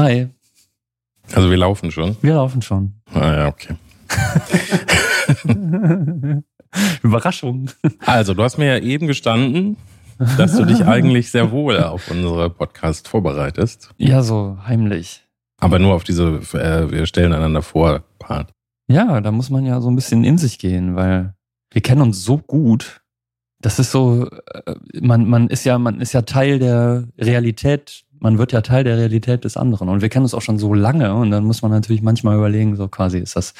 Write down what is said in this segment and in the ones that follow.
Hi. Also wir laufen schon. Wir laufen schon. Ah ja, okay. Überraschung. Also, du hast mir ja eben gestanden, dass du dich eigentlich sehr wohl auf unsere Podcast vorbereitest. Ja, so heimlich. Aber nur auf diese, äh, wir stellen einander vor, Part. Ja, da muss man ja so ein bisschen in sich gehen, weil wir kennen uns so gut. Das ist so, äh, man, man ist ja, man ist ja Teil der Realität, man wird ja Teil der Realität des anderen. Und wir kennen uns auch schon so lange und dann muss man natürlich manchmal überlegen, so quasi ist das,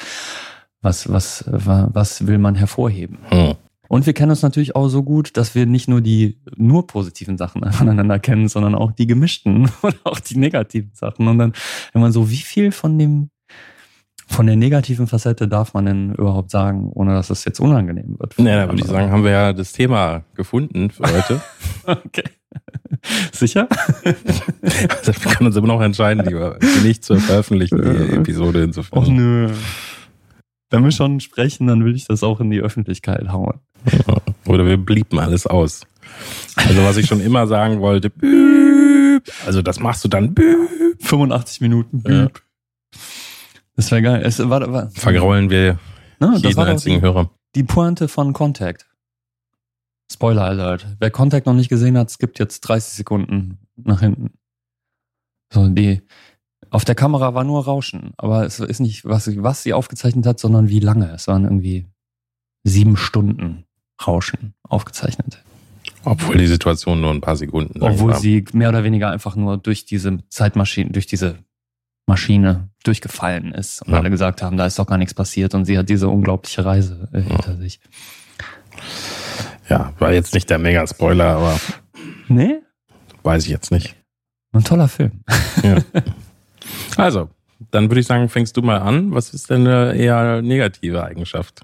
was, was, was will man hervorheben? Hm. Und wir kennen uns natürlich auch so gut, dass wir nicht nur die nur positiven Sachen voneinander kennen, sondern auch die gemischten und auch die negativen Sachen. Und dann, wenn man so, wie viel von dem, von der negativen Facette darf man denn überhaupt sagen, ohne dass es jetzt unangenehm wird? Nee, da würde ich sagen, haben wir ja das Thema gefunden für heute. okay. Sicher? also wir können uns immer noch entscheiden, lieber nicht zu veröffentlichen, die Episode insofern. Oh nö. Wenn wir schon sprechen, dann will ich das auch in die Öffentlichkeit hauen. Oder wir blieben alles aus. Also was ich schon immer sagen wollte, also das machst du dann 85 Minuten. Ja. Das wäre geil. Es war, war, Vergraulen wir ne, jeden einzigen die, Hörer. Die Pointe von Contact. Spoiler Alert. Wer Contact noch nicht gesehen hat, es gibt jetzt 30 Sekunden nach hinten. So, die, auf der Kamera war nur Rauschen, aber es ist nicht, was, was sie aufgezeichnet hat, sondern wie lange. Es waren irgendwie sieben Stunden Rauschen aufgezeichnet. Obwohl die Situation nur ein paar Sekunden. Obwohl war. sie mehr oder weniger einfach nur durch diese Zeitmaschine, durch diese Maschine durchgefallen ist und ja. alle gesagt haben, da ist doch gar nichts passiert und sie hat diese unglaubliche Reise äh, hinter ja. sich. Ja, war jetzt nicht der Mega-Spoiler, aber. Nee? Weiß ich jetzt nicht. Ein toller Film. Ja. Also, dann würde ich sagen, fängst du mal an. Was ist denn eine eher negative Eigenschaft?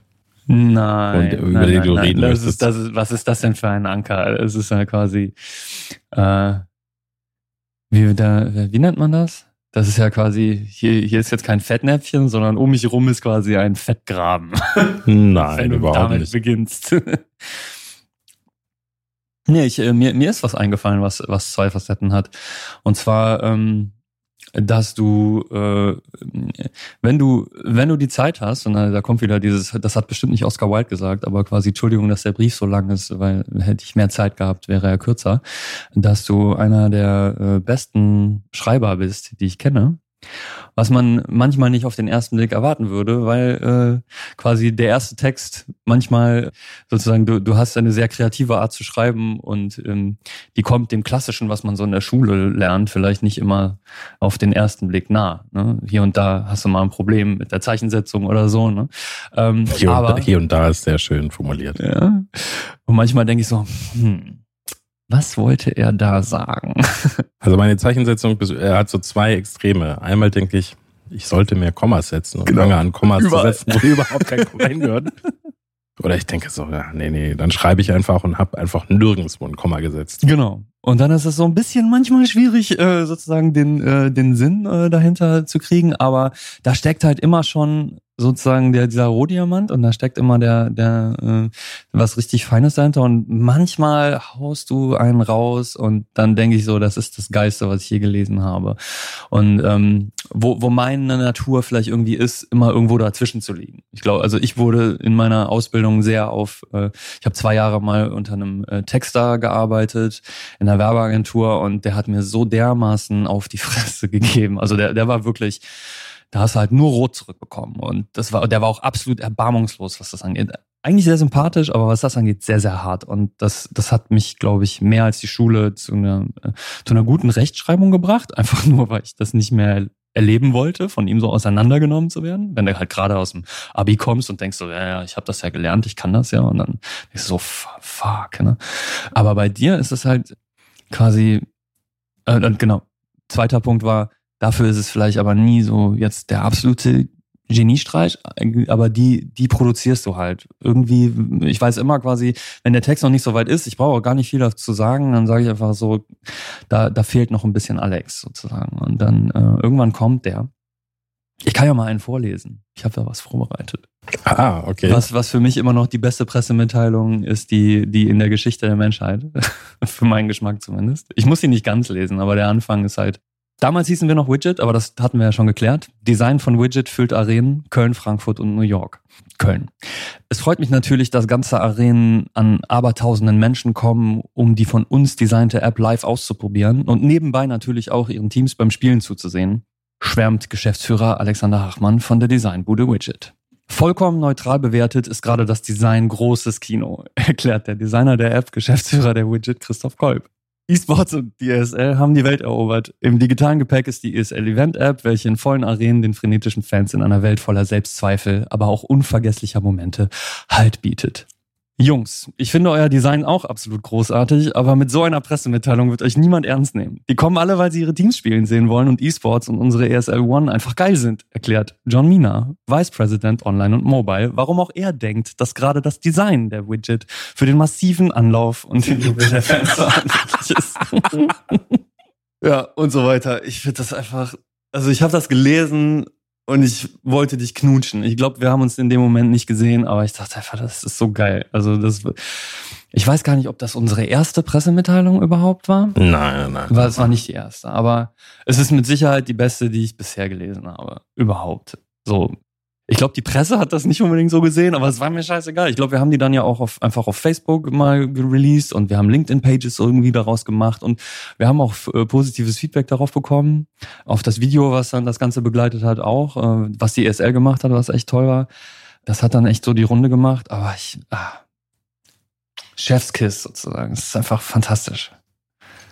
Nein. Und, über nein, die du nein, reden nein. Das ist, das ist, was ist das denn für ein Anker? Es ist ja quasi, äh, wie, da, wie nennt man das? Das ist ja quasi, hier, hier ist jetzt kein Fettnäpfchen, sondern um mich rum ist quasi ein Fettgraben. Nein, Wenn du überhaupt damit nicht. beginnst. nee, ich, äh, mir, mir ist was eingefallen, was, was zwei Facetten hat. Und zwar, ähm, dass du, äh, wenn du, wenn du die Zeit hast, und da kommt wieder dieses, das hat bestimmt nicht Oscar Wilde gesagt, aber quasi Entschuldigung, dass der Brief so lang ist, weil hätte ich mehr Zeit gehabt, wäre er kürzer, dass du einer der äh, besten Schreiber bist, die ich kenne was man manchmal nicht auf den ersten Blick erwarten würde, weil äh, quasi der erste Text manchmal sozusagen, du, du hast eine sehr kreative Art zu schreiben und ähm, die kommt dem Klassischen, was man so in der Schule lernt, vielleicht nicht immer auf den ersten Blick nah. Ne? Hier und da hast du mal ein Problem mit der Zeichensetzung oder so. Ne? Ähm, hier, aber, und, hier und da ist sehr schön formuliert. Ja. Und manchmal denke ich so, hm, was wollte er da sagen? Also meine Zeichensetzung, er hat so zwei Extreme. Einmal denke ich, ich sollte mehr Kommas setzen und genau. lange an Kommas Überall. zu setzen, wo überhaupt kein Komma hingehört. Oder ich denke so, ja, nee, nee, dann schreibe ich einfach und habe einfach nirgendwo ein Komma gesetzt. Genau. Und dann ist es so ein bisschen manchmal schwierig, äh, sozusagen den, äh, den Sinn äh, dahinter zu kriegen. Aber da steckt halt immer schon sozusagen der, dieser Rohdiamant und da steckt immer der, der äh, was richtig Feines dahinter und manchmal haust du einen raus und dann denke ich so, das ist das Geiste, was ich hier gelesen habe. Und ähm, wo, wo meine Natur vielleicht irgendwie ist, immer irgendwo dazwischen zu liegen. Ich glaube, also ich wurde in meiner Ausbildung sehr auf, äh, ich habe zwei Jahre mal unter einem äh, Texter gearbeitet in einer Werbeagentur und der hat mir so dermaßen auf die Fresse gegeben. Also der, der war wirklich da hast du halt nur Rot zurückbekommen. Und das war, der war auch absolut erbarmungslos, was das angeht. Eigentlich sehr sympathisch, aber was das angeht, sehr, sehr hart. Und das, das hat mich, glaube ich, mehr als die Schule zu einer, äh, zu einer guten Rechtschreibung gebracht. Einfach nur, weil ich das nicht mehr erleben wollte, von ihm so auseinandergenommen zu werden. Wenn du halt gerade aus dem Abi kommst und denkst so, ja, ja, ich habe das ja gelernt, ich kann das ja. Und dann denkst du so, fuck. Ne? Aber bei dir ist es halt quasi, äh, genau, zweiter Punkt war, Dafür ist es vielleicht aber nie so jetzt der absolute Geniestreich, aber die, die produzierst du halt. Irgendwie, ich weiß immer quasi, wenn der Text noch nicht so weit ist, ich brauche auch gar nicht viel dazu sagen, dann sage ich einfach so, da, da fehlt noch ein bisschen Alex sozusagen. Und dann äh, irgendwann kommt der. Ich kann ja mal einen vorlesen. Ich habe da was vorbereitet. Ah, okay. Was, was für mich immer noch die beste Pressemitteilung ist, die, die in der Geschichte der Menschheit. für meinen Geschmack zumindest. Ich muss sie nicht ganz lesen, aber der Anfang ist halt Damals hießen wir noch Widget, aber das hatten wir ja schon geklärt. Design von Widget füllt Arenen Köln, Frankfurt und New York. Köln. Es freut mich natürlich, dass ganze Arenen an abertausenden Menschen kommen, um die von uns designte App live auszuprobieren und nebenbei natürlich auch ihren Teams beim Spielen zuzusehen, schwärmt Geschäftsführer Alexander Hachmann von der Designbude Widget. Vollkommen neutral bewertet ist gerade das Design großes Kino, erklärt der Designer der App, Geschäftsführer der Widget Christoph Kolb. E-Sports und die ESL haben die Welt erobert. Im digitalen Gepäck ist die ESL Event App, welche in vollen Arenen den frenetischen Fans in einer Welt voller Selbstzweifel, aber auch unvergesslicher Momente Halt bietet. Jungs, ich finde euer Design auch absolut großartig, aber mit so einer Pressemitteilung wird euch niemand ernst nehmen. Die kommen alle, weil sie ihre Teams spielen sehen wollen und E-Sports und unsere ESL One einfach geil sind, erklärt John Mina, Vice President Online und Mobile, warum auch er denkt, dass gerade das Design der Widget für den massiven Anlauf und den Jubel der Fans verantwortlich ist. ja, und so weiter. Ich finde das einfach, also ich habe das gelesen und ich wollte dich knutschen. Ich glaube, wir haben uns in dem Moment nicht gesehen, aber ich dachte einfach, das ist so geil. Also das, ich weiß gar nicht, ob das unsere erste Pressemitteilung überhaupt war. Nein, nein, nein. Weil es war nicht die erste, aber es ist mit Sicherheit die beste, die ich bisher gelesen habe. Überhaupt. So, ich glaube, die Presse hat das nicht unbedingt so gesehen, aber es war mir scheißegal. Ich glaube, wir haben die dann ja auch auf, einfach auf Facebook mal released und wir haben LinkedIn-Pages irgendwie daraus gemacht und wir haben auch äh, positives Feedback darauf bekommen. Auf das Video, was dann das Ganze begleitet hat, auch, äh, was die ESL gemacht hat, was echt toll war. Das hat dann echt so die Runde gemacht, aber ich, ah, Chefskiss sozusagen. Es ist einfach fantastisch.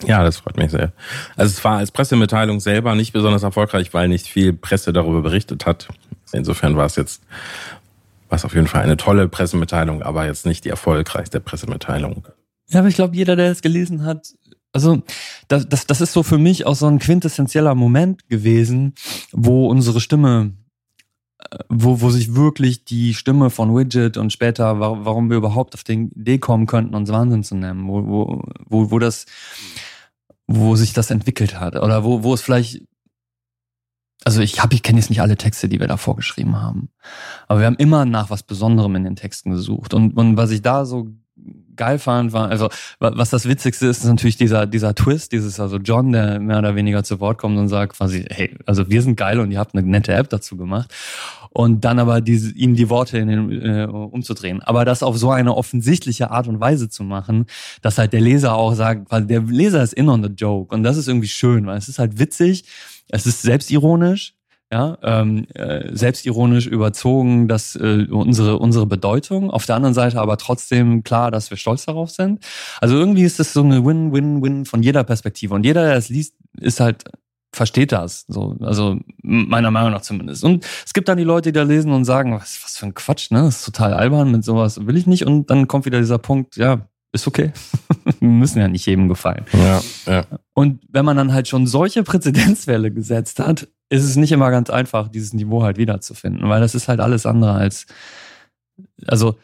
Ja, das freut mich sehr. Also es war als Pressemitteilung selber nicht besonders erfolgreich, weil nicht viel Presse darüber berichtet hat. Insofern war es jetzt, war es auf jeden Fall eine tolle Pressemitteilung, aber jetzt nicht die erfolgreichste Pressemitteilung. Ja, aber ich glaube, jeder, der es gelesen hat, also das, das, das ist so für mich auch so ein quintessentieller Moment gewesen, wo unsere Stimme, äh, wo, wo sich wirklich die Stimme von Widget und später, warum wir überhaupt auf den Idee kommen könnten, uns Wahnsinn zu nennen, wo, wo, wo, wo das, wo sich das entwickelt hat oder wo, wo es vielleicht also ich habe, ich kenne jetzt nicht alle Texte, die wir da vorgeschrieben haben. Aber wir haben immer nach was Besonderem in den Texten gesucht. Und, und was ich da so geil fand, war, also was das Witzigste ist, ist natürlich dieser, dieser Twist, dieses, also John, der mehr oder weniger zu Wort kommt und sagt quasi, hey, also wir sind geil und ihr habt eine nette App dazu gemacht. Und dann aber diese, ihm die Worte in den, äh, umzudrehen. Aber das auf so eine offensichtliche Art und Weise zu machen, dass halt der Leser auch sagt, weil der Leser ist in on the joke. Und das ist irgendwie schön, weil es ist halt witzig es ist selbstironisch, ja, ähm, äh, selbstironisch überzogen, dass äh, unsere unsere Bedeutung. Auf der anderen Seite aber trotzdem klar, dass wir stolz darauf sind. Also irgendwie ist das so eine Win-Win-Win von jeder Perspektive und jeder, der es liest, ist halt versteht das. So, also meiner Meinung nach zumindest. Und es gibt dann die Leute, die da lesen und sagen, was, was für ein Quatsch, ne? Das ist total albern, mit sowas will ich nicht. Und dann kommt wieder dieser Punkt, ja, ist okay. Wir müssen ja nicht jedem gefallen. Ja, ja. Und wenn man dann halt schon solche Präzedenzfälle gesetzt hat, ist es nicht immer ganz einfach, dieses Niveau halt wiederzufinden, weil das ist halt alles andere als, also,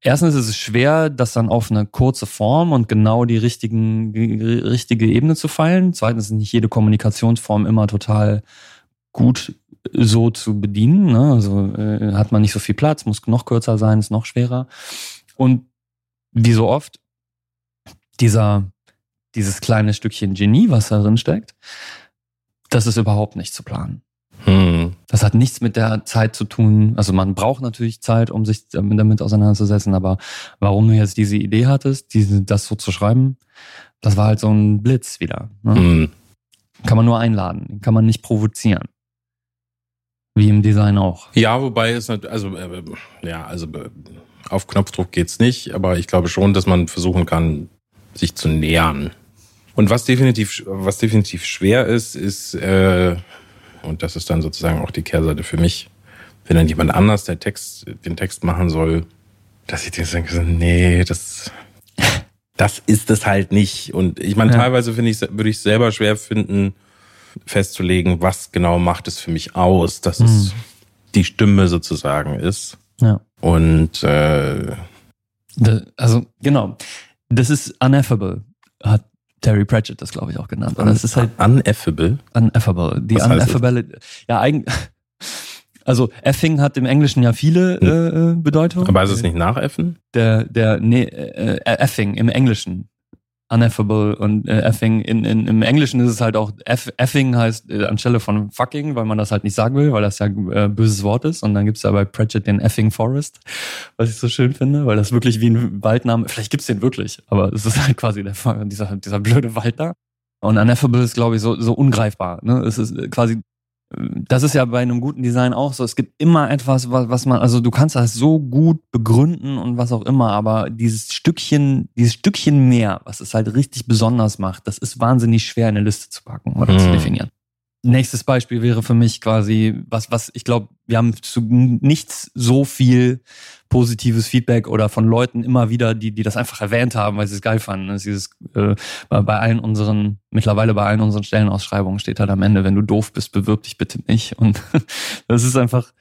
erstens ist es schwer, das dann auf eine kurze Form und genau die richtigen, die richtige Ebene zu feilen. Zweitens ist nicht jede Kommunikationsform immer total gut so zu bedienen. Ne? Also äh, hat man nicht so viel Platz, muss noch kürzer sein, ist noch schwerer. Und wie so oft dieser, dieses kleine Stückchen Genie, was da drin steckt, das ist überhaupt nicht zu planen. Hm. Das hat nichts mit der Zeit zu tun. Also man braucht natürlich Zeit, um sich damit auseinanderzusetzen, aber warum du jetzt diese Idee hattest, diese, das so zu schreiben, das war halt so ein Blitz wieder. Ne? Hm. Kann man nur einladen, kann man nicht provozieren. Wie im Design auch. Ja, wobei es also äh, ja, also äh, auf Knopfdruck geht's nicht, aber ich glaube schon, dass man versuchen kann, sich zu nähern. Und was definitiv, was definitiv schwer ist, ist, äh, und das ist dann sozusagen auch die Kehrseite für mich, wenn dann jemand anders der Text, den Text machen soll, dass ich dir denke, nee, das, das ist es halt nicht. Und ich meine, ja. teilweise finde ich, würde ich selber schwer finden, festzulegen, was genau macht es für mich aus, dass mhm. es die Stimme sozusagen ist. Ja. Und äh, also genau. Das ist uneffable, hat Terry Pratchett das, glaube ich, auch genannt. Und das ist halt uneffable. Uneffable. Die uneffable. Ja, eigentlich. Also effing hat im Englischen ja viele hm. äh, äh, Bedeutungen. Aber ist es nicht nacheffen? Der, der, nee, äh, äh, effing im Englischen. Uneffable und äh, effing. In, in, Im Englischen ist es halt auch F, effing heißt äh, anstelle von fucking, weil man das halt nicht sagen will, weil das ja äh, böses Wort ist. Und dann gibt's ja bei Pratchett den effing Forest, was ich so schön finde, weil das wirklich wie ein Waldname, vielleicht gibt's den wirklich, aber es ist halt quasi der, dieser, dieser blöde Wald da. Und Uneffable ist, glaube ich, so, so ungreifbar. Ne? Es ist quasi das ist ja bei einem guten Design auch so. Es gibt immer etwas, was, was man, also du kannst das so gut begründen und was auch immer, aber dieses Stückchen, dieses Stückchen mehr, was es halt richtig besonders macht, das ist wahnsinnig schwer in eine Liste zu packen oder mhm. zu definieren. Nächstes Beispiel wäre für mich quasi, was, was ich glaube, wir haben zu nichts so viel positives Feedback oder von Leuten immer wieder, die, die das einfach erwähnt haben, weil sie es geil fanden. Das dieses, äh, bei allen unseren, mittlerweile bei allen unseren Stellenausschreibungen steht halt am Ende, wenn du doof bist, bewirb dich bitte nicht. Und das ist einfach,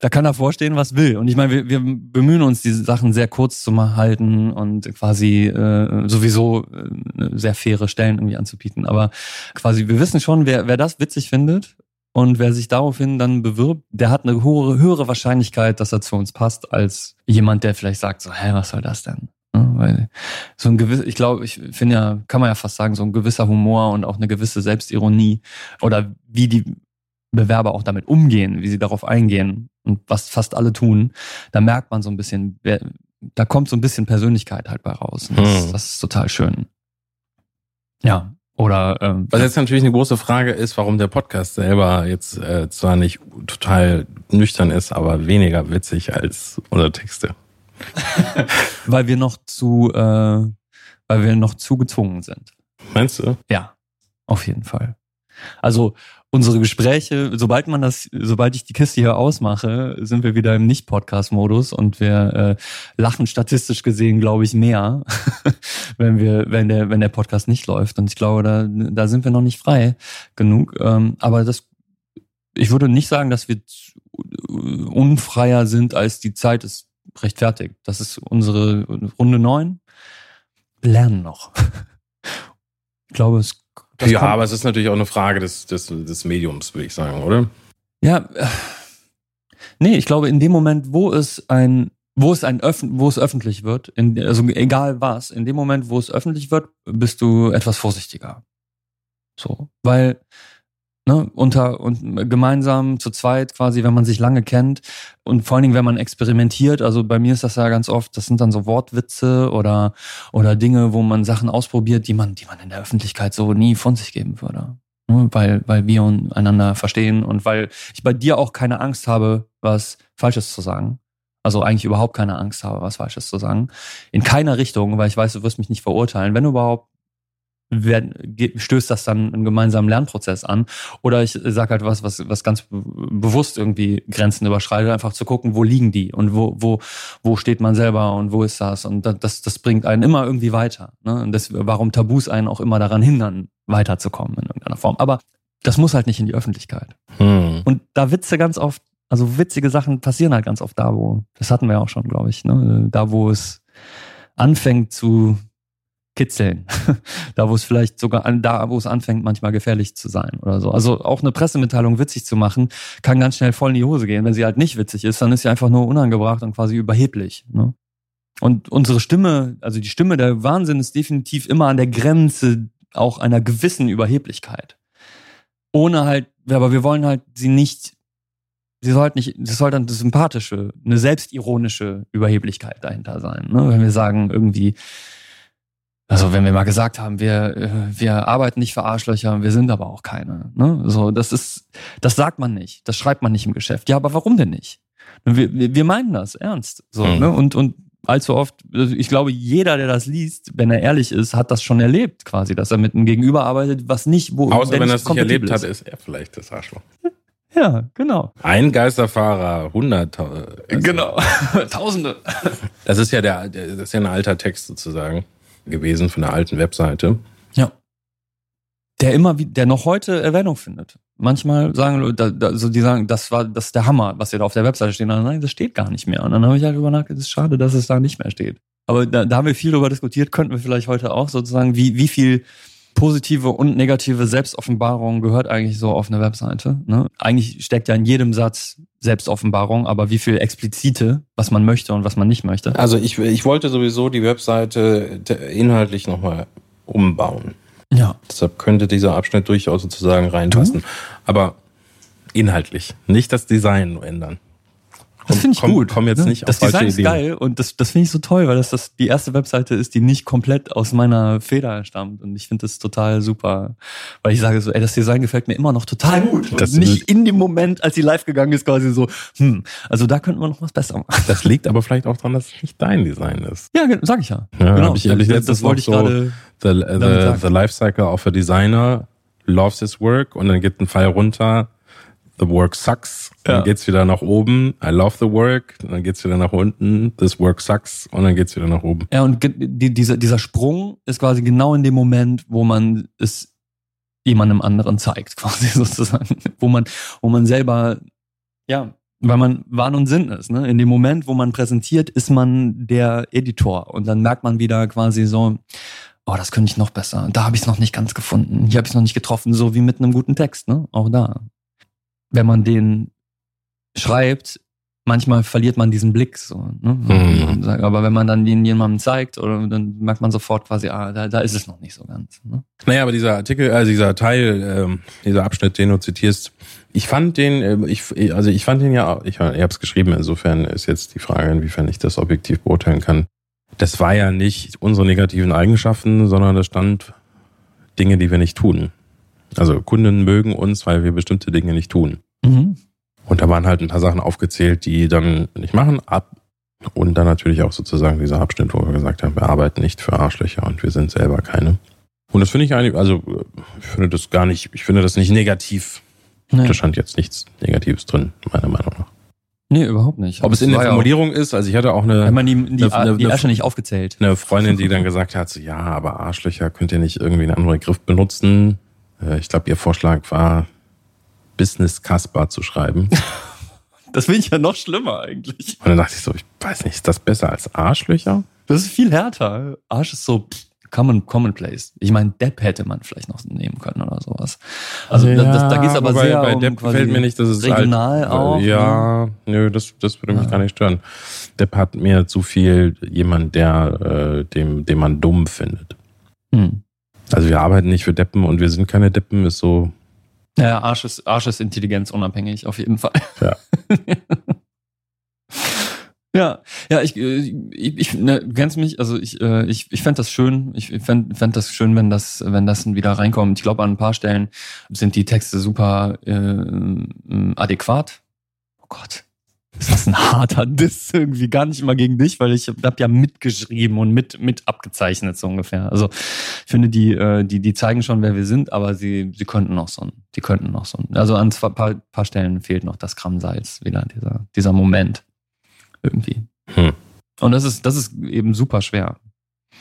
da kann er vorstehen, was will. Und ich meine, wir, wir bemühen uns, diese Sachen sehr kurz zu halten und quasi äh, sowieso äh, sehr faire Stellen irgendwie anzubieten. Aber quasi, wir wissen schon, wer, wer das witzig findet und wer sich daraufhin dann bewirbt, der hat eine höhere, höhere Wahrscheinlichkeit, dass er zu uns passt, als jemand, der vielleicht sagt, so, hä, was soll das denn? weil so ein gewiss, ich glaube, ich finde ja, kann man ja fast sagen, so ein gewisser Humor und auch eine gewisse Selbstironie oder wie die Bewerber auch damit umgehen, wie sie darauf eingehen und was fast alle tun, da merkt man so ein bisschen, da kommt so ein bisschen Persönlichkeit halt bei raus. Das, hm. das ist total schön. Ja, oder ähm, was jetzt natürlich eine große Frage ist, warum der Podcast selber jetzt äh, zwar nicht total nüchtern ist, aber weniger witzig als unsere Texte. weil wir noch zu, äh, weil wir noch zu gezwungen sind. Meinst du? Ja, auf jeden Fall. Also unsere Gespräche, sobald man das, sobald ich die Kiste hier ausmache, sind wir wieder im Nicht-Podcast-Modus und wir äh, lachen statistisch gesehen, glaube ich, mehr, wenn wir, wenn der, wenn der Podcast nicht läuft. Und ich glaube, da, da sind wir noch nicht frei genug. Ähm, aber das, ich würde nicht sagen, dass wir unfreier sind, als die Zeit es rechtfertigt. Das ist unsere Runde neun. Lernen noch. Ich glaube, es das ja, aber es ist natürlich auch eine Frage des, des, des Mediums, würde ich sagen, oder? Ja, nee, ich glaube, in dem Moment, wo es ein, wo es ein Öff wo es öffentlich wird, in, also egal was, in dem Moment, wo es öffentlich wird, bist du etwas vorsichtiger. So, weil ne, unter und gemeinsam zu zweit quasi, wenn man sich lange kennt und vor allen Dingen, wenn man experimentiert. Also bei mir ist das ja ganz oft, das sind dann so Wortwitze oder oder Dinge, wo man Sachen ausprobiert, die man, die man in der Öffentlichkeit so nie von sich geben würde, ne, weil weil wir einander verstehen und weil ich bei dir auch keine Angst habe, was Falsches zu sagen. Also eigentlich überhaupt keine Angst habe, was Falsches zu sagen. In keiner Richtung, weil ich weiß, du wirst mich nicht verurteilen. Wenn überhaupt, stößt das dann einen gemeinsamen Lernprozess an. Oder ich sage halt was, was, was ganz bewusst irgendwie Grenzen überschreitet, einfach zu gucken, wo liegen die und wo, wo, wo steht man selber und wo ist das. Und das, das bringt einen immer irgendwie weiter. Ne? Und das, warum Tabus einen auch immer daran hindern, weiterzukommen in irgendeiner Form. Aber das muss halt nicht in die Öffentlichkeit. Hm. Und da Witze ganz oft, also witzige Sachen passieren halt ganz oft da, wo, das hatten wir ja auch schon, glaube ich, ne? da wo es anfängt zu kitzeln. da, wo es vielleicht sogar an, da, wo es anfängt, manchmal gefährlich zu sein oder so. Also auch eine Pressemitteilung witzig zu machen, kann ganz schnell voll in die Hose gehen. Wenn sie halt nicht witzig ist, dann ist sie einfach nur unangebracht und quasi überheblich. Ne? Und unsere Stimme, also die Stimme der Wahnsinn ist definitiv immer an der Grenze auch einer gewissen Überheblichkeit. Ohne halt, aber wir wollen halt sie nicht, sie soll halt nicht, sie soll dann eine sympathische, eine selbstironische Überheblichkeit dahinter sein. Ne? Wenn wir sagen, irgendwie, also wenn wir mal gesagt haben, wir, äh, wir arbeiten nicht für Arschlöcher, wir sind aber auch keine. Ne? So, das ist, das sagt man nicht, das schreibt man nicht im Geschäft. Ja, aber warum denn nicht? Wir, wir meinen das ernst. So, mhm. ne? Und, und allzu oft, also ich glaube, jeder, der das liest, wenn er ehrlich ist, hat das schon erlebt, quasi, dass er mit einem Gegenüber arbeitet, was nicht, wo Außer wenn er es nicht erlebt ist. hat, ist er vielleicht das Arschloch. Ja, genau. Ein Geisterfahrer, hundert. Genau, Tausende. Das ist ja der, das ist ja ein alter Text sozusagen gewesen von der alten Webseite. Ja. Der immer, der noch heute Erwähnung findet. Manchmal sagen Leute, also die sagen, das war, das ist der Hammer, was hier da auf der Webseite steht. Und nein, das steht gar nicht mehr. Und dann habe ich halt über nachgedacht, es ist schade, dass es da nicht mehr steht. Aber da, da haben wir viel darüber diskutiert, könnten wir vielleicht heute auch sozusagen, wie, wie viel positive und negative Selbstoffenbarung gehört eigentlich so auf eine Webseite. Ne? Eigentlich steckt ja in jedem Satz Selbstoffenbarung, aber wie viel explizite, was man möchte und was man nicht möchte. Also ich, ich wollte sowieso die Webseite inhaltlich nochmal umbauen. Ja. Deshalb könnte dieser Abschnitt durchaus sozusagen reinpassen. Aber inhaltlich, nicht das Design ändern. Das finde ich komm, gut. Komm jetzt ne? nicht das Design ist geil und das, das finde ich so toll, weil das, das die erste Webseite ist, die nicht komplett aus meiner Feder stammt. Und ich finde das total super, weil ich sage so, ey, das Design gefällt mir immer noch total gut. Das und nicht in dem Moment, als sie live gegangen ist, quasi so, hm, also da könnten wir noch was besser machen. Das liegt aber vielleicht auch daran, dass es nicht dein Design ist. Ja, sag ich ja. Ja, genau. hab ich ehrlich das, das wollte ich so- gerade. The, Damit the, the life cycle of a designer loves his work und dann geht ein Pfeil runter. The work sucks. Ja. Dann geht's wieder nach oben. I love the work. Dann geht's wieder nach unten. This work sucks. Und dann geht's wieder nach oben. Ja, und die, dieser, dieser Sprung ist quasi genau in dem Moment, wo man es jemandem anderen zeigt, quasi sozusagen. Wo man, wo man selber, ja, weil man Wahn und Sinn ist. Ne? In dem Moment, wo man präsentiert, ist man der Editor. Und dann merkt man wieder quasi so, oh, das könnte ich noch besser. Da habe ich es noch nicht ganz gefunden. Hier habe ich es noch nicht getroffen, so wie mit einem guten Text, ne? Auch da. Wenn man den schreibt, manchmal verliert man diesen Blick so. Ne? Mhm. Aber wenn man dann den jemandem zeigt, oder dann merkt man sofort quasi, ah, da, da ist es noch nicht so ganz. Ne? Naja, aber dieser Artikel, also dieser Teil, ähm, dieser Abschnitt, den du zitierst, ich fand den, äh, ich, also ich fand den ja, ich, ich habe es geschrieben, insofern ist jetzt die Frage, inwiefern ich das objektiv beurteilen kann. Das war ja nicht unsere negativen Eigenschaften, sondern da stand Dinge, die wir nicht tun. Also Kunden mögen uns, weil wir bestimmte Dinge nicht tun. Mhm. Und da waren halt ein paar Sachen aufgezählt, die dann nicht machen, ab. Und dann natürlich auch sozusagen dieser Abschnitt, wo wir gesagt haben, wir arbeiten nicht für Arschlöcher und wir sind selber keine. Und das finde ich eigentlich, also ich finde das gar nicht, ich finde das nicht negativ. Nee. Da stand jetzt nichts Negatives drin, meiner Meinung nach. nee, überhaupt nicht. Ob es in der Formulierung ist, also ich hatte auch Auch, eine, wenn man die, die, eine- eine- die Asche nicht aufgezählt. eine Freundin, die dann gesagt hat, so, ja, aber Arschlöcher könnt ihr nicht irgendwie einen anderen Begriff benutzen. Äh, Ich glaube, ihr Vorschlag war, Business Casper zu schreiben. Das finde ich ja noch schlimmer eigentlich. Und dann dachte ich so, ich weiß nicht, ist das besser als Arschlöcher? Das ist viel härter. Arsch ist so pff, common, commonplace. Ich meine, Depp hätte man vielleicht noch nehmen können oder sowas. Also da, das, da geht es aber sehr bei um Depp quasi gefällt mir nicht, dass es regional halt, auch. ne? Ja, nö, das, das würde mich Ja. gar nicht stören. Depp hat mir zu viel jemand, der äh, dem, dem man dumm findet. Hm. Also wir arbeiten nicht für Deppen und wir sind keine Deppen, ist so. Ja, Arsch ist, Arsch ist intelligenzunabhängig, auf jeden Fall. Ja. ja, ja, ich, äh, ich, ich ne, kennst mich, also ich, äh, ich, ich fände das schön. Ich fände fänd das schön, wenn das, wenn das wieder reinkommt. Ich glaube, an ein paar Stellen sind die Texte super äh, ähm, adäquat. Oh Gott. Ist das ein harter Diss irgendwie gar nicht mal gegen dich, weil ich habe ja mitgeschrieben und mit mit abgezeichnet so ungefähr. Also ich finde die äh, die die zeigen schon, wer wir sind, aber sie sie könnten noch so ein, die könnten noch so ein, also an zwei paar, paar Stellen fehlt noch das Gramm-Salz wieder dieser dieser Moment irgendwie. Hm. Und das ist das ist eben super schwer.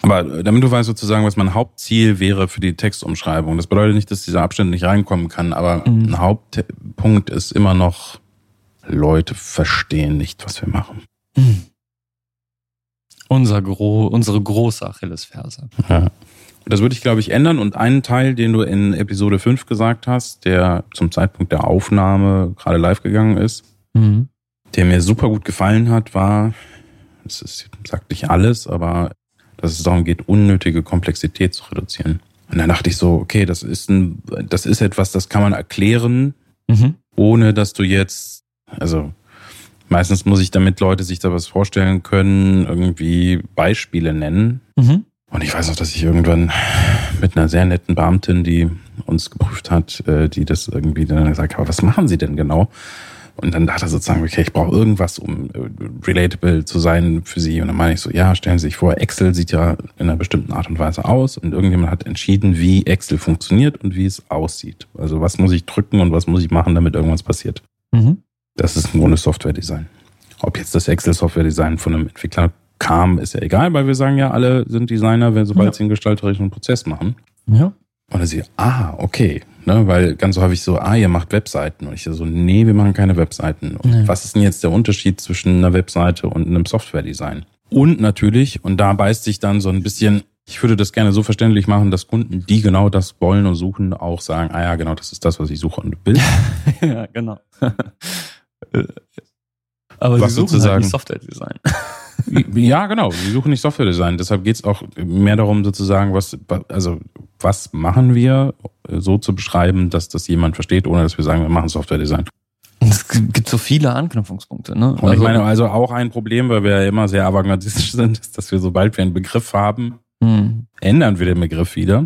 Aber äh, damit du weißt sozusagen, was mein Hauptziel wäre für die Textumschreibung. Das bedeutet nicht, dass dieser Abschnitt nicht reinkommen kann, aber Mhm. ein Hauptpunkt ist immer noch, Leute verstehen nicht, was wir machen. Unser gro unsere große Achillesferse. Ja. Das würde ich, glaube ich, ändern. Und einen Teil, den du in Episode 5 gesagt hast, der zum Zeitpunkt der Aufnahme gerade live gegangen ist, Mhm. der mir super gut gefallen hat, war, das ist, sagt nicht alles, aber dass es darum geht, unnötige Komplexität zu reduzieren. Und dann dachte ich so, okay, das ist ein, das ist etwas, das kann man erklären, Mhm. ohne dass du jetzt, also meistens muss ich, damit Leute sich da was vorstellen können, irgendwie Beispiele nennen. Mhm. Und ich weiß auch, dass ich irgendwann mit einer sehr netten Beamtin, die uns geprüft hat, äh, die das irgendwie dann gesagt hat, aber was machen Sie denn genau? Und dann dachte er sozusagen, okay, ich brauche irgendwas, um äh, relatable zu sein für Sie. Und dann meine ich so, ja, stellen Sie sich vor, Excel sieht ja in einer bestimmten Art und Weise aus und irgendjemand hat entschieden, wie Excel funktioniert und wie es aussieht. Also was muss ich drücken und was muss ich machen, damit irgendwas passiert. Mhm. Das ist im Grunde Software-Design. Ob jetzt das Excel-Software-Design von einem Entwickler kam, ist ja egal, weil wir sagen ja, alle sind Designer, wenn sobald Ja. sie einen gestalterischen Prozess machen. Ja. Und dann sie, ah, okay. Ne, weil ganz häufig so, ah, ihr macht Webseiten. Und ich so, nee, wir machen keine Webseiten. Und Nee. was ist denn jetzt der Unterschied zwischen einer Webseite und einem Software-Design? Und natürlich, und da beißt sich dann so ein bisschen, ich würde das gerne so verständlich machen, dass Kunden, die genau das wollen und suchen, auch sagen, ah ja, genau, das ist das, was ich suche und will. ja, genau. Äh, Aber was sie suchen sozusagen halt nicht Software-Design. Ja, genau. Sie suchen nicht Software-Design. Deshalb geht es auch mehr darum, sozusagen, was, also, was machen wir, so zu beschreiben, dass das jemand versteht, ohne dass wir sagen, wir machen Software-Design. Und es gibt so viele Anknüpfungspunkte. Ne? Und ich meine, also auch ein Problem, weil wir ja immer sehr avantgardistisch sind, ist, dass wir, sobald wir einen Begriff haben, hm. ändern wir den Begriff wieder.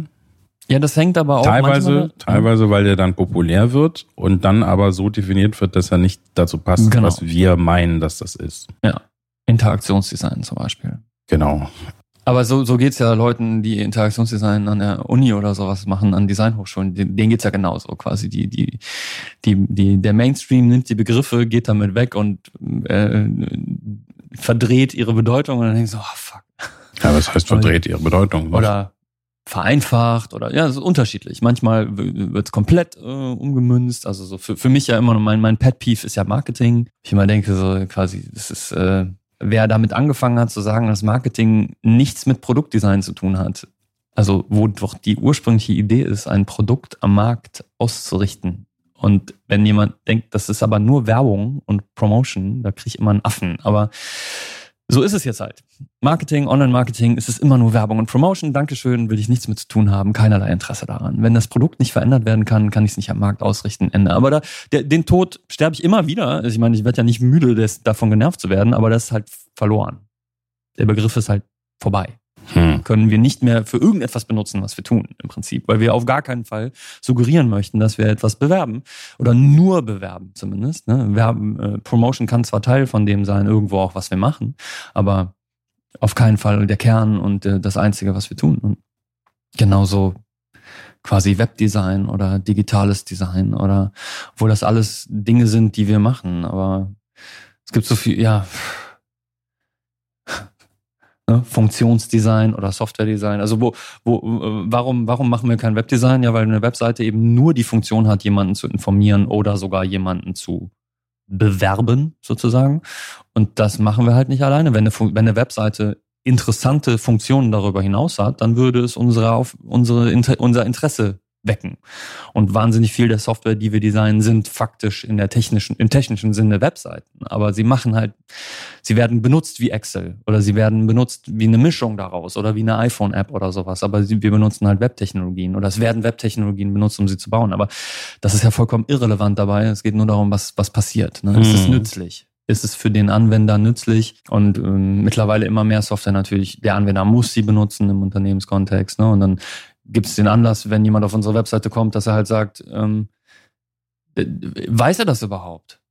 Ja, das hängt aber auch Teilweise, manchmal, teilweise, weil der dann populär wird und dann aber so definiert wird, dass er nicht dazu passt, Genau. was wir meinen, dass das ist. Interaktionsdesign zum Beispiel. Genau. Aber so, so geht's ja Leuten, die Interaktionsdesign an der Uni oder sowas machen, an Designhochschulen, denen geht's ja genauso quasi. Die, die, die, die, der Mainstream nimmt die Begriffe, geht damit weg und äh, verdreht ihre Bedeutung und dann denkst du, oh fuck. Ja, das heißt, verdreht ihre Bedeutung. Oder vereinfacht oder ja, es ist unterschiedlich. Manchmal wird's komplett äh, umgemünzt. Also so für, für mich ja immer noch mein, mein Pet Peeve ist ja Marketing. Ich immer denke, so quasi, das ist, äh, wer damit angefangen hat zu sagen, dass Marketing nichts mit Produktdesign zu tun hat. Also, wo doch die ursprüngliche Idee ist, ein Produkt am Markt auszurichten. Und wenn jemand denkt, das ist aber nur Werbung und Promotion, da kriege ich immer einen Affen. Aber so ist es jetzt halt. Marketing, Online-Marketing, es ist immer nur Werbung und Promotion. Dankeschön, will ich nichts mit zu tun haben, keinerlei Interesse daran. Wenn das Produkt nicht verändert werden kann, kann ich es nicht am Markt ausrichten, Ende. Aber da, der, den Tod sterbe ich immer wieder. Also ich meine, ich werde ja nicht müde, des, davon genervt zu werden, aber das ist halt verloren. Der Begriff ist halt vorbei. Hm. Können wir nicht mehr für irgendetwas benutzen, was wir tun, im Prinzip. Weil wir auf gar keinen Fall suggerieren möchten, dass wir etwas bewerben. Oder nur bewerben zumindest. Ne? Werben, äh, Promotion kann zwar Teil von dem sein, irgendwo auch, was wir machen, aber auf keinen Fall der Kern und äh, das Einzige, was wir tun. Und genauso quasi Webdesign oder digitales Design oder obwohl das alles Dinge sind, die wir machen, aber es gibt so viel, ja, ne, Funktionsdesign oder Softwaredesign. Also wo, wo, äh, warum, warum machen wir kein Webdesign? Ja, weil eine Webseite eben nur die Funktion hat, jemanden zu informieren oder sogar jemanden zu bewerben, sozusagen. Und das machen wir halt nicht alleine. Wenn eine, wenn eine Webseite interessante Funktionen darüber hinaus hat, dann würde es unsere, auf, unsere, unser Interesse wecken. Und wahnsinnig viel der Software, die wir designen, sind faktisch in der technischen, im technischen Sinne Webseiten. Aber sie machen halt, sie werden benutzt wie Excel oder sie werden benutzt wie eine Mischung daraus oder wie eine iPhone-App oder sowas. Aber sie, wir benutzen halt Webtechnologien oder es werden Webtechnologien benutzt, um sie zu bauen. Aber das ist ja vollkommen irrelevant dabei. Es geht nur darum, was, was passiert. Ne? Ist es Mhm. nützlich? Ist es für den Anwender nützlich? Und ähm, mittlerweile immer mehr Software natürlich. Der Anwender muss sie benutzen im Unternehmenskontext. Ne? Und dann gibt es den Anlass, wenn jemand auf unsere Webseite kommt, dass er halt sagt, ähm, äh, weiß er das überhaupt?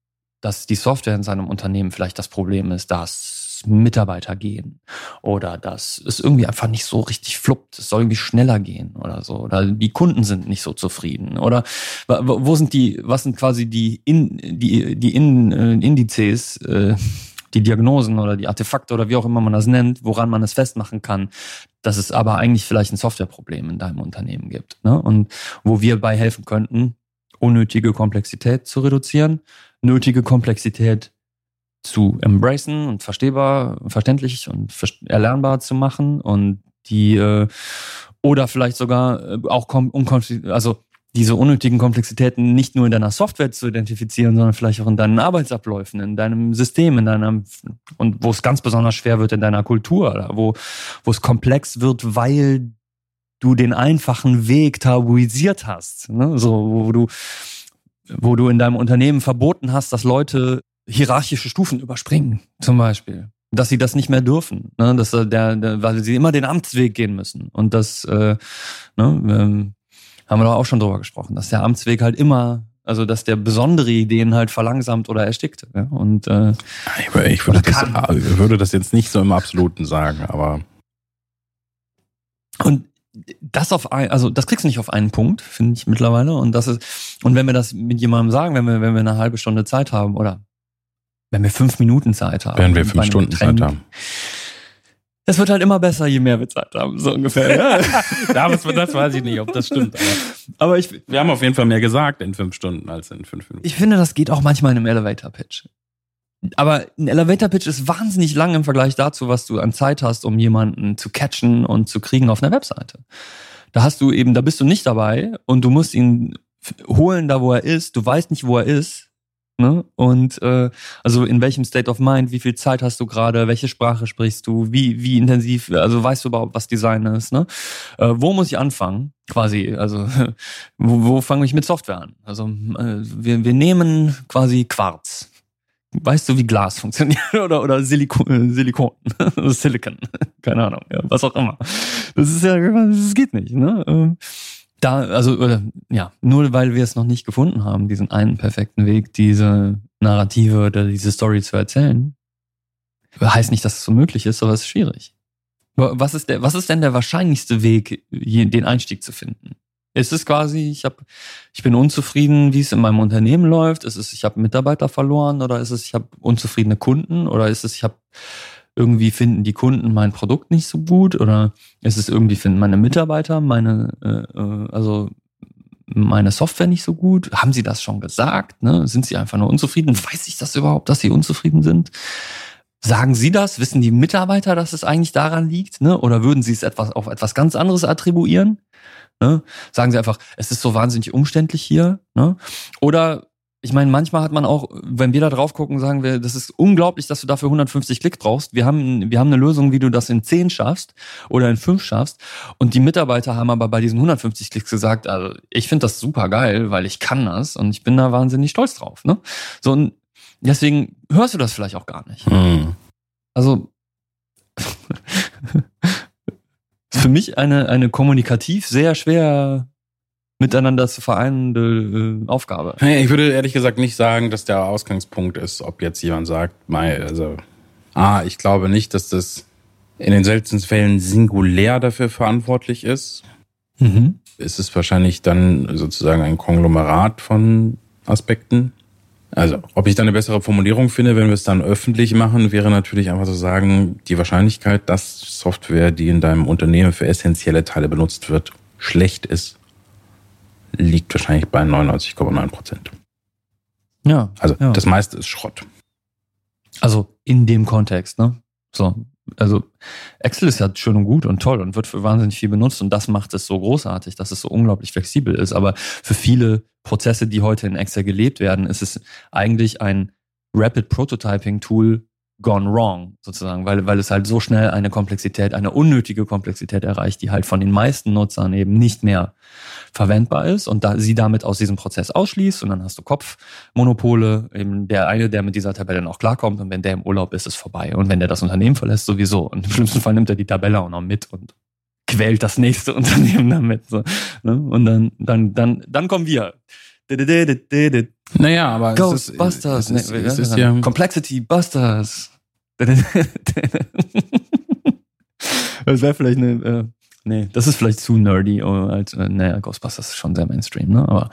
Dass die Software in seinem Unternehmen vielleicht das Problem ist, dass Mitarbeiter gehen oder dass es irgendwie einfach nicht so richtig fluppt. Es soll irgendwie schneller gehen oder so. Oder die Kunden sind nicht so zufrieden. Oder wo sind die, was sind quasi die, in, die, die in, äh, Indizes, äh, die Diagnosen oder die Artefakte oder wie auch immer man das nennt, woran man es festmachen kann, dass es aber eigentlich vielleicht ein Softwareproblem in deinem Unternehmen gibt. Ne? Und wo wir bei helfen könnten, unnötige Komplexität zu reduzieren, nötige Komplexität zu embracen und verstehbar, verständlich und erlernbar zu machen und die äh, oder vielleicht sogar äh, auch also diese unnötigen Komplexitäten nicht nur in deiner Software zu identifizieren, sondern vielleicht auch in deinen Arbeitsabläufen, in deinem System, in deinem und wo es ganz besonders schwer wird in deiner Kultur, wo wo es komplex wird, weil du den einfachen Weg tabuisiert hast, ne? so wo du wo du in deinem Unternehmen verboten hast, dass Leute hierarchische Stufen überspringen, zum Beispiel. Dass sie das nicht mehr dürfen, ne? dass der, der, weil sie immer den Amtsweg gehen müssen. Und das äh, ne, ähm, haben wir doch auch schon drüber gesprochen, dass der Amtsweg halt immer, also dass der besondere Ideen halt verlangsamt oder erstickt. Ja? Und äh, Ich, wür- ich würde, das, ich würde das jetzt nicht so im Absoluten sagen, aber Und das auf ein, also das kriegst du nicht auf einen Punkt, finde ich mittlerweile. Und das ist, und wenn wir das mit jemandem sagen, wenn wir, wenn wir eine halbe Stunde Zeit haben oder wenn wir fünf Minuten Zeit haben. werden wir fünf Stunden Trend, Zeit haben. Es wird halt immer besser, je mehr wir Zeit haben, so ungefähr. Ja. Das, das weiß ich nicht, ob das stimmt. Aber Aber ich, wir haben auf jeden Fall mehr gesagt in fünf Stunden als in fünf Minuten. ich finde, das geht auch manchmal in einem Elevator-Pitch. Aber ein Elevator-Pitch ist wahnsinnig lang im Vergleich dazu, was du an Zeit hast, um jemanden zu catchen und zu kriegen auf einer Webseite. Da hast du eben, da bist du nicht dabei und du musst ihn holen, da wo er ist. Du weißt nicht, wo er ist. Ne? Und äh, also in welchem State of Mind, wie viel Zeit hast du gerade, welche Sprache sprichst du, wie, wie intensiv, also weißt du überhaupt, was Design ist, ne? Äh, wo muss ich anfangen? Quasi, also wo, wo fange ich mit Software an? Also äh, wir, wir nehmen quasi Quarz. Weißt du, wie Glas funktioniert oder oder Silikon, Silikon, Silicon, keine Ahnung, ja, was auch immer. Das ist ja, das geht nicht. Ne? Ähm, da, also, oder, ja, nur weil wir es noch nicht gefunden haben, diesen einen perfekten Weg, diese Narrative oder diese Story zu erzählen, heißt nicht, dass es so möglich ist, aber es ist schwierig. Was ist, der, was ist denn der wahrscheinlichste Weg, den Einstieg zu finden? Ist es quasi, ich, hab, ich bin unzufrieden, wie es in meinem Unternehmen läuft? Ist es, ich habe Mitarbeiter verloren? Oder ist es, ich habe unzufriedene Kunden? Oder ist es, ich habe irgendwie finden die Kunden mein Produkt nicht so gut oder ist es irgendwie finden meine Mitarbeiter meine äh, äh, also meine Software nicht so gut? Haben sie das schon gesagt? Ne? Sind sie einfach nur unzufrieden? Weiß ich das überhaupt, dass sie unzufrieden sind? Sagen Sie das? Wissen die Mitarbeiter, dass es eigentlich daran liegt? Ne? Oder würden Sie es etwas auf etwas ganz anderes attribuieren? Ne? Sagen Sie einfach, es ist so wahnsinnig umständlich hier. Ne? Oder ich meine, manchmal hat man auch, wenn wir da drauf gucken, sagen wir, das ist unglaublich, dass du dafür 150 Klicks brauchst. Wir haben, wir haben eine Lösung, wie du das in 10 schaffst oder in 5 schaffst. Und die Mitarbeiter haben aber bei diesen 150 Klicks gesagt, also ich finde das super geil, weil ich kann das und ich bin da wahnsinnig stolz drauf. Ne? So, und deswegen hörst du das vielleicht auch gar nicht. Mhm. Also für mich eine, eine kommunikativ sehr schwer miteinander zu vereinende äh, Aufgabe. Ich würde ehrlich gesagt nicht sagen, dass der Ausgangspunkt ist, ob jetzt jemand sagt, also, ah, ich glaube nicht, dass das in den seltensten Fällen singulär dafür verantwortlich ist. Mhm. Ist es wahrscheinlich dann sozusagen ein Konglomerat von Aspekten. Also, ob ich da eine bessere Formulierung finde, wenn wir es dann öffentlich machen, wäre natürlich einfach zu sagen, die Wahrscheinlichkeit, dass Software, die in deinem Unternehmen für essentielle Teile benutzt wird, schlecht ist, liegt wahrscheinlich bei 99,9 Prozent. Ja. Also ja. das meiste ist Schrott. Also in dem Kontext, ne? So, also Excel ist ja schön und gut und toll und wird für wahnsinnig viel benutzt und das macht es so großartig, dass es so unglaublich flexibel ist. Aber für viele Prozesse, die heute in Excel gelebt werden, ist es eigentlich ein Rapid Prototyping Tool, gone wrong, sozusagen, weil, weil es halt so schnell eine Komplexität, eine unnötige Komplexität erreicht, die halt von den meisten Nutzern eben nicht mehr verwendbar ist und da sie damit aus diesem Prozess ausschließt und dann hast du Kopfmonopole, eben der eine, der mit dieser Tabelle noch klarkommt und wenn der im Urlaub ist, ist vorbei und wenn der das Unternehmen verlässt, sowieso und im schlimmsten Fall nimmt er die Tabelle auch noch mit und quält das nächste Unternehmen damit, so, ne? und dann, dann, dann, dann kommen wir. Naja, aber Ghostbusters. Es ist, es ist, es ist ja Complexity Busters. das wäre vielleicht eine. Äh, nee, das ist vielleicht zu nerdy. Als, äh, naja, Ghostbusters ist schon sehr Mainstream, ne? Aber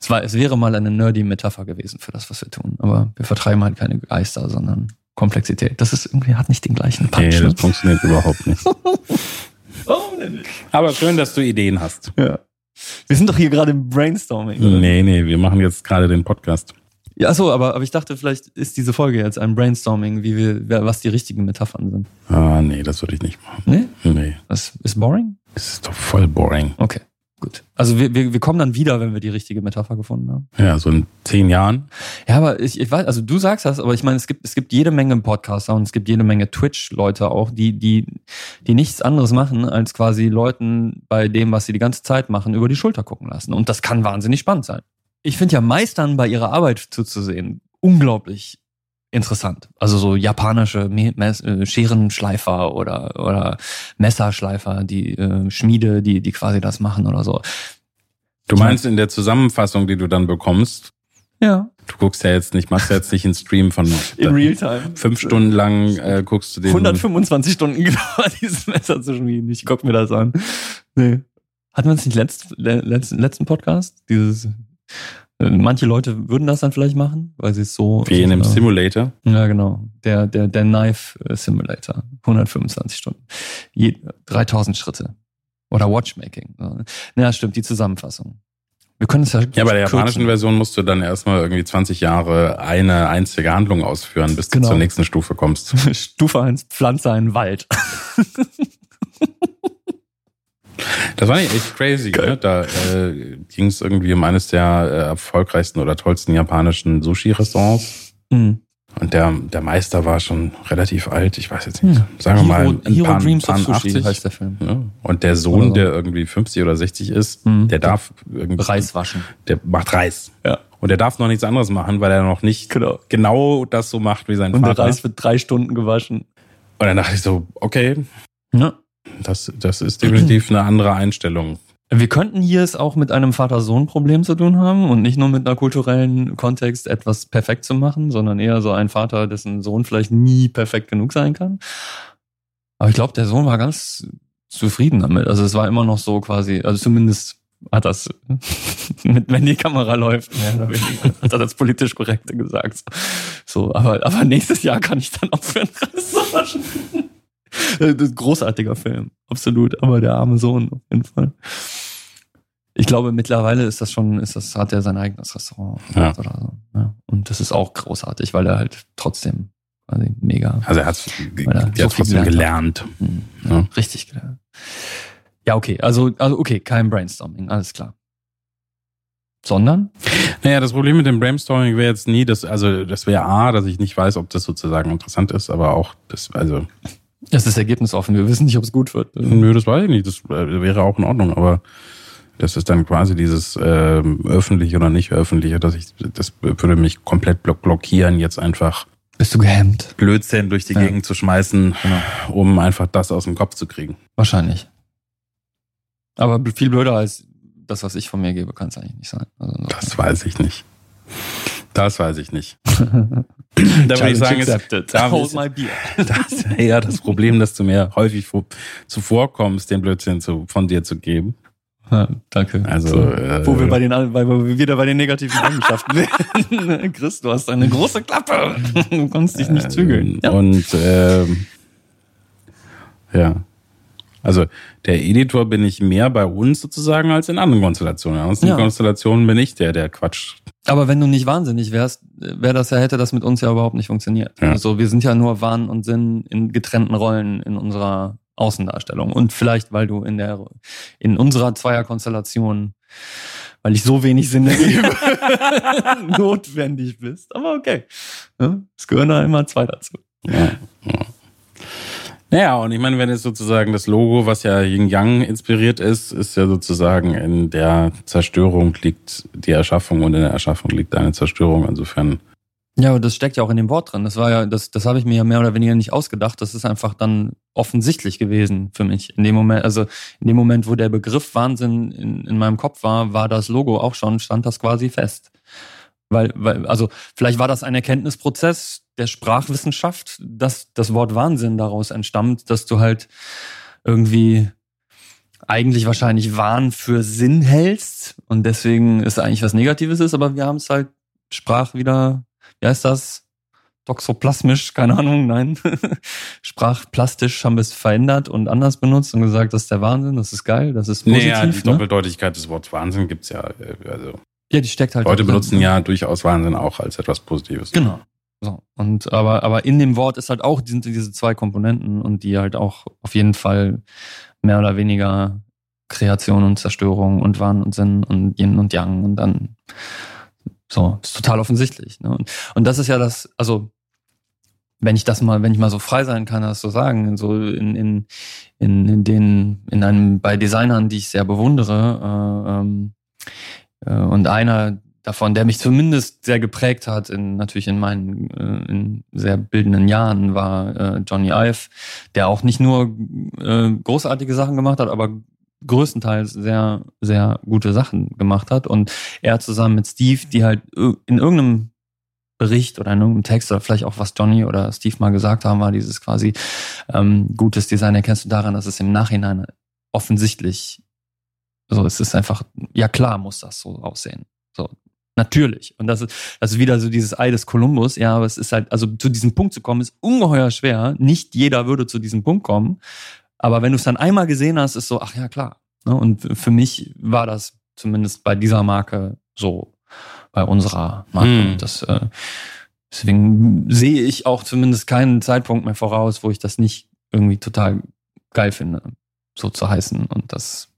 es, war, es wäre mal eine nerdy Metapher gewesen für das, was wir tun. Aber wir vertreiben halt keine Geister, sondern Komplexität. Das ist irgendwie, hat nicht den gleichen Punch. Nee, das ne? funktioniert überhaupt nicht. oh, nee. Aber schön, dass du Ideen hast. Ja. Wir sind doch hier gerade im Brainstorming. Oder? Nee, nee, wir machen jetzt gerade den Podcast. Ja, so, aber, aber ich dachte, vielleicht ist diese Folge jetzt ein Brainstorming, wie wir, was die richtigen Metaphern sind. Ah, nee, das würde ich nicht machen. Nee? Nee. Das ist boring? Das ist doch voll boring. Okay, gut. Also wir, wir, wir kommen dann wieder, wenn wir die richtige Metapher gefunden haben. Ja, so in zehn Jahren. Ja, aber ich, ich weiß, also du sagst das, aber ich meine, es gibt, es gibt jede Menge Podcaster und es gibt jede Menge Twitch-Leute auch, die, die, die nichts anderes machen, als quasi Leuten bei dem, was sie die ganze Zeit machen, über die Schulter gucken lassen. Und das kann wahnsinnig spannend sein ich finde ja Meistern bei ihrer Arbeit zuzusehen unglaublich interessant. Also so japanische äh, Scherenschleifer oder, oder Messerschleifer, die äh, Schmiede, die, die quasi das machen oder so. Du meinst in der Zusammenfassung, die du dann bekommst? Ja. Du guckst ja jetzt nicht, machst ja jetzt nicht einen Stream von in Realtime. Fünf Stunden lang äh, guckst du den. 125 Stunden gedauert, dieses Messer zu schmieden. Ich guck mir das an. Nee. Hatten wir uns nicht letzt, letzten, letzten Podcast? Dieses Manche Leute würden das dann vielleicht machen, weil sie es so. Wie in einem Simulator. Ja, genau. Der, der, der Knife Simulator. 125 Stunden. Je, 3000 Schritte. Oder Watchmaking. Ja, stimmt, die Zusammenfassung. Wir können es ja. Ja, bei der kürzen. japanischen Version musst du dann erstmal irgendwie 20 Jahre eine einzige Handlung ausführen, bis genau. du zur nächsten Stufe kommst. Stufe 1, pflanze einen Wald. Das war nicht echt crazy. Ne? Da äh, ging es irgendwie um eines der äh, erfolgreichsten oder tollsten japanischen Sushi-Restaurants. Mhm. Und der, der Meister war schon relativ alt, ich weiß jetzt nicht, hm. sagen wir Hero, mal ein Hero paar, Dreams paar 80 heißt der Film. Ja. Und der Sohn, so. der irgendwie 50 oder 60 ist, hm. der darf irgendwie... Reis waschen. Der macht Reis. Ja. Und der darf noch nichts anderes machen, weil er noch nicht genau, genau das so macht wie sein Und Vater. Und der Reis wird drei Stunden gewaschen. Und dann dachte ich so, okay, ja. Das, das ist definitiv eine andere Einstellung. Wir könnten hier es auch mit einem Vater-Sohn-Problem zu tun haben und nicht nur mit einer kulturellen Kontext etwas perfekt zu machen, sondern eher so ein Vater, dessen Sohn vielleicht nie perfekt genug sein kann. Aber ich glaube, der Sohn war ganz zufrieden damit. Also es war immer noch so quasi, also zumindest hat das, mit, wenn die Kamera läuft, mehr hat er das politisch Korrekte gesagt. So, aber, aber nächstes Jahr kann ich dann aufhören, Rest zu waschen. Großartiger Film, absolut. Aber der arme Sohn auf jeden Fall. Ich glaube, mittlerweile ist das schon, ist das, hat er sein eigenes Restaurant ja. oder so. Ja. Und das ist auch großartig, weil er halt trotzdem quasi mega. Also er hat so trotzdem gelernt. Mhm. Ja, richtig gelernt. Ja, okay. Also, also okay, kein Brainstorming, alles klar. Sondern? Naja, das Problem mit dem Brainstorming wäre jetzt nie, dass, also das wäre A, dass ich nicht weiß, ob das sozusagen interessant ist, aber auch das, also. Das ist ergebnisoffen. Wir wissen nicht, ob es gut wird. Nö, das weiß ich nicht. Das äh, wäre auch in Ordnung, aber das ist dann quasi dieses äh, öffentliche oder nicht öffentliche, dass ich, das würde mich komplett block blockieren, jetzt einfach. Bist du gehemmt? Blödsinn durch die ja. Gegend zu schmeißen, genau. um einfach das aus dem Kopf zu kriegen. Wahrscheinlich. Aber viel blöder als das, was ich von mir gebe, kann es eigentlich nicht sein. Also das weiß ich nicht. Das weiß ich nicht. da würde ich sagen, ist, da Hold my beer. Das, ja, das Problem, dass du mir häufig zuvorkommst, den Blödsinn zu, von dir zu geben. Ja, danke. Also, so, äh, wo wir bei den, wir wieder bei den negativen Eigenschaften werden. Chris, du hast eine große Klappe. Du kannst dich nicht zügeln. Ja. Und ähm, ja, also der Editor bin ich mehr bei uns sozusagen als in anderen Konstellationen. In anderen ja. Konstellationen bin ich der, der Quatsch. Aber wenn du nicht wahnsinnig wärst, wäre das ja, hätte das mit uns ja überhaupt nicht funktioniert. Ja. Also wir sind ja nur Wahn und Sinn in getrennten Rollen in unserer Außendarstellung. Und vielleicht, weil du in der, in unserer Zweierkonstellation, weil ich so wenig Sinn ergebe, notwendig bist. Aber okay. Es gehören da immer zwei dazu. Ja, ja. Naja, und ich meine, wenn es sozusagen das Logo, was ja Yin Yang inspiriert ist, ist ja sozusagen in der Zerstörung liegt die Erschaffung und in der Erschaffung liegt eine Zerstörung. Insofern. Ja, aber das steckt ja auch in dem Wort drin. Das war ja, das, das habe ich mir ja mehr oder weniger nicht ausgedacht. Das ist einfach dann offensichtlich gewesen für mich. In dem Moment, also in dem Moment, wo der Begriff Wahnsinn in, in meinem Kopf war, war das Logo auch schon, stand das quasi fest. Weil, weil, also vielleicht war das ein Erkenntnisprozess der Sprachwissenschaft, dass das Wort Wahnsinn daraus entstammt, dass du halt irgendwie eigentlich wahrscheinlich Wahn für Sinn hältst und deswegen ist eigentlich was Negatives ist, aber wir haben es halt Sprach wieder, wie heißt das? Toxoplasmisch, keine Ahnung, nein. Sprachplastisch haben wir es verändert und anders benutzt und gesagt, das ist der Wahnsinn, das ist geil, das ist positiv. Naja, die ne? Doppeldeutigkeit des Wortes Wahnsinn gibt's ja, äh, also ja, die steckt halt. Leute benutzen drin. ja durchaus Wahnsinn auch als etwas Positives. Genau. So. Und aber, aber in dem Wort ist halt auch, sind diese zwei Komponenten und die halt auch auf jeden Fall mehr oder weniger Kreation und Zerstörung und Wahn und Sinn und Yin und Yang und dann so, ist total offensichtlich. Ne? Und, und das ist ja das, also wenn ich das mal, wenn ich mal so frei sein kann, das so sagen, so in, in, in, in den, in einem, bei Designern, die ich sehr bewundere, äh, ähm, äh, und einer davon, der mich zumindest sehr geprägt hat, in, natürlich in meinen äh, in sehr bildenden Jahren, war äh, Johnny Ive, der auch nicht nur äh, großartige Sachen gemacht hat, aber größtenteils sehr, sehr gute Sachen gemacht hat. Und er zusammen mit Steve, die halt in irgendeinem Bericht oder in irgendeinem Text oder vielleicht auch was Johnny oder Steve mal gesagt haben, war dieses quasi ähm, gutes Design erkennst du daran, dass es im Nachhinein offensichtlich so, es ist einfach, ja klar muss das so aussehen. So, natürlich. Und das ist, das ist wieder so dieses Ei des Kolumbus. Ja, aber es ist halt, also zu diesem Punkt zu kommen, ist ungeheuer schwer. Nicht jeder würde zu diesem Punkt kommen. Aber wenn du es dann einmal gesehen hast, ist so, ach ja, klar. Ne? Und für mich war das zumindest bei dieser Marke so, bei unserer Marke. Hm. Das, äh, deswegen sehe ich auch zumindest keinen Zeitpunkt mehr voraus, wo ich das nicht irgendwie total geil finde, so zu heißen. Und das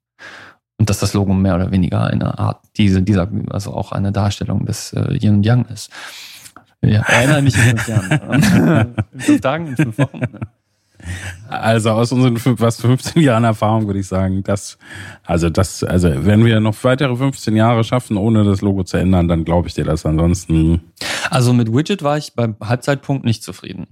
Und dass das Logo mehr oder weniger eine Art, diese, dieser, also auch eine Darstellung des äh, Yin und Yang ist. Ja, erinnere mich in fünf Jahren. in fünf Tagen, in fünf Wochen. Also aus unseren fast 15 Jahren Erfahrung würde ich sagen, dass, also das, also wenn wir noch weitere 15 Jahre schaffen, ohne das Logo zu ändern, dann glaube ich dir das. Ansonsten. Also mit Widget war ich beim Halbzeitpunkt nicht zufrieden.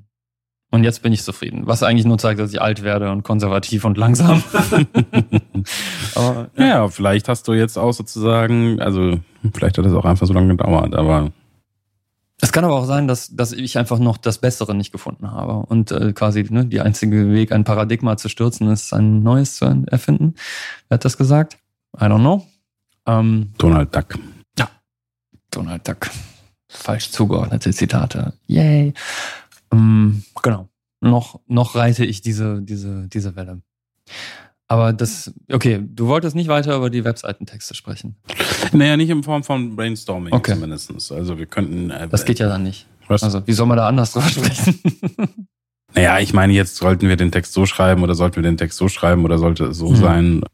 Und jetzt bin ich zufrieden. Was eigentlich nur zeigt, dass ich alt werde und konservativ und langsam. aber, ja. ja, vielleicht hast du jetzt auch sozusagen, also vielleicht hat es auch einfach so lange gedauert, aber es kann aber auch sein, dass, dass ich einfach noch das Bessere nicht gefunden habe. Und äh, quasi ne, die einzige Weg, ein Paradigma zu stürzen, ist ein neues zu erfinden. Wer hat das gesagt? I don't know. Ähm, Donald Duck. Ja, Donald Duck. Falsch zugeordnete Zitate. Yay. Ähm, genau. Noch, noch reite ich diese, diese, diese Welle. Aber das, okay, du wolltest nicht weiter über die Webseitentexte sprechen. Naja, nicht in Form von Brainstorming okay. zumindest. Also wir könnten. Äh, das geht ja dann nicht. Was? Also, wie soll man da anders drüber sprechen? naja, ich meine, jetzt sollten wir den Text so schreiben oder sollten wir den Text so schreiben oder sollte es so mhm. sein.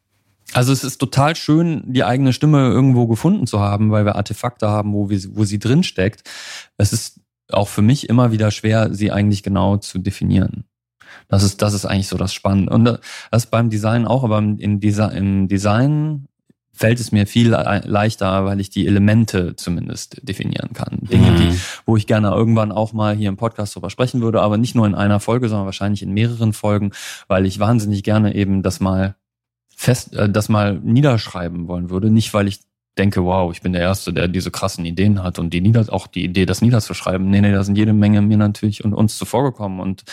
Also es ist total schön, die eigene Stimme irgendwo gefunden zu haben, weil wir Artefakte haben, wo, wir, wo sie drin steckt. Es ist auch für mich immer wieder schwer, sie eigentlich genau zu definieren. Das ist, das ist eigentlich so das Spannende. Und das ist beim Design auch, aber im, Desi im Design fällt es mir viel leichter, weil ich die Elemente zumindest definieren kann. Dinge, mhm. die, wo ich gerne irgendwann auch mal hier im Podcast drüber sprechen würde, aber nicht nur in einer Folge, sondern wahrscheinlich in mehreren Folgen, weil ich wahnsinnig gerne eben das mal fest, äh, das mal niederschreiben wollen würde. Nicht, weil ich denke, wow, ich bin der Erste, der diese krassen Ideen hat und die nieder, auch die Idee, das niederzuschreiben. Nee, nee, da sind jede Menge mir natürlich und uns zuvorgekommen und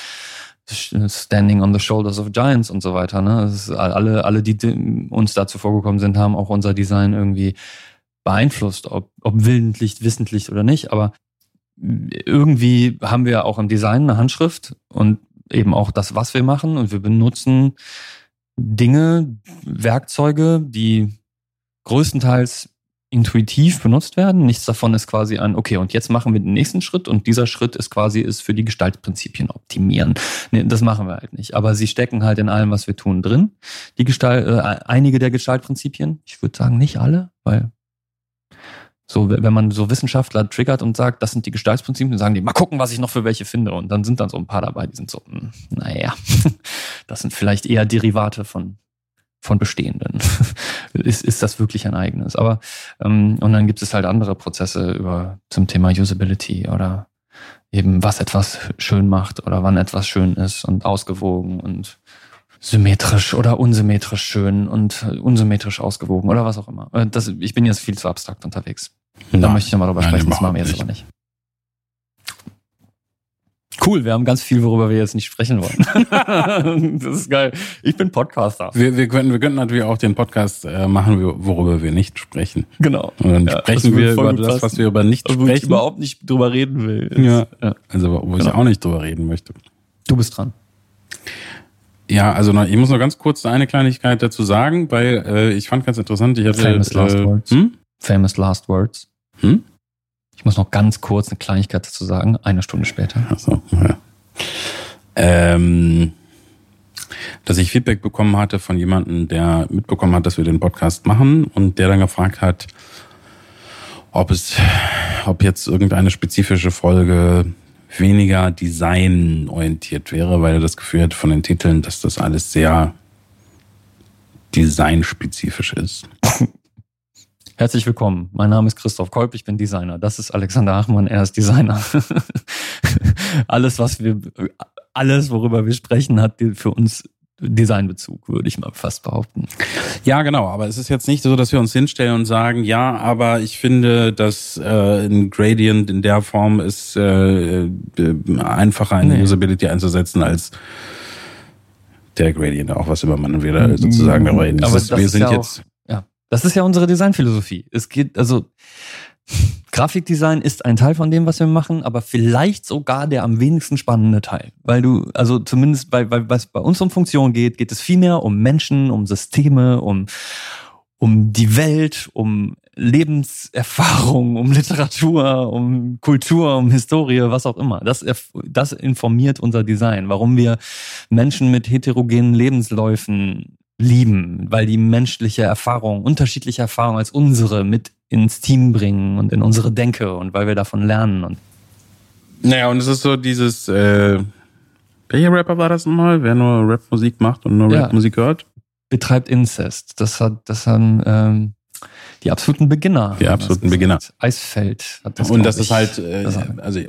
Standing on the Shoulders of Giants und so weiter. Ne? Alle, alle, die uns dazu vorgekommen sind, haben auch unser Design irgendwie beeinflusst, ob, ob willentlich, wissentlich oder nicht. Aber irgendwie haben wir auch im Design eine Handschrift und eben auch das, was wir machen. Und wir benutzen Dinge, Werkzeuge, die größtenteils intuitiv benutzt werden. Nichts davon ist quasi ein, okay, und jetzt machen wir den nächsten Schritt und dieser Schritt ist quasi, ist für die Gestaltprinzipien optimieren. Nee, das machen wir halt nicht. Aber sie stecken halt in allem, was wir tun, drin. Die Gestalt, äh, einige der Gestaltprinzipien, ich würde sagen nicht alle, weil so, wenn man so Wissenschaftler triggert und sagt, das sind die Gestaltsprinzipien, dann sagen die, mal gucken, was ich noch für welche finde. Und dann sind dann so ein paar dabei, die sind so, hm, naja, das sind vielleicht eher Derivate von von bestehenden. ist, ist das wirklich ein eigenes? Aber ähm, und dann gibt es halt andere Prozesse über zum Thema Usability oder eben was etwas schön macht oder wann etwas schön ist und ausgewogen und symmetrisch oder unsymmetrisch schön und unsymmetrisch ausgewogen oder was auch immer. Äh, das, ich bin jetzt viel zu abstrakt unterwegs. Da möchte ich nochmal drüber sprechen, das machen wir jetzt aber nicht. Cool, wir haben ganz viel, worüber wir jetzt nicht sprechen wollen. das ist geil. Ich bin Podcaster. Wir, wir, könnten, wir könnten natürlich auch den Podcast äh, machen, worüber wir nicht sprechen. Genau. Und dann ja, sprechen wir über das, was wir über nicht wo sprechen. ich überhaupt nicht drüber reden will. Ja. ja. Also wo genau. ich auch nicht drüber reden möchte. Du bist dran. Ja, also ich muss noch ganz kurz eine Kleinigkeit dazu sagen, weil äh, ich fand ganz interessant, ich hatte Famous äh, Last Words. Hm? Famous Last Words. Hm? Ich muss noch ganz kurz eine Kleinigkeit dazu sagen, eine Stunde später. Ach so, ja. Ähm, dass ich Feedback bekommen hatte von jemandem, der mitbekommen hat, dass wir den Podcast machen und der dann gefragt hat, ob es, ob jetzt irgendeine spezifische Folge weniger designorientiert wäre, weil er das Gefühl hat von den Titeln, dass das alles sehr designspezifisch ist. Herzlich willkommen. Mein Name ist Christoph Kolb, ich bin Designer. Das ist Alexander Achmann, er ist Designer. alles, was wir, alles, worüber wir sprechen, hat für uns Designbezug, würde ich mal fast behaupten. Ja, genau. Aber es ist jetzt nicht so, dass wir uns hinstellen und sagen, ja, aber ich finde, dass äh, ein Gradient in der Form ist äh, einfacher in nee. Usability einzusetzen als der Gradient, auch was immer man wieder sozusagen darüber Aber das wir sind ja jetzt das ist ja unsere Designphilosophie. Es geht, also Grafikdesign ist ein Teil von dem, was wir machen, aber vielleicht sogar der am wenigsten spannende Teil. Weil du, also zumindest bei, bei was bei uns um Funktion geht, geht es viel mehr um Menschen, um Systeme, um, um die Welt, um Lebenserfahrung, um Literatur, um Kultur, um Historie, was auch immer. Das, das informiert unser Design, warum wir Menschen mit heterogenen Lebensläufen lieben, weil die menschliche Erfahrung, unterschiedliche Erfahrungen als unsere mit ins Team bringen und in unsere Denke und weil wir davon lernen. Und naja, und es ist so dieses, äh, welcher Rapper war das nochmal? Wer nur Rapmusik macht und nur ja. Rapmusik hört? Betreibt Incest. Das hat, das haben ähm, die absoluten Beginner. Die absoluten Beginner. Eisfeld hat das. Und das ist halt, äh, also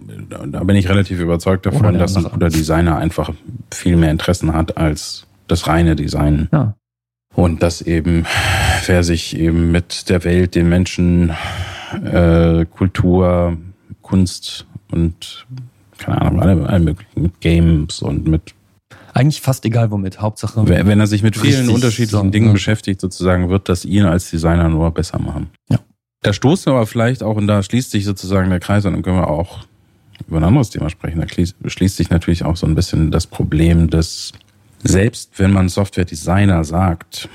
da bin ich relativ überzeugt davon, dass ein guter Designer einfach viel mehr Interessen hat als das reine Design. Ja. Und dass eben, wer sich eben mit der Welt, den Menschen, äh, Kultur, Kunst und keine Ahnung, alle, alle möglichen, mit Games und mit eigentlich fast egal womit, Hauptsache. Wenn er sich mit vielen unterschiedlichen so, Dingen ja. beschäftigt, sozusagen, wird das ihn als Designer nur besser machen. Ja. Da stoßen wir aber vielleicht auch, und da schließt sich sozusagen der Kreis, und dann können wir auch über ein anderes Thema sprechen. Da schließt sich natürlich auch so ein bisschen das Problem des selbst wenn man Software-Designer sagt,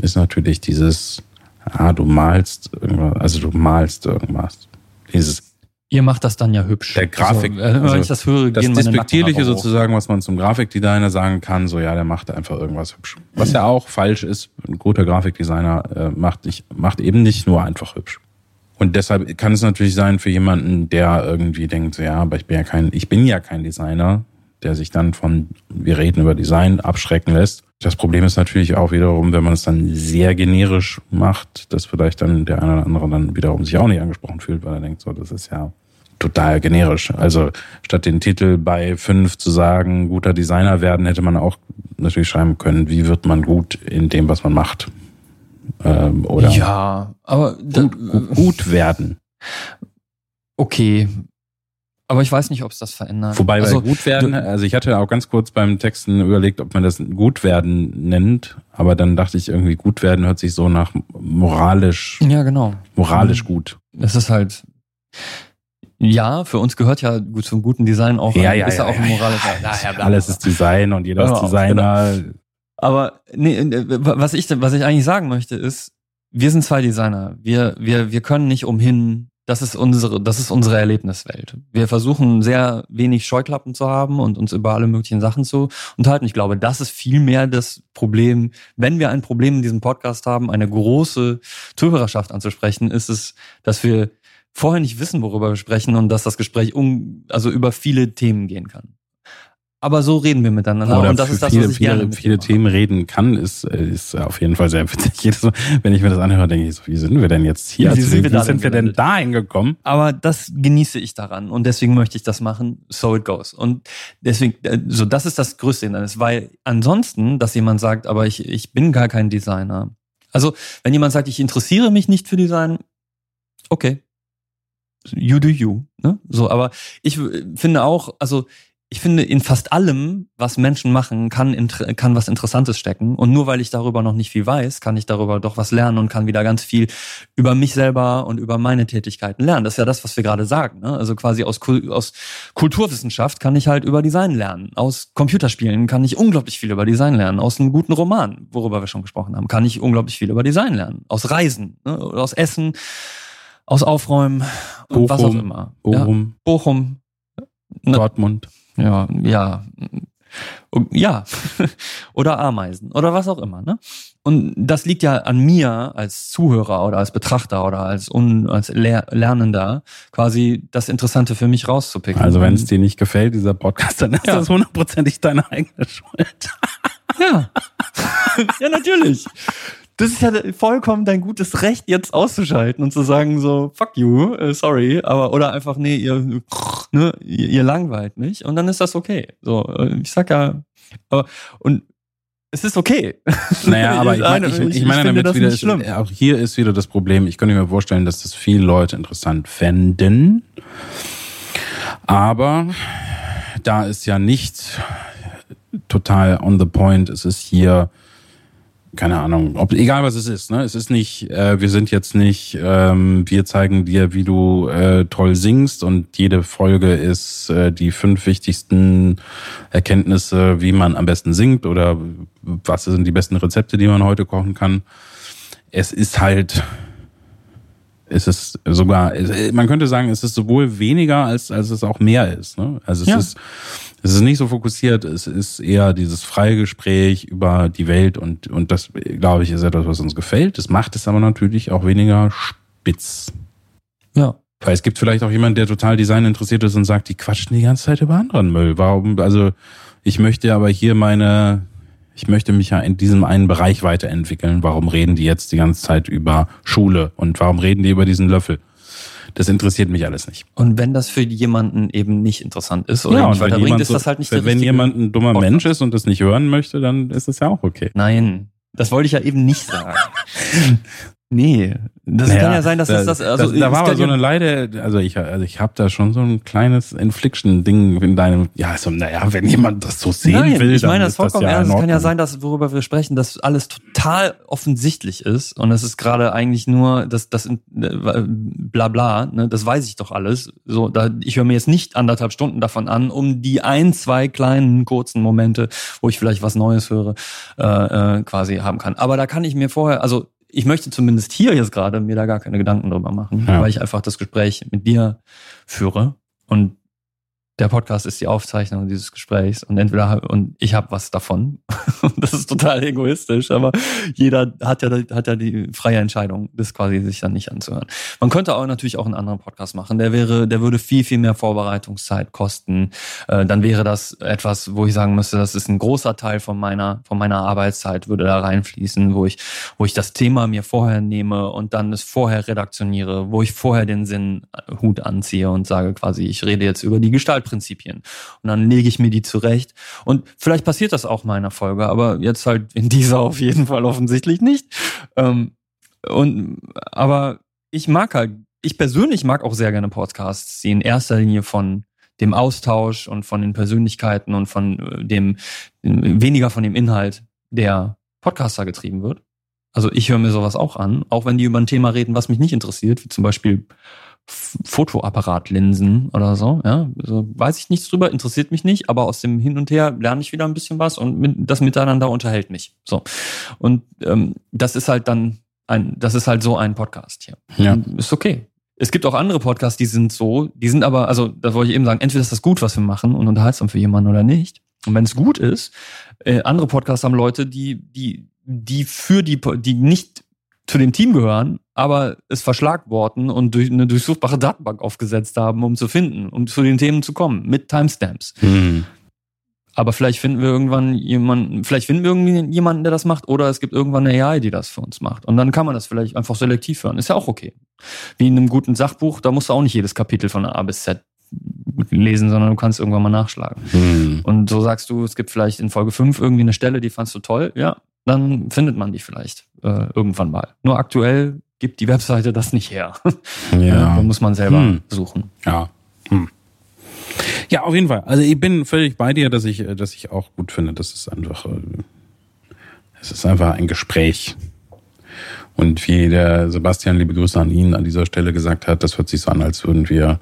ist natürlich dieses, ah, du malst irgendwas, also du malst irgendwas. Dieses Ihr macht das dann ja hübsch. Der Grafik. Also, äh, wenn ich das höre, das Despektierliche sozusagen, was man zum Grafikdesigner sagen kann, so ja, der macht einfach irgendwas hübsch. Was ja auch falsch ist, ein guter Grafikdesigner äh, macht, ich, macht eben nicht nur einfach hübsch. Und deshalb kann es natürlich sein für jemanden, der irgendwie denkt, so, ja, aber ich bin ja kein, ich bin ja kein Designer, der sich dann von, wir reden über Design, abschrecken lässt. Das Problem ist natürlich auch wiederum, wenn man es dann sehr generisch macht, dass vielleicht dann der eine oder andere dann wiederum sich auch nicht angesprochen fühlt, weil er denkt, so, das ist ja total generisch. Also statt den Titel bei fünf zu sagen, guter Designer werden, hätte man auch natürlich schreiben können, wie wird man gut in dem, was man macht. Ähm, oder ja, aber gut, gut werden. Okay, aber ich weiß nicht, ob es das verändert. Wobei also, bei gut werden, also ich hatte auch ganz kurz beim Texten überlegt, ob man das gut werden nennt, aber dann dachte ich irgendwie gut werden hört sich so nach moralisch. Ja, genau. Moralisch gut. Es ist halt ja, für uns gehört ja gut zum guten Design auch ja, ja, ist ja, ja auch ein moralischer. Ja, ja, alles ist Design und jeder ist Designer. Genau. Aber nee, äh, was ich was ich eigentlich sagen möchte ist, wir sind zwei Designer. Wir wir wir können nicht umhin das ist unsere, das ist unsere Erlebniswelt. Wir versuchen sehr wenig Scheuklappen zu haben und uns über alle möglichen Sachen zu unterhalten. Ich glaube, das ist viel mehr das Problem. Wenn wir ein Problem in diesem Podcast haben, eine große Zuhörerschaft anzusprechen, ist es, dass wir vorher nicht wissen, worüber wir sprechen und dass das Gespräch um, also über viele Themen gehen kann. Aber so reden wir miteinander. Oder und das ist das, viele, was ich viele, gerne viele Themen reden kann, ist, ist auf jeden Fall sehr witzig. Jedes Mal, wenn ich mir das anhöre, denke ich so, wie sind wir denn jetzt hier? Wie, sind, wie, wir, sind wir denn da hingekommen? Aber das genieße ich daran und deswegen möchte ich das machen. So it goes. Und deswegen, äh, so das ist das größte Hindernis, weil ansonsten, dass jemand sagt, aber ich, ich bin gar kein Designer. Also, wenn jemand sagt, ich interessiere mich nicht für Design, okay. You do you. Ne? So, aber ich finde auch, also ich finde, in fast allem, was Menschen machen, kann, kann was Interessantes stecken. Und nur weil ich darüber noch nicht viel weiß, kann ich darüber doch was lernen und kann wieder ganz viel über mich selber und über meine Tätigkeiten lernen. Das ist ja das, was wir gerade sagen. Ne? Also quasi aus, aus Kulturwissenschaft kann ich halt über Design lernen. Aus Computerspielen kann ich unglaublich viel über Design lernen. Aus einem guten Roman, worüber wir schon gesprochen haben, kann ich unglaublich viel über Design lernen. Aus Reisen, ne? aus Essen, aus Aufräumen und Bochum, was auch immer. Bochum. Ja? Bochum. Dortmund. Ja, ja. Ja. oder Ameisen oder was auch immer, ne? Und das liegt ja an mir als Zuhörer oder als Betrachter oder als, Un als Ler Lernender, quasi das Interessante für mich rauszupicken. Also wenn es dir nicht gefällt, dieser Podcast, dann ist ja. das hundertprozentig deine eigene Schuld. ja. ja, natürlich das ist ja vollkommen dein gutes Recht, jetzt auszuschalten und zu sagen so, fuck you, äh, sorry, aber oder einfach, nee, ihr, ne, ihr, langweilt mich und dann ist das okay. So, äh, ich sag ja, aber, und es ist okay. Naja, aber ich, mein, ich, ich, ich meine damit wieder, ist, auch hier ist wieder das Problem, ich könnte mir vorstellen, dass das viele Leute interessant fänden, aber da ist ja nicht total on the point, es ist hier keine Ahnung, ob egal was es ist, ne? Es ist nicht, äh, wir sind jetzt nicht, ähm, wir zeigen dir, wie du äh, toll singst und jede Folge ist äh, die fünf wichtigsten Erkenntnisse, wie man am besten singt oder was sind die besten Rezepte, die man heute kochen kann. Es ist halt, es ist sogar, man könnte sagen, es ist sowohl weniger als als es auch mehr ist. Ne? Also es ja. ist Es ist nicht so fokussiert, es ist eher dieses freie Gespräch über die Welt und, und das, glaube ich, ist etwas, was uns gefällt. Das macht es aber natürlich auch weniger spitz. Ja. Weil es gibt vielleicht auch jemanden, der total Design interessiert ist und sagt, die quatschen die ganze Zeit über anderen Müll. Warum, also ich möchte aber hier meine, ich möchte mich ja in diesem einen Bereich weiterentwickeln. Warum reden die jetzt die ganze Zeit über Schule und warum reden die über diesen Löffel? Das interessiert mich alles nicht. Und wenn das für jemanden eben nicht interessant ist oder ja, nicht weiterbringt, ist das halt nicht Wenn, wenn jemand ein dummer Podcast. Mensch ist und das nicht hören möchte, dann ist das ja auch okay. Nein, das wollte ich ja eben nicht sagen. Nee, das naja, kann ja sein, dass das, das also das, da war aber so eine Leide, also ich also ich habe da schon so ein kleines Infliction Ding in deinem ja, so naja, wenn jemand das so sehen Nein, will, ich meine das vollkommen das ja ernst, es kann ja sein, dass worüber wir sprechen, dass alles total offensichtlich ist und es ist gerade eigentlich nur das das äh, bla bla, ne, das weiß ich doch alles. So, da ich höre mir jetzt nicht anderthalb Stunden davon an, um die ein, zwei kleinen kurzen Momente, wo ich vielleicht was Neues höre, äh, äh, quasi haben kann. Aber da kann ich mir vorher, also ich möchte zumindest hier jetzt gerade mir da gar keine Gedanken drüber machen, ja. weil ich einfach das Gespräch mit dir führe und der Podcast ist die Aufzeichnung dieses Gesprächs und entweder und ich habe was davon. das ist total egoistisch, aber jeder hat ja hat ja die freie Entscheidung, das quasi sich dann nicht anzuhören. Man könnte auch natürlich auch einen anderen Podcast machen. Der wäre, der würde viel viel mehr Vorbereitungszeit kosten. Äh, dann wäre das etwas, wo ich sagen müsste, das ist ein großer Teil von meiner von meiner Arbeitszeit würde da reinfließen, wo ich wo ich das Thema mir vorher nehme und dann es vorher redaktioniere, wo ich vorher den Sinn Hut anziehe und sage quasi, ich rede jetzt über die Gestalt Prinzipien. Und dann lege ich mir die zurecht. Und vielleicht passiert das auch mal in einer Folge, aber jetzt halt in dieser auf jeden Fall offensichtlich nicht. Ähm, und, aber ich mag halt, ich persönlich mag auch sehr gerne Podcasts, die in erster Linie von dem Austausch und von den Persönlichkeiten und von äh, dem, weniger von dem Inhalt der Podcaster getrieben wird. Also ich höre mir sowas auch an, auch wenn die über ein Thema reden, was mich nicht interessiert, wie zum Beispiel Fotoapparatlinsen oder so. Ja, also weiß ich nichts drüber, interessiert mich nicht, aber aus dem Hin und Her lerne ich wieder ein bisschen was und mit, das Miteinander unterhält mich. So und ähm, das ist halt dann ein, das ist halt so ein Podcast hier. Ja. Ist okay. Es gibt auch andere Podcasts, die sind so, die sind aber, also das wollte ich eben sagen, entweder ist das gut, was wir machen und unterhaltsam für jemanden oder nicht. Und wenn es gut ist, äh, andere Podcasts haben Leute, die, die, die für die, die nicht zu dem Team gehören, aber es verschlagworten und durch eine durchsuchbare Datenbank aufgesetzt haben, um zu finden, um zu den Themen zu kommen, mit Timestamps. Mhm. Aber vielleicht finden wir irgendwann jemanden, vielleicht finden wir irgendwie jemanden, der das macht, oder es gibt irgendwann eine AI, die das für uns macht. Und dann kann man das vielleicht einfach selektiv hören. Ist ja auch okay. Wie in einem guten Sachbuch, da musst du auch nicht jedes Kapitel von A bis Z lesen, sondern du kannst irgendwann mal nachschlagen. Mhm. Und so sagst du, es gibt vielleicht in Folge 5 irgendwie eine Stelle, die fandst du toll. Ja, dann findet man die vielleicht äh, irgendwann mal. Nur aktuell gibt die Webseite das nicht her. Ja. da muss man selber hm. suchen. Ja. Hm. Ja, auf jeden Fall. Also ich bin völlig bei dir, dass ich, dass ich auch gut finde, dass es einfach, äh, es ist einfach ein Gespräch. Und wie der Sebastian, liebe Grüße an ihn, an dieser Stelle gesagt hat, das hört sich so an, als würden wir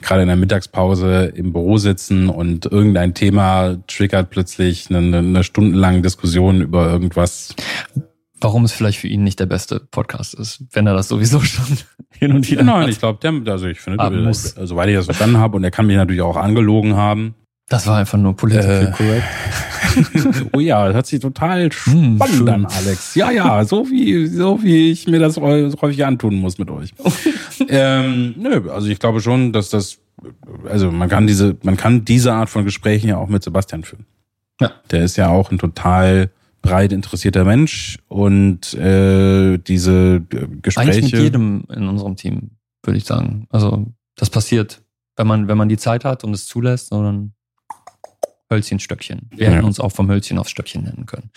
gerade in der Mittagspause im Büro sitzen und irgendein Thema triggert plötzlich eine, eine stundenlange Diskussion über irgendwas. Warum es vielleicht für ihn nicht der beste Podcast ist, wenn er das sowieso schon hin und wieder Nein, hat. ich glaube, der, also ich finde, soweit also, ich das verstanden habe, und er kann mich natürlich auch angelogen haben. Das war einfach nur political äh, correct. oh ja, das hat sich total hm, spannend hm, an, Alex. Ja, ja, so wie, so wie ich mir das häufig antun muss mit euch. ähm, nö, also ich glaube schon, dass das, also man kann diese, man kann diese Art von Gesprächen ja auch mit Sebastian führen. Ja. Der ist ja auch ein total breit interessierter Mensch und äh, diese äh, Gespräche. Eigentlich mit jedem in unserem Team, würde ich sagen. Also das passiert, wenn man, wenn man die Zeit hat und es zulässt, dann Hölzchenstöckchen. Wir ja. hätten uns auch vom Hölzchen aufs Stöckchen nennen können.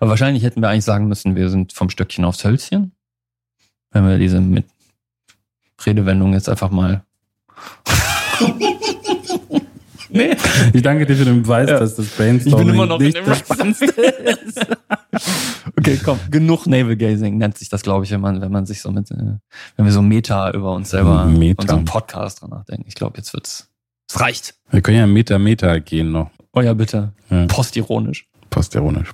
Aber wahrscheinlich hätten wir eigentlich sagen müssen, wir sind vom Stöckchen aufs Hölzchen. Wenn wir diese mit Redewendung jetzt einfach mal. nee. Ich danke dir für den Beweis, ja. dass das Brainstorming ich bin immer noch nicht das Spannendste ist. okay, komm, genug Navel Gazing nennt sich das, glaube ich, wenn man, wenn man sich so mit, äh, wenn wir so Meta über uns selber, Meta. unseren Podcast dran nachdenken. Ich glaube, jetzt wird's, es reicht. Wir können ja Meta Meta gehen noch. Oh ja, bitte. Ja. Postironisch. Postironisch.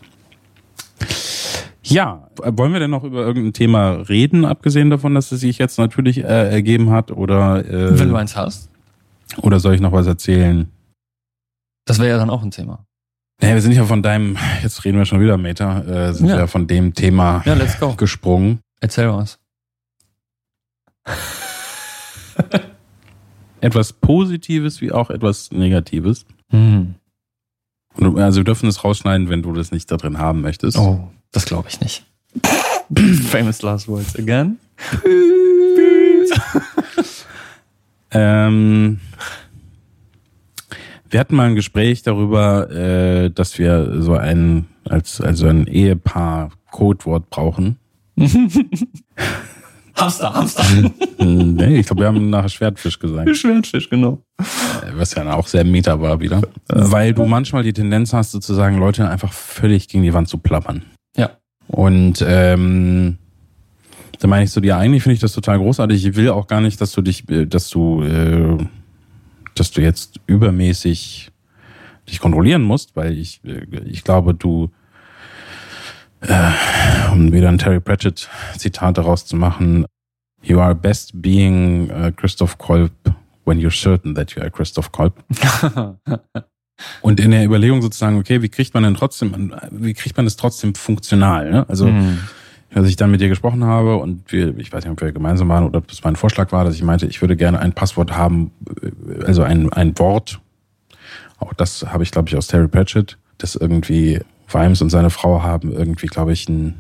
Ja, wollen wir denn noch über irgendein Thema reden, abgesehen davon, dass es sich jetzt natürlich äh, ergeben hat? Oder äh, wenn du eins hast. Oder soll ich noch was erzählen? Das wäre ja dann auch ein Thema. Naja, wir sind ja von deinem, jetzt reden wir schon wieder Meta, äh, sind ja. wir von dem Thema ja, let's go. gesprungen. Erzähl was. etwas Positives wie auch etwas Negatives. Hm. Also wir dürfen es rausschneiden, wenn du das nicht da drin haben möchtest. Oh, das glaube ich nicht. Famous last words again. ähm, wir hatten mal ein Gespräch darüber, äh, dass wir so ein als also ein Ehepaar Codewort brauchen. Hamster, Hamster. nee, ich glaube, wir haben nachher Schwertfisch gesagt. Schwertfisch, genau. Äh, was ja auch sehr meta war wieder. Weil du manchmal die Tendenz hast, sozusagen Leute einfach völlig gegen die Wand zu plappern. Ja. Und ähm, da meine ich so, dir eigentlich finde ich das total großartig. Ich will auch gar nicht, dass du dich, äh, dass du, äh, dass du jetzt übermäßig dich kontrollieren musst, weil ich, äh, ich glaube, du äh, um wieder ein Terry Pratchett Zitat daraus zu machen, you are best being uh, Christoph Kolb when you're certain that you are Christoph Kolb. Und in der Überlegung sozusagen, okay, wie kriegt man denn trotzdem, wie kriegt man es trotzdem funktional? Ne? Also, mhm. als ich dann mit dir gesprochen habe und wir, ich weiß nicht, ob wir gemeinsam waren oder ob das mein Vorschlag war, dass ich meinte, ich würde gerne ein Passwort haben, also ein, ein Wort. Auch das habe ich, glaube ich, aus Terry Pratchett, das irgendwie Vimes und seine Frau haben irgendwie, glaube ich, ein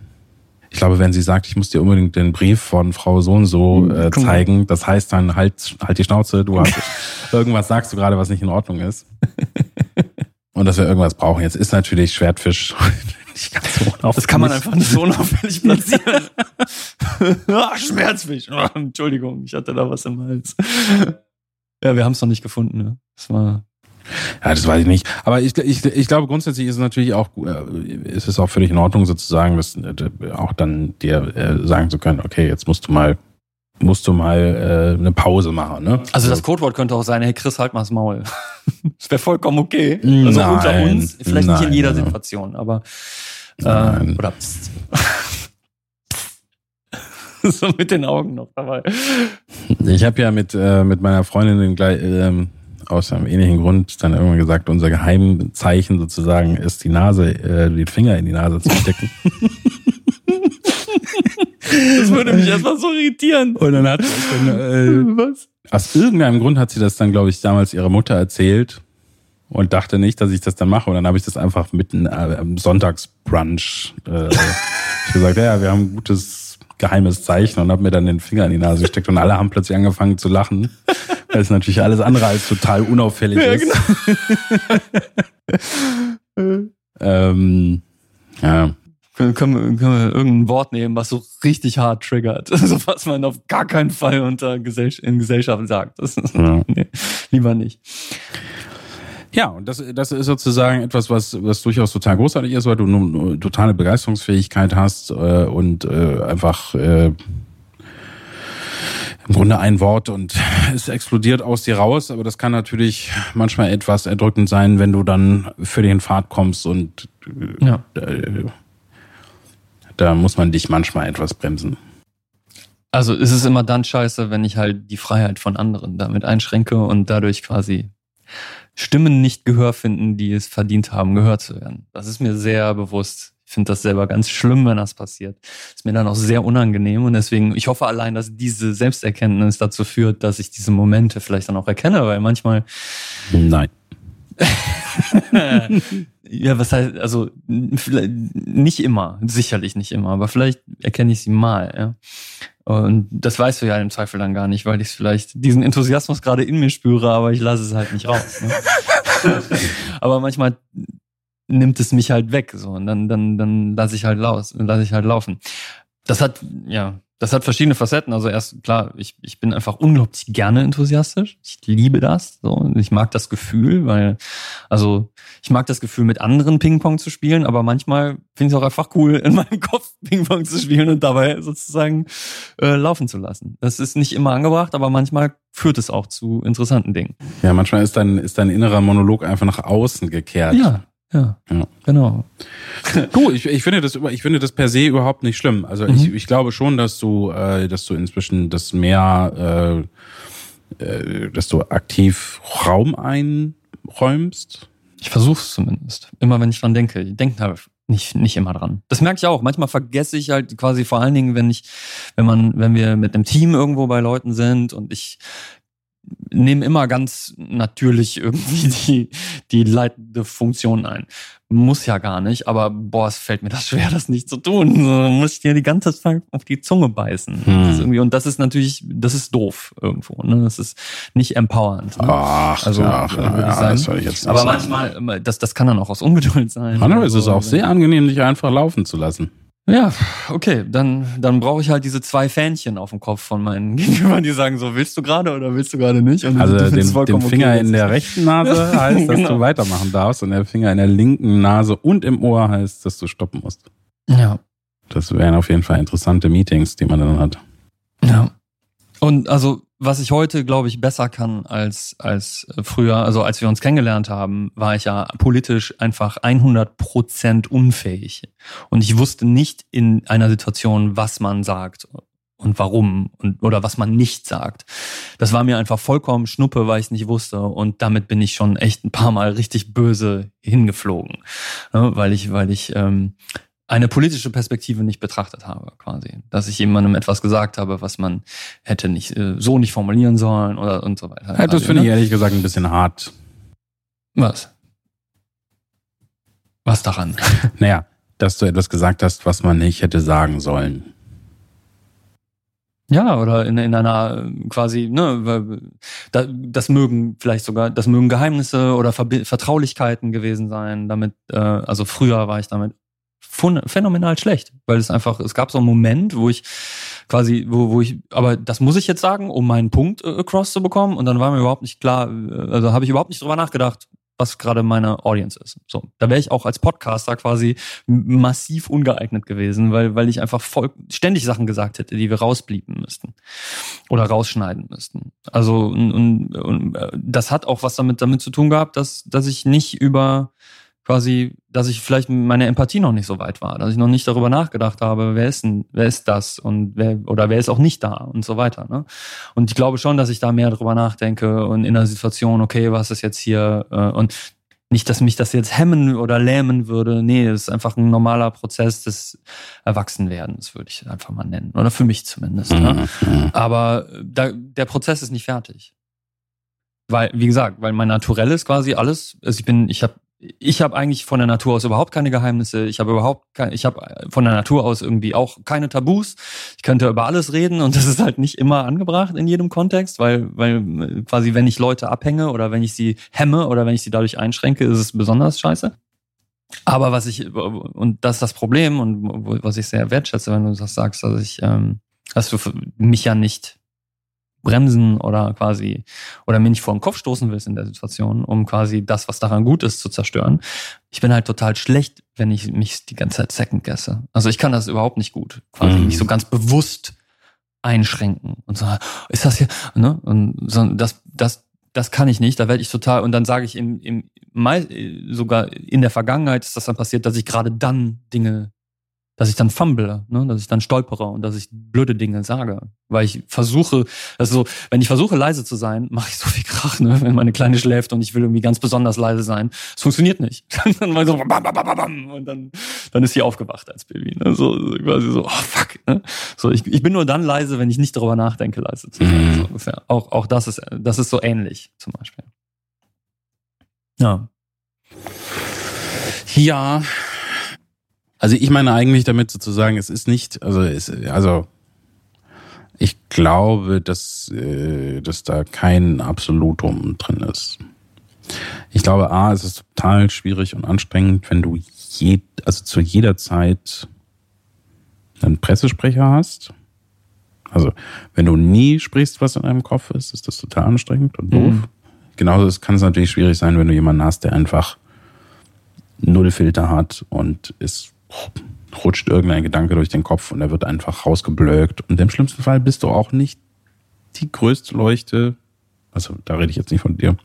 ich glaube, wenn sie sagt, ich muss dir unbedingt den Brief von Frau so und so äh, zeigen, das heißt dann halt, halt die Schnauze, du hast irgendwas sagst du gerade, was nicht in Ordnung ist. Und dass wir irgendwas brauchen. Jetzt ist natürlich Schwertfisch nicht ganz so unauffällig. Das kann man einfach nicht so unauffällig platzieren. Ach, Schmerzfisch. Oh, Entschuldigung, ich hatte da was im Hals. Ja, wir haben es noch nicht gefunden. Ne? Das war ja, das weiß ich nicht. Aber ich, ich, ich glaube, grundsätzlich ist es natürlich auch, äh, ist es auch völlig in Ordnung, sozusagen, dass, äh, auch dann dir äh, sagen zu können, okay, jetzt musst du mal, musst du mal äh, eine Pause machen. Ne? Also das Codewort könnte auch sein, hey Chris, halt mal das Maul. das wäre vollkommen okay. Also nein, unter uns, vielleicht nein, nicht in jeder Situation, aber äh, oder pst. so mit den Augen noch dabei. Ich habe ja mit, äh, mit meiner Freundin den gleich, ähm, aus einem ähnlichen Grund dann irgendwann gesagt, unser Geheimzeichen sozusagen ist die Nase, äh, den Finger in die Nase zu stecken. das würde mich erstmal so irritieren. Und dann hat sie dann, äh, Was? Aus irgendeinem Grund hat sie das dann, glaube ich, damals ihrer Mutter erzählt und dachte nicht, dass ich das dann mache. Und dann habe ich das einfach mitten äh, am Sonntagsbrunch äh, gesagt, ja, wir haben ein gutes geheimes Zeichen und habe mir dann den Finger in die Nase gesteckt und alle haben plötzlich angefangen zu lachen. Weil es natürlich alles andere als total unauffällig ja, ist. Genau. ähm, ja. Können, können, wir, irgendein Wort nehmen, was so richtig hart triggert. Also was man auf gar keinen Fall unter Gesell in Gesellschaft sagt. Das, ja. nee, lieber nicht. Ja, und das, das ist sozusagen etwas, was, was durchaus total großartig ist, weil du eine totale Begeisterungsfähigkeit hast äh, und äh, einfach äh, im Grunde ein Wort und es explodiert aus dir raus, aber das kann natürlich manchmal etwas erdrückend sein, wenn du dann für den Fahrt kommst und ja. äh, da muss man dich manchmal etwas bremsen. Also ist es immer dann scheiße, wenn ich halt die Freiheit von anderen damit einschränke und dadurch quasi Stimmen nicht Gehör finden, die es verdient haben, gehört zu werden. Das ist mir sehr bewusst finde das selber ganz schlimm, wenn das passiert. Ist mir dann auch sehr unangenehm und deswegen, ich hoffe allein, dass diese Selbsterkenntnis dazu führt, dass ich diese Momente vielleicht dann auch erkenne, weil manchmal. Nein. Ja, was heißt, also nicht immer, sicherlich nicht immer, aber vielleicht erkenne ich sie mal, ja. Und das weißt du ja im Zweifel dann gar nicht, weil ich vielleicht diesen Enthusiasmus gerade in mir spüre, aber ich lasse es halt nicht raus. Ne? aber manchmal nimmt es mich halt weg, so und dann dann dann lasse ich halt laus, lasse ich halt laufen. Das hat ja, das hat verschiedene Facetten. Also erst klar, ich ich bin einfach unglaublich gerne enthusiastisch. Ich liebe das, so ich mag das Gefühl, weil also ich mag das Gefühl mit anderen Ping-Pong zu spielen, aber manchmal finde ich es auch einfach cool in meinem Kopf Ping-Pong zu spielen und dabei sozusagen äh, laufen zu lassen. Das ist nicht immer angebracht, aber manchmal führt es auch zu interessanten Dingen. Ja, manchmal ist dein ist dein innerer Monolog einfach nach außen gekehrt. Ja, ja, ja. genau. Du, ich, ich finde das ich finde das per se überhaupt nicht schlimm. Also mhm. ich, ich glaube schon, dass du äh, dass du inzwischen das mehr äh, äh, dass du aktiv Raum einräumst. Ich versuche es zumindest. Immer wenn ich dran denke. Ich denke da nicht, nicht immer dran. Das merke ich auch. Manchmal vergesse ich halt quasi vor allen Dingen, wenn ich, wenn man, wenn wir mit einem Team irgendwo bei Leuten sind und ich nehme immer ganz natürlich irgendwie die, die leitende Funktion ein. Muss ja gar nicht, aber boah, es fällt mir das schwer, das nicht zu tun. So, muss ich dir die ganze Zeit auf die Zunge beißen. Hm. Das irgendwie, und das ist natürlich, das ist doof irgendwo. Ne? Das ist nicht empowernd. Ne? Ach, also, ach, ja, ja, das soll ich jetzt nicht Aber sagen. manchmal, das, das kann dann auch aus Ungeduld sein. Manchmal ist es auch sehr angenehm, dich einfach laufen zu lassen. Ja, okay, dann, dann brauche ich halt diese zwei Fähnchen auf dem Kopf von meinen Gegenübern, die sagen so, willst du gerade oder willst du gerade nicht? Und also den, den Finger okay, in der rechten Nase heißt, dass genau. du weitermachen darfst und der Finger in der linken Nase und im Ohr heißt, dass du stoppen musst. Ja. Das wären auf jeden Fall interessante Meetings, die man dann hat. Ja. Und also was ich heute, glaube ich, besser kann als, als früher, also als wir uns kennengelernt haben, war ich ja politisch einfach 100 Prozent unfähig. Und ich wusste nicht in einer Situation, was man sagt und warum und, oder was man nicht sagt. Das war mir einfach vollkommen Schnuppe, weil ich es nicht wusste. Und damit bin ich schon echt ein paar Mal richtig böse hingeflogen. Ja, weil ich, weil ich ähm, eine politische Perspektive nicht betrachtet habe, quasi. Dass ich jemandem etwas gesagt habe, was man hätte nicht äh, so nicht formulieren sollen oder und so weiter. Ja, das also, finde ich ne? ehrlich gesagt ein bisschen hart. Was? Was daran? Naja, dass du etwas gesagt hast, was man nicht hätte sagen sollen. Ja, oder in, in einer quasi, ne, das mögen vielleicht sogar, das mögen Geheimnisse oder Vertraulichkeiten gewesen sein. Damit, äh, also früher war ich damit phänomenal schlecht, weil es einfach, es gab so einen Moment, wo ich quasi, wo, wo ich, aber das muss ich jetzt sagen, um meinen Punkt äh, across zu bekommen und dann war mir überhaupt nicht klar, äh, also habe ich überhaupt nicht drüber nachgedacht, was gerade meine Audience ist. So, da wäre ich auch als Podcaster quasi massiv ungeeignet gewesen, weil weil ich einfach voll ständig Sachen gesagt hätte, die wir rausblieben müssten oder rausschneiden müssten. Also und, und, und äh, das hat auch was damit damit zu tun gehabt, dass dass ich nicht über quasi, dass ich vielleicht meine Empathie noch nicht so weit war, dass ich noch nicht darüber nachgedacht habe, wer ist denn, wer ist das und wer oder wer ist auch nicht da und so weiter. Ne? Und ich glaube schon, dass ich da mehr darüber nachdenke und in der Situation, okay, was ist jetzt hier äh, und nicht, dass mich das jetzt hemmen oder lähmen würde. Nee, es ist einfach ein normaler Prozess des Erwachsenwerdens, würde ich einfach mal nennen. Oder für mich zumindest. Ne? Mhm. Ne? Aber da, der Prozess ist nicht fertig. Weil, wie gesagt, weil mein Naturell ist quasi alles, also ich bin, ich habe ich habe eigentlich von der Natur aus überhaupt keine Geheimnisse. Ich habe überhaupt kein, ich habe von der Natur aus irgendwie auch keine Tabus. Ich könnte über alles reden und das ist halt nicht immer angebracht in jedem Kontext, weil weil quasi wenn ich Leute abhänge oder wenn ich sie hemme oder wenn ich sie dadurch einschränke, ist es besonders scheiße. Aber was ich und das ist das Problem und was ich sehr wertschätze, wenn du das sagst, dass ich ähm, dass du mich ja nicht bremsen oder quasi oder mir nicht vor den Kopf stoßen willst in der Situation, um quasi das, was daran gut ist, zu zerstören. Ich bin halt total schlecht, wenn ich mich die ganze Zeit second guesse. Also ich kann das überhaupt nicht gut, quasi mhm. nicht so ganz bewusst einschränken und so ist das hier ne und so, das das das kann ich nicht, da werde ich total und dann sage ich im, im sogar in der Vergangenheit ist das dann passiert, dass ich gerade dann Dinge dass ich dann fumble, ne? dass ich dann stolpere und dass ich blöde Dinge sage. Weil ich versuche, also wenn ich versuche leise zu sein, mache ich so viel Krach, ne? wenn meine Kleine schläft und ich will irgendwie ganz besonders leise sein. Es funktioniert nicht. dann mal so bam, bam, bam, bam, und dann, dann ist sie aufgewacht als Baby. Ne? So quasi so, oh fuck. Ne? So, ich, ich bin nur dann leise, wenn ich nicht darüber nachdenke, leise zu sein. Mhm. So ungefähr. Auch, auch das ist, das ist so ähnlich zum Beispiel. Ja. Ja, also ich meine eigentlich damit sozusagen, es ist nicht, also es, also ich glaube, dass, äh, dass da kein Absolutum drin ist. Ich glaube, A, es ist total schwierig und anstrengend, wenn du je, also zu jeder Zeit einen Pressesprecher hast. Also, wenn du nie sprichst, was in deinem Kopf ist, ist das total anstrengend und doof. Mhm. Genauso kann es natürlich schwierig sein, wenn du jemanden hast, der einfach null Filter hat und ist rutscht irgendein Gedanke durch den Kopf und er wird einfach rausgeblökt. Und im schlimmsten Fall bist du auch nicht die größte Leuchte. Also, da rede ich jetzt nicht von dir.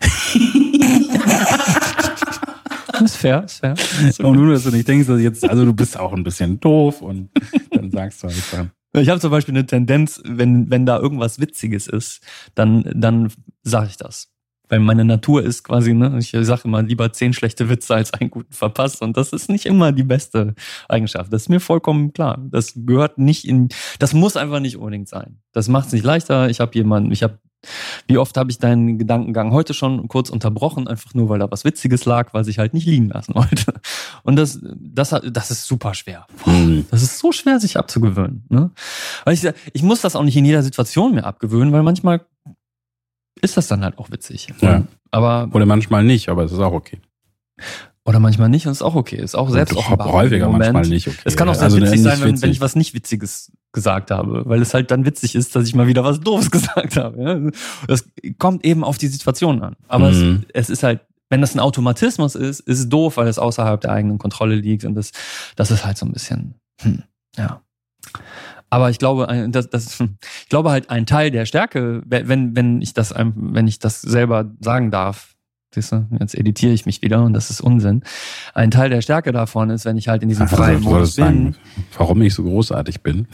ist fair, ist fair. Und nur, dass du nicht denkst, dass jetzt, also du bist auch ein bisschen doof und dann sagst du halt dann. Ich habe zum Beispiel eine Tendenz, wenn, wenn da irgendwas Witziges ist, dann, dann sage ich das weil meine Natur ist quasi, ne, ich sage immer lieber zehn schlechte Witze als einen guten verpasst und das ist nicht immer die beste Eigenschaft. Das ist mir vollkommen klar. Das gehört nicht in, das muss einfach nicht unbedingt sein. Das macht es nicht leichter. Ich habe jemanden, ich habe wie oft habe ich deinen Gedankengang heute schon kurz unterbrochen, einfach nur weil da was Witziges lag, weil ich halt nicht liegen lassen wollte. Und das, das, das ist super schwer. Mhm. Das ist so schwer, sich abzugewöhnen. Ne? Weil ich, ich muss das auch nicht in jeder Situation mehr abgewöhnen, weil manchmal ist das dann halt auch witzig. Ja. Aber Oder manchmal nicht, aber es ist auch okay. Oder manchmal nicht und ist auch okay. Ist auch selbst auch häufiger manchmal nicht okay. Es kann auch sehr also witzig sein, wenn, wenn, ich was nicht Witziges gesagt habe, weil es halt dann witzig ist, dass ich mal wieder was Doofes gesagt habe. Das kommt eben auf die Situation an. Aber mhm. es, es ist halt, wenn das ein Automatismus ist, ist es doof, weil es außerhalb der eigenen Kontrolle liegt und das, das ist halt so ein bisschen, hm, ja. Aber ich glaube, das, das, ich glaube halt ein Teil der Stärke, wenn, wenn ich das, wenn ich das selber sagen darf, Siehst du, jetzt editiere ich mich wieder und das ist Unsinn. Ein Teil der Stärke davon ist, wenn ich halt in diesem Ach, freien Modus bin. Sagen, warum ich so großartig bin.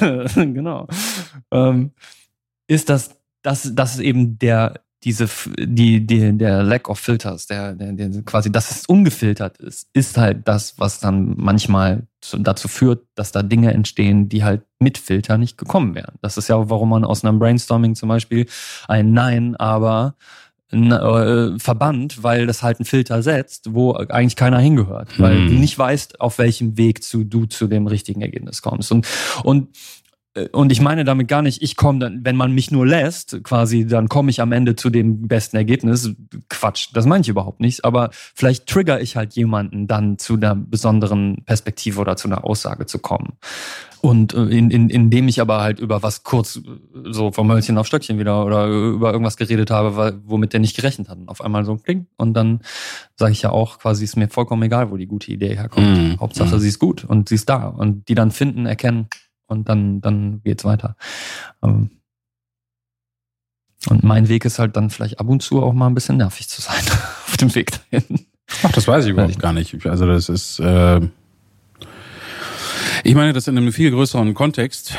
genau. Ähm, ist, dass, dass, dass eben der, diese, die, die, der Lack of Filters, der, der, der quasi, dass es ungefiltert ist, ist halt das, was dann manchmal dazu führt, dass da Dinge entstehen, die halt mit Filter nicht gekommen wären. Das ist ja, warum man aus einem Brainstorming zum Beispiel ein Nein, aber äh, verbannt, weil das halt einen Filter setzt, wo eigentlich keiner hingehört, weil hm. du nicht weißt, auf welchem Weg zu, du zu dem richtigen Ergebnis kommst. Und, und und ich meine damit gar nicht, ich komme dann, wenn man mich nur lässt, quasi, dann komme ich am Ende zu dem besten Ergebnis. Quatsch, das meine ich überhaupt nicht. Aber vielleicht trigger ich halt jemanden dann zu einer besonderen Perspektive oder zu einer Aussage zu kommen. Und äh, in, in, indem ich aber halt über was kurz so vom Hölzchen auf Stöckchen wieder oder über irgendwas geredet habe, womit der nicht gerechnet hat. Und auf einmal so kling. Und dann sage ich ja auch quasi, ist mir vollkommen egal, wo die gute Idee herkommt. Mm, Hauptsache, mm. sie ist gut und sie ist da. Und die dann finden, erkennen und dann, dann geht's weiter. Ähm, und mein Weg ist halt dann vielleicht ab und zu auch mal ein bisschen nervig zu sein auf dem Weg dahin. Ach, das weiß ich überhaupt gar nicht. Also das ist... Äh ich meine das in einem viel größeren Kontext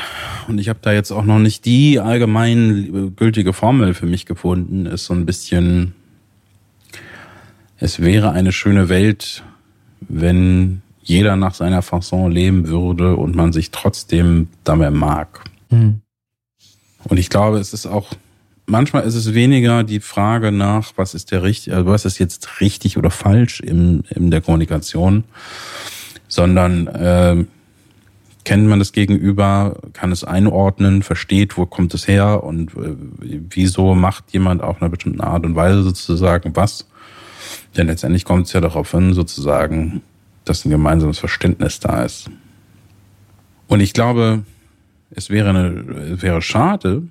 und ich habe da jetzt auch noch nicht die allgemein gültige Formel für mich gefunden. Ist so ein bisschen, es wäre eine schöne Welt, wenn jeder nach seiner Fasson leben würde und man sich trotzdem dabei mag. Mhm. Und ich glaube, es ist auch manchmal ist es weniger die Frage nach, was ist der richtig, also was ist jetzt richtig oder falsch in, in der Kommunikation, sondern äh, kennt man das Gegenüber, kann es einordnen, versteht, wo kommt es her und äh, wieso macht jemand auf einer bestimmten Art und Weise sozusagen was. Denn letztendlich kommt es ja darauf an, sozusagen, dass ein gemeinsames Verständnis da ist. Und ich glaube, es wäre, eine, es wäre schade,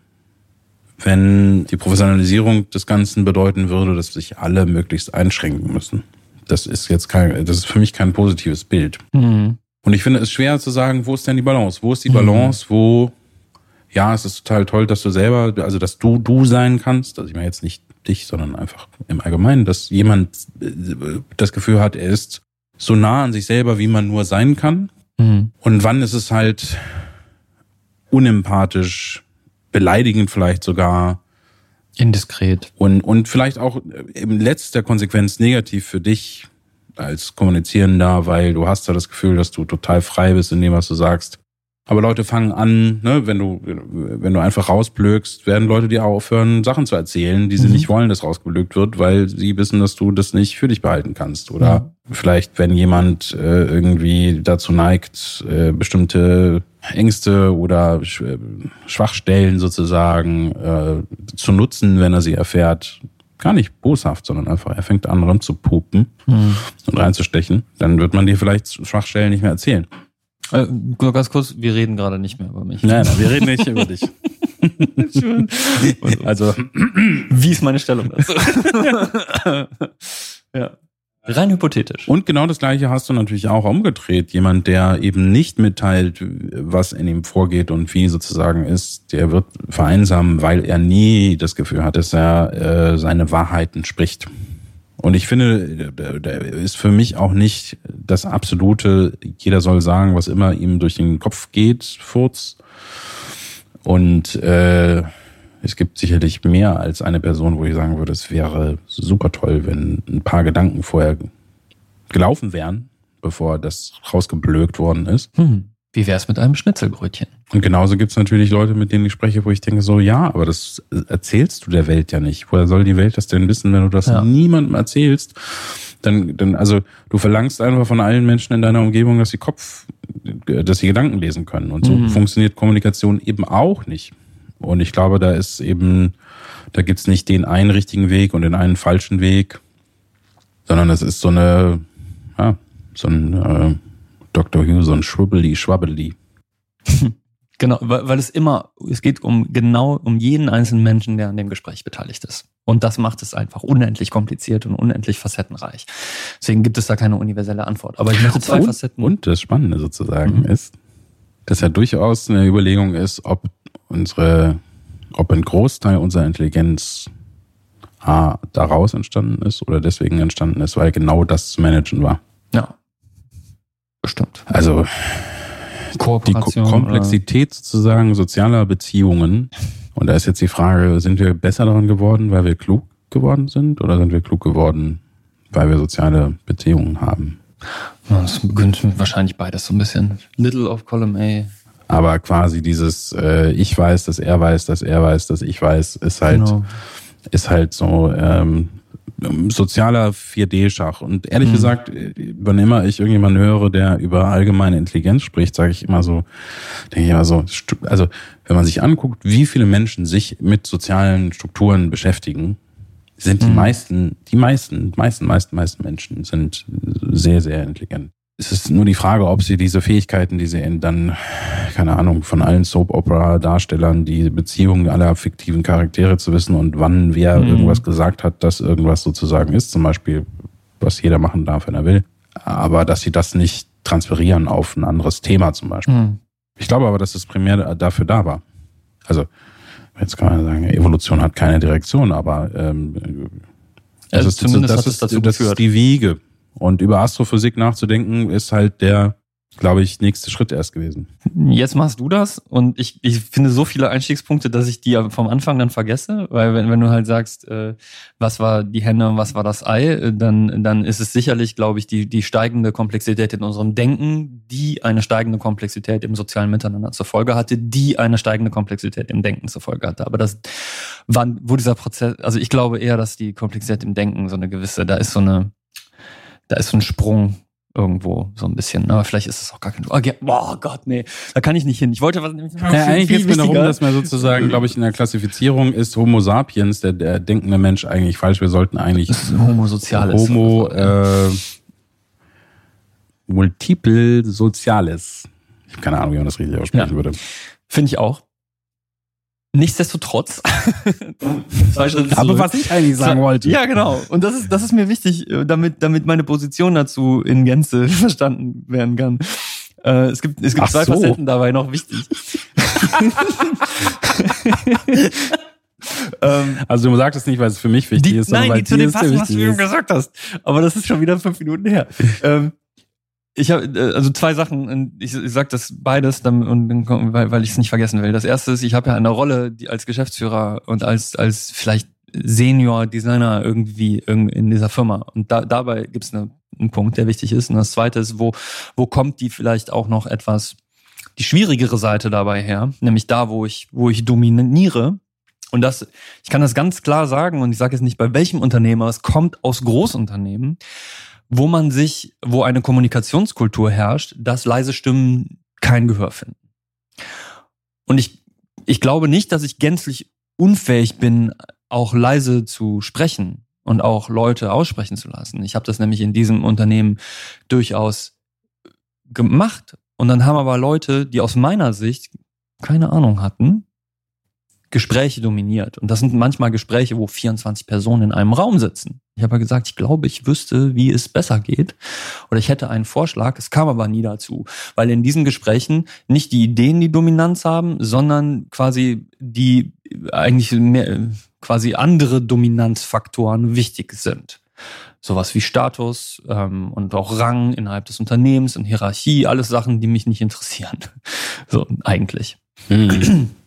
wenn die Professionalisierung des Ganzen bedeuten würde, dass sich alle möglichst einschränken müssen. Das ist jetzt kein, das ist für mich kein positives Bild. Mhm. Und ich finde es schwer zu sagen, wo ist denn die Balance? Wo ist die Balance, mhm. wo, ja, es ist total toll, dass du selber, also dass du du sein kannst, also ich meine jetzt nicht dich, sondern einfach im Allgemeinen, dass jemand äh, das Gefühl hat, er ist so nah an sich selber, wie man nur sein kann. Mhm. Und wann ist es halt unempathisch, beleidigend vielleicht sogar. Indiskret. Und, und vielleicht auch in letzter Konsequenz negativ für dich, als Kommunizierender, weil du hast ja das Gefühl, dass du total frei bist in dem, was du sagst. Aber Leute fangen an, ne, wenn du, wenn du einfach rausblökst, werden Leute dir aufhören, Sachen zu erzählen, die sie mhm. nicht wollen, dass rausgeblökt wird, weil sie wissen, dass du das nicht für dich behalten kannst. Oder mhm. vielleicht, wenn jemand äh, irgendwie dazu neigt, äh, bestimmte Ängste oder Schwachstellen sozusagen äh, zu nutzen, wenn er sie erfährt, gar nicht boshaft, sondern einfach, er fängt an rum zu pupen mhm. und reinzustechen, dann wird man dir vielleicht Schwachstellen nicht mehr erzählen. Äh, ganz kurz, wir reden gerade nicht mehr über mich. Nein, nein wir reden nicht über dich. also, wie ist meine Stellung dazu? ja. Rein hypothetisch. Und genau das Gleiche hast du natürlich auch umgedreht. Jemand, der eben nicht mitteilt, was in ihm vorgeht und wie sozusagen ist, der wird vereinsamen, weil er nie das Gefühl hat, dass er äh, seine Wahrheiten spricht. Und ich finde, der ist für mich auch nicht das absolute, jeder soll sagen, was immer ihm durch den Kopf geht, Furz. Und äh, es gibt sicherlich mehr als eine Person, wo ich sagen würde, es wäre super toll, wenn ein paar Gedanken vorher gelaufen wären, bevor das rausgeblökt worden ist. Hm. Wie wäre es mit einem Schnitzelbrötchen? Und genauso gibt es natürlich Leute, mit denen ich spreche, wo ich denke so, ja, aber das erzählst du der Welt ja nicht. Woher soll die Welt das denn wissen, wenn du das ja. niemandem erzählst? Dann, dann, also du verlangst einfach von allen Menschen in deiner Umgebung, dass sie Kopf, dass sie Gedanken lesen können. Und so mhm. funktioniert Kommunikation eben auch nicht. Und ich glaube, da ist eben, da gibt's nicht den einen richtigen Weg und den einen falschen Weg, sondern es ist so eine, ja, so ein äh, Dr. Hugh, so ein Schwibbeli, Schwabbeli. Genau, weil, weil es immer, es geht um genau um jeden einzelnen Menschen, der an dem Gespräch beteiligt ist. Und das macht es einfach unendlich kompliziert und unendlich facettenreich. Deswegen gibt es da keine universelle Antwort. Aber ich möchte zwei und, Facetten. Und das Spannende sozusagen mhm. ist, dass ja durchaus eine Überlegung ist, ob unsere, ob ein Großteil unserer Intelligenz A, daraus entstanden ist oder deswegen entstanden ist, weil genau das zu managen war. Ja. Bestimmt. Also die Komplexität oder? sozusagen sozialer Beziehungen. Und da ist jetzt die Frage, sind wir besser daran geworden, weil wir klug geworden sind oder sind wir klug geworden, weil wir soziale Beziehungen haben? Das beginnt wahrscheinlich beides so ein bisschen. Little of Column A. Aber quasi dieses äh, Ich weiß, dass er weiß, dass er weiß, dass ich weiß, ist halt, genau. ist halt so ähm, sozialer 4D-Schach. Und ehrlich mhm. gesagt, wann immer ich irgendjemanden höre, der über allgemeine Intelligenz spricht, sage ich immer so, denke ich immer so, also wenn man sich anguckt, wie viele Menschen sich mit sozialen Strukturen beschäftigen, sind die mhm. meisten, die meisten, meisten, meisten, meisten Menschen sind sehr, sehr intelligent es ist nur die Frage, ob sie diese Fähigkeiten, die sie in dann, keine Ahnung, von allen Soap-Opera-Darstellern, die Beziehungen aller fiktiven Charaktere zu wissen und wann wer mhm. irgendwas gesagt hat, dass irgendwas sozusagen ist, zum Beispiel, was jeder machen darf, wenn er will. Aber dass sie das nicht transferieren auf ein anderes Thema zum Beispiel. Mhm. Ich glaube aber, dass es primär dafür da war. Also, jetzt kann man sagen, Evolution hat keine Direktion, aber ähm, das, also ist, das, ist, das ist die Wiege und über Astrophysik nachzudenken, ist halt der, glaube ich, nächste Schritt erst gewesen. Jetzt machst du das und ich, ich finde so viele Einstiegspunkte, dass ich die vom Anfang dann vergesse, weil wenn, wenn du halt sagst, äh, was war die Henne und was war das Ei, äh, dann, dann ist es sicherlich, glaube ich, die, die steigende Komplexität in unserem Denken, die eine steigende Komplexität im sozialen Miteinander zur Folge hatte, die eine steigende Komplexität im Denken zur Folge hatte. Aber das wann, wo dieser Prozess, also ich glaube eher, dass die Komplexität im Denken so eine gewisse, da ist so eine, da ist so ein Sprung irgendwo so ein bisschen. Aber vielleicht ist es auch gar kein. Oh, oh Gott, nee, da kann ich nicht hin. Ich wollte was. Ja, eigentlich geht es mir darum, dass man sozusagen, glaube ich, in der Klassifizierung ist Homo sapiens, der, der denkende Mensch, eigentlich falsch. Wir sollten eigentlich Homo soziales. Homo äh, multiple soziales. Ich habe keine Ahnung, wie man das richtig aussprechen ja. würde. Finde ich auch. Nichtsdestotrotz. Aber was ich eigentlich sagen wollte. Ja, genau. Und das ist, das ist mir wichtig, äh, damit, damit meine Position dazu in Gänze verstanden werden kann. Äh, es gibt, es gibt zwei so. Facetten dabei noch wichtig. ähm, also du sagst es nicht, weil es für mich wichtig die, ist, sondern nein, weil die zu dem passen, was du eben gesagt hast. Aber das ist schon wieder fünf Minuten her. ähm, ich habe äh, also zwei Sachen. Ich, ich sage das beides, und, weil, weil ich es nicht vergessen will. Das erste ist, ich habe ja eine Rolle die als Geschäftsführer und als als vielleicht Senior Designer irgendwie in dieser Firma. Und da, dabei gibt es eine, einen Punkt, der wichtig ist. Und das zweite ist, wo wo kommt die vielleicht auch noch etwas die schwierigere Seite dabei her, nämlich da, wo ich wo ich dominiere. Und das, ich kann das ganz klar sagen, und ich sage jetzt nicht bei welchem Unternehmer, es kommt aus Großunternehmen wo man sich, wo eine Kommunikationskultur herrscht, dass leise Stimmen kein Gehör finden. Und ich, ich glaube nicht, dass ich gänzlich unfähig bin, auch leise zu sprechen und auch Leute aussprechen zu lassen. Ich habe das nämlich in diesem Unternehmen durchaus gemacht. Und dann haben aber Leute, die aus meiner Sicht keine Ahnung hatten, Gespräche dominiert. Und das sind manchmal Gespräche, wo 24 Personen in einem Raum sitzen. Ich habe ja gesagt, ich glaube, ich wüsste, wie es besser geht. Oder ich hätte einen Vorschlag. Es kam aber nie dazu. Weil in diesen Gesprächen nicht die Ideen die Dominanz haben, sondern quasi die eigentlich mehr, quasi andere Dominanzfaktoren wichtig sind. Sowas wie Status ähm, und auch Rang innerhalb des Unternehmens und Hierarchie, alles Sachen, die mich nicht interessieren. So, eigentlich. Mhm.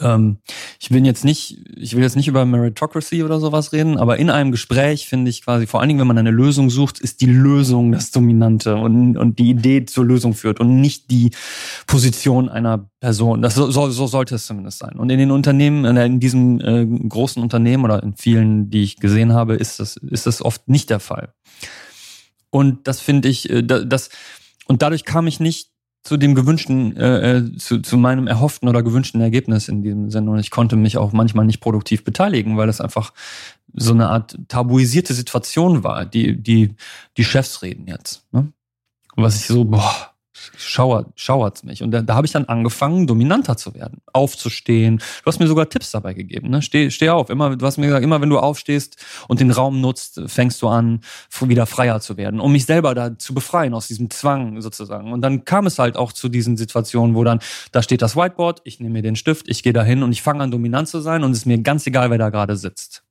Ähm, ich will jetzt nicht, ich will jetzt nicht über Meritocracy oder sowas reden, aber in einem Gespräch finde ich quasi, vor allen Dingen, wenn man eine Lösung sucht, ist die Lösung das Dominante und, und die Idee zur Lösung führt und nicht die Position einer Person. Das so, so sollte es zumindest sein. Und in den Unternehmen, in diesem äh, großen Unternehmen oder in vielen, die ich gesehen habe, ist das, ist das oft nicht der Fall. Und das finde ich, äh, das, und dadurch kam ich nicht zu dem gewünschten, äh, äh, zu, zu meinem erhofften oder gewünschten Ergebnis in diesem Sinne. Und ich konnte mich auch manchmal nicht produktiv beteiligen, weil es einfach so eine Art tabuisierte Situation war. Die, die, die Chefs reden jetzt. Ne? Was ich so, boah, schauert, schauert's mich. Und da, da habe ich dann angefangen, dominanter zu werden, aufzustehen. Du hast mir sogar Tipps dabei gegeben. Ne? Steh, steh auf. Immer, du hast mir gesagt, immer wenn du aufstehst und den Raum nutzt, fängst du an, wieder freier zu werden, um mich selber da zu befreien aus diesem Zwang sozusagen. Und dann kam es halt auch zu diesen Situationen, wo dann, da steht das Whiteboard, ich nehme mir den Stift, ich gehe da hin und ich fange an, dominant zu sein und es ist mir ganz egal, wer da gerade sitzt.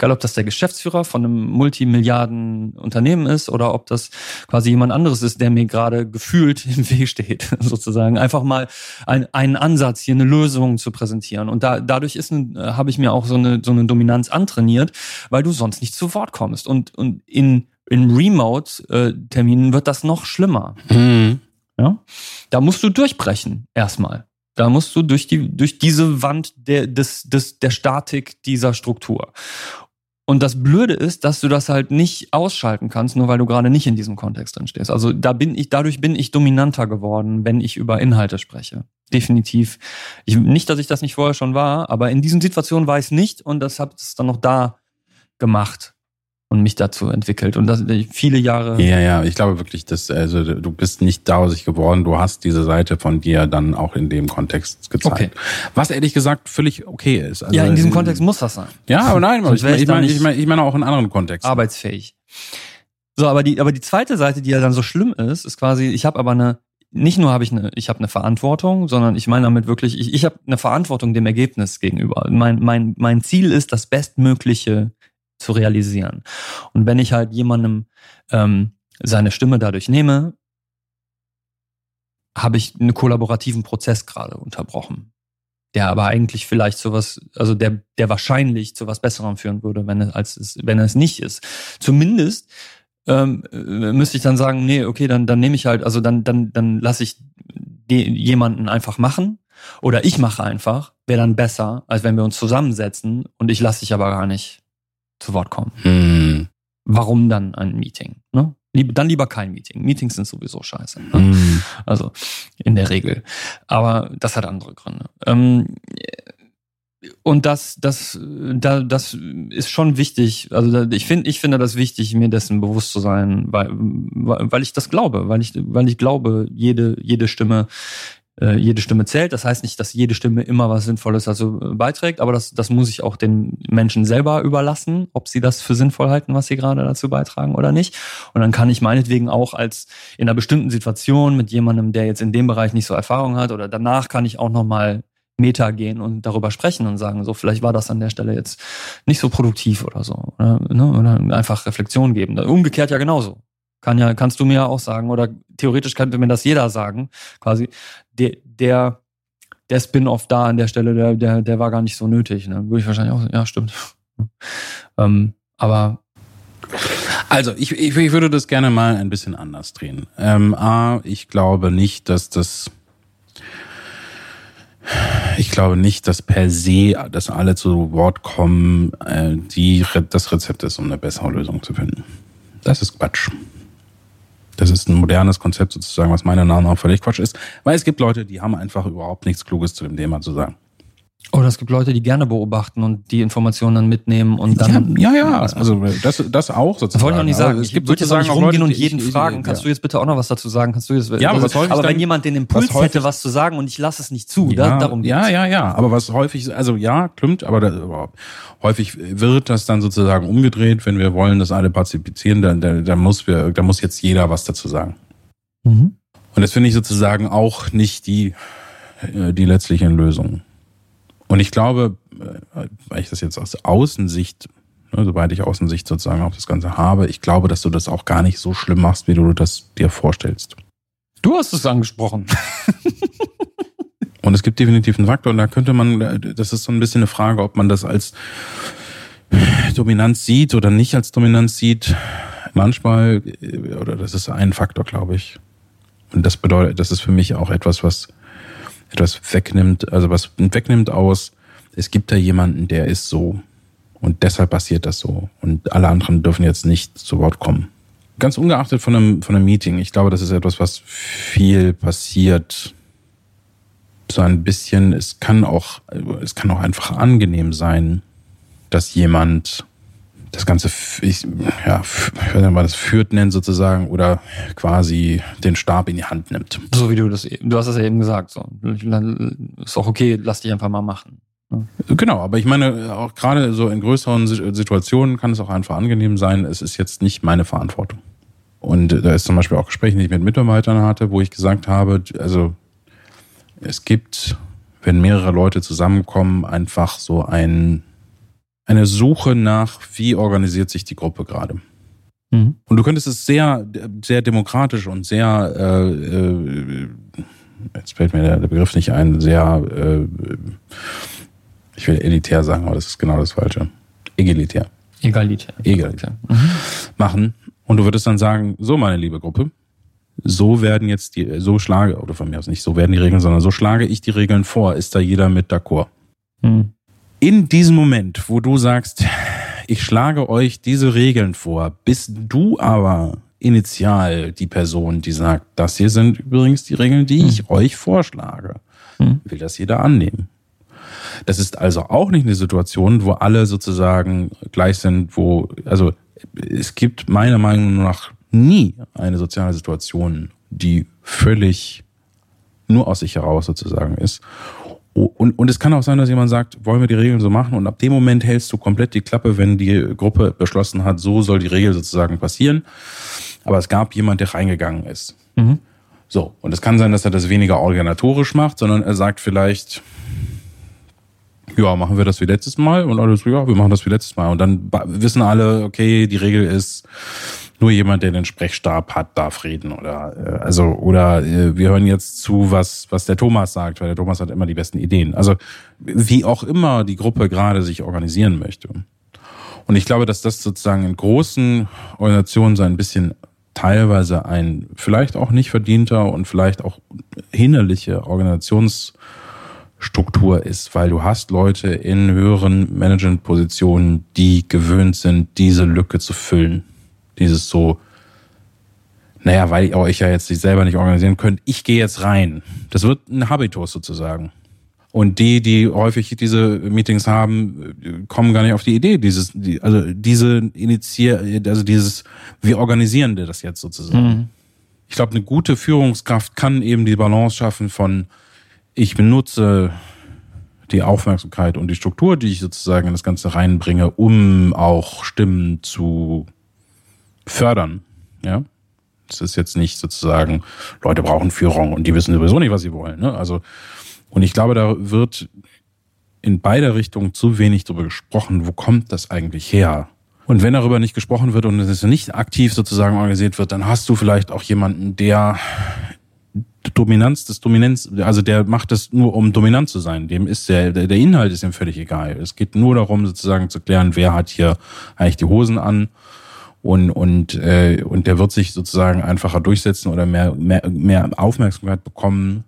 Egal, ob das der Geschäftsführer von einem Multimilliarden Unternehmen ist oder ob das quasi jemand anderes ist, der mir gerade gefühlt im Weg steht, sozusagen. Einfach mal ein, einen Ansatz, hier eine Lösung zu präsentieren. Und da, dadurch ist äh, habe ich mir auch so eine, so eine Dominanz antrainiert, weil du sonst nicht zu Wort kommst. Und, und in, in Remote-Terminen wird das noch schlimmer. Mhm. Ja? Da musst du durchbrechen, erstmal. Da musst du durch die durch diese Wand der des, des der Statik dieser Struktur. Und das Blöde ist, dass du das halt nicht ausschalten kannst, nur weil du gerade nicht in diesem Kontext drin stehst. Also da bin ich, dadurch bin ich dominanter geworden, wenn ich über Inhalte spreche. Definitiv. Ich, nicht, dass ich das nicht vorher schon war, aber in diesen Situationen war ich es nicht und das hat es dann noch da gemacht und mich dazu entwickelt. Und das viele Jahre. Ja, ja, ich glaube wirklich, dass also du bist nicht dausig geworden, du hast diese Seite von dir dann auch in dem Kontext gezeigt. Okay. Was ehrlich gesagt völlig okay ist. Also ja, in diesem Kontext muss das sein. Ja, aber nein, ich, ich, meine, ich, meine, ich meine auch in anderen Kontexten. Arbeitsfähig. So, aber die, aber die zweite Seite, die ja dann so schlimm ist, ist quasi, ich habe aber eine, nicht nur habe ich eine, ich habe eine Verantwortung, sondern ich meine damit wirklich, ich, ich habe eine Verantwortung dem Ergebnis gegenüber. Mein, mein, mein Ziel ist, das bestmögliche zu realisieren. Und wenn ich halt jemandem ähm, seine Stimme dadurch nehme, habe ich einen kollaborativen Prozess gerade unterbrochen, der aber eigentlich vielleicht zu was, also der, der wahrscheinlich zu was Besserem führen würde, wenn es, als es, wenn es nicht ist. Zumindest ähm, äh, müsste ich dann sagen, nee, okay, dann, dann nehme ich halt, also dann, dann, dann lasse ich jemanden einfach machen oder ich mache einfach, wäre dann besser, als wenn wir uns zusammensetzen und ich lasse dich aber gar nicht zu Wort kommen. Hm. Warum dann ein Meeting? Ne? Dann lieber kein Meeting. Meetings sind sowieso scheiße. Ne? Hm. Also in der Regel. Aber das hat andere Gründe. Ähm, und das, das, da, das ist schon wichtig. Also ich finde, ich finde das wichtig, mir dessen bewusst zu sein, weil, weil ich das glaube, weil ich, weil ich glaube, jede, jede Stimme äh, jede Stimme zählt. Das heißt nicht, dass jede Stimme immer was Sinnvolles dazu äh, beiträgt, aber das, das muss ich auch den Menschen selber überlassen, ob sie das für sinnvoll halten, was sie gerade dazu beitragen oder nicht. Und dann kann ich meinetwegen auch als in einer bestimmten Situation mit jemandem, der jetzt in dem Bereich nicht so Erfahrung hat oder danach kann ich auch nochmal Meta gehen und darüber sprechen und sagen, so vielleicht war das an der Stelle jetzt nicht so produktiv oder so. Oder, ne, oder einfach Reflexion geben. Umgekehrt ja genauso. Kann ja, kannst du mir ja auch sagen, oder theoretisch könnte mir das jeder sagen, quasi, der, der, der Spin-off da an der Stelle, der, der, der war gar nicht so nötig. Ne? Würde ich wahrscheinlich auch sagen, ja, stimmt. ähm, aber also ich, ich, ich würde das gerne mal ein bisschen anders drehen. Ähm, A, ich glaube nicht, dass das ich glaube nicht, dass per se, dass alle zu Wort kommen, äh, die, das Rezept ist, um eine bessere Lösung zu finden. Das ist Quatsch. Das ist ein modernes Konzept sozusagen, was meiner Meinung nach völlig Quatsch ist, weil es gibt Leute, die haben einfach überhaupt nichts Kluges zu dem Thema zu sagen. Oder es gibt Leute, die gerne beobachten und die Informationen dann mitnehmen und dann. Ja, ja, ja. also das, das auch sozusagen. Das wollte ich auch nicht sagen. Also es gibt würde jetzt auch nicht rumgehen und jeden ich, fragen. Ich, Kannst ja. du jetzt bitte auch noch was dazu sagen? Kannst du jetzt, ja, aber, was aber wenn dann, jemand den Impuls was hätte, was zu sagen und ich lasse es nicht zu, ja, da, darum geht's. Ja, ja, ja. Aber was häufig, also ja, stimmt, aber da, häufig wird das dann sozusagen umgedreht, wenn wir wollen, dass alle partizipieren, dann, da, da muss wir, da muss jetzt jeder was dazu sagen. Mhm. Und das finde ich sozusagen auch nicht die, äh, die letztliche Lösung. Und ich glaube, äh, weil ich das jetzt aus Außensicht, ne, soweit ich Außensicht sozusagen auf das Ganze habe, ich glaube, dass du das auch gar nicht so schlimm machst, wie du das dir vorstellst. Du hast es angesprochen. Und es gibt definitiv einen Faktor und da könnte man, das ist so ein bisschen eine Frage, ob man das als Dominanz sieht oder nicht als Dominanz sieht. Manchmal, oder das ist ein Faktor, glaube ich. Und das bedeutet, das ist für mich auch etwas, was etwas wegnimmt, also was wegnimmt aus, es gibt da jemanden, der ist so. Und deshalb passiert das so. Und alle anderen dürfen jetzt nicht zu Wort kommen. Ganz ungeachtet von einem, von einem Meeting. Ich glaube, das ist etwas, was viel passiert. So ein bisschen, es kann auch, es kann auch einfach angenehm sein, dass jemand das Ganze, ich, ja, wenn man das führt nennt sozusagen oder quasi den Stab in die Hand nimmt. So wie du das, du hast das ja eben gesagt, so. Ist auch okay, lass dich einfach mal machen. Genau, aber ich meine, auch gerade so in größeren Situationen kann es auch einfach angenehm sein, es ist jetzt nicht meine Verantwortung. Und da ist zum Beispiel auch Gespräche, die ich mit Mitarbeitern hatte, wo ich gesagt habe, also es gibt, wenn mehrere Leute zusammenkommen, einfach so ein, eine Suche nach, wie organisiert sich die Gruppe gerade. Mhm. Und du könntest es sehr, sehr demokratisch und sehr, äh, äh, jetzt fällt mir der, der Begriff nicht ein, sehr äh, ich will elitär sagen, aber das ist genau das Falsche. Egalitär. Egalitär. Egalitär. Mhm. Machen. Und du würdest dann sagen, so meine liebe Gruppe, so werden jetzt die, so schlage, oder von mir aus nicht, so werden die Regeln, sondern so schlage ich die Regeln vor. Ist da jeder mit d'accord? Mhm. In diesem Moment, wo du sagst, ich schlage euch diese Regeln vor, bist du aber initial die Person, die sagt, das hier sind übrigens die Regeln, die ich mhm. euch vorschlage. Mhm. Will das jeder annehmen? Das ist also auch nicht eine Situation, wo alle sozusagen gleich sind, wo, also es gibt meiner Meinung nach nie eine soziale Situation, die völlig nur aus sich heraus sozusagen ist. Und, und es kann auch sein, dass jemand sagt, wollen wir die Regeln so machen? Und ab dem Moment hältst du komplett die Klappe, wenn die Gruppe beschlossen hat, so soll die Regel sozusagen passieren. Aber es gab jemand, der reingegangen ist. Mhm. So, und es kann sein, dass er das weniger organisatorisch macht, sondern er sagt vielleicht, ja, machen wir das wie letztes Mal und alles, ja, wir machen das wie letztes Mal. Und dann wissen alle, okay, die Regel ist, nur jemand, der den Sprechstab hat, darf reden oder äh, also oder äh, wir hören jetzt zu, was was der Thomas sagt, weil der Thomas hat immer die besten Ideen. Also wie auch immer die Gruppe gerade sich organisieren möchte. Und ich glaube, dass das sozusagen in großen Organisationen so ein bisschen teilweise ein vielleicht auch nicht verdienter und vielleicht auch hinderliche Organisations Struktur ist, weil du hast Leute in höheren Management-Positionen, die gewöhnt sind, diese Lücke zu füllen. Dieses so, naja, weil ihr euch ja jetzt sich selber nicht organisieren könnt, ich gehe jetzt rein. Das wird ein Habitus sozusagen. Und die, die häufig diese Meetings haben, kommen gar nicht auf die Idee, dieses, also diese Initiier, also dieses, wir organisieren das jetzt sozusagen. Mhm. Ich glaube, eine gute Führungskraft kann eben die Balance schaffen von ich benutze die Aufmerksamkeit und die Struktur, die ich sozusagen in das Ganze reinbringe, um auch Stimmen zu fördern. Ja, es ist jetzt nicht sozusagen, Leute brauchen Führung und die wissen sowieso nicht, was sie wollen. Ne? Also, und ich glaube, da wird in beide Richtungen zu wenig darüber gesprochen, wo kommt das eigentlich her? Und wenn darüber nicht gesprochen wird und es nicht aktiv sozusagen organisiert wird, dann hast du vielleicht auch jemanden, der Dominanz des Dominanz, also der macht das nur, um dominant zu sein. Dem ist der, der Inhalt ist ihm völlig egal. Es geht nur darum, sozusagen zu klären, wer hat hier eigentlich die Hosen an und und äh, und der wird sich sozusagen einfacher durchsetzen oder mehr mehr mehr Aufmerksamkeit bekommen,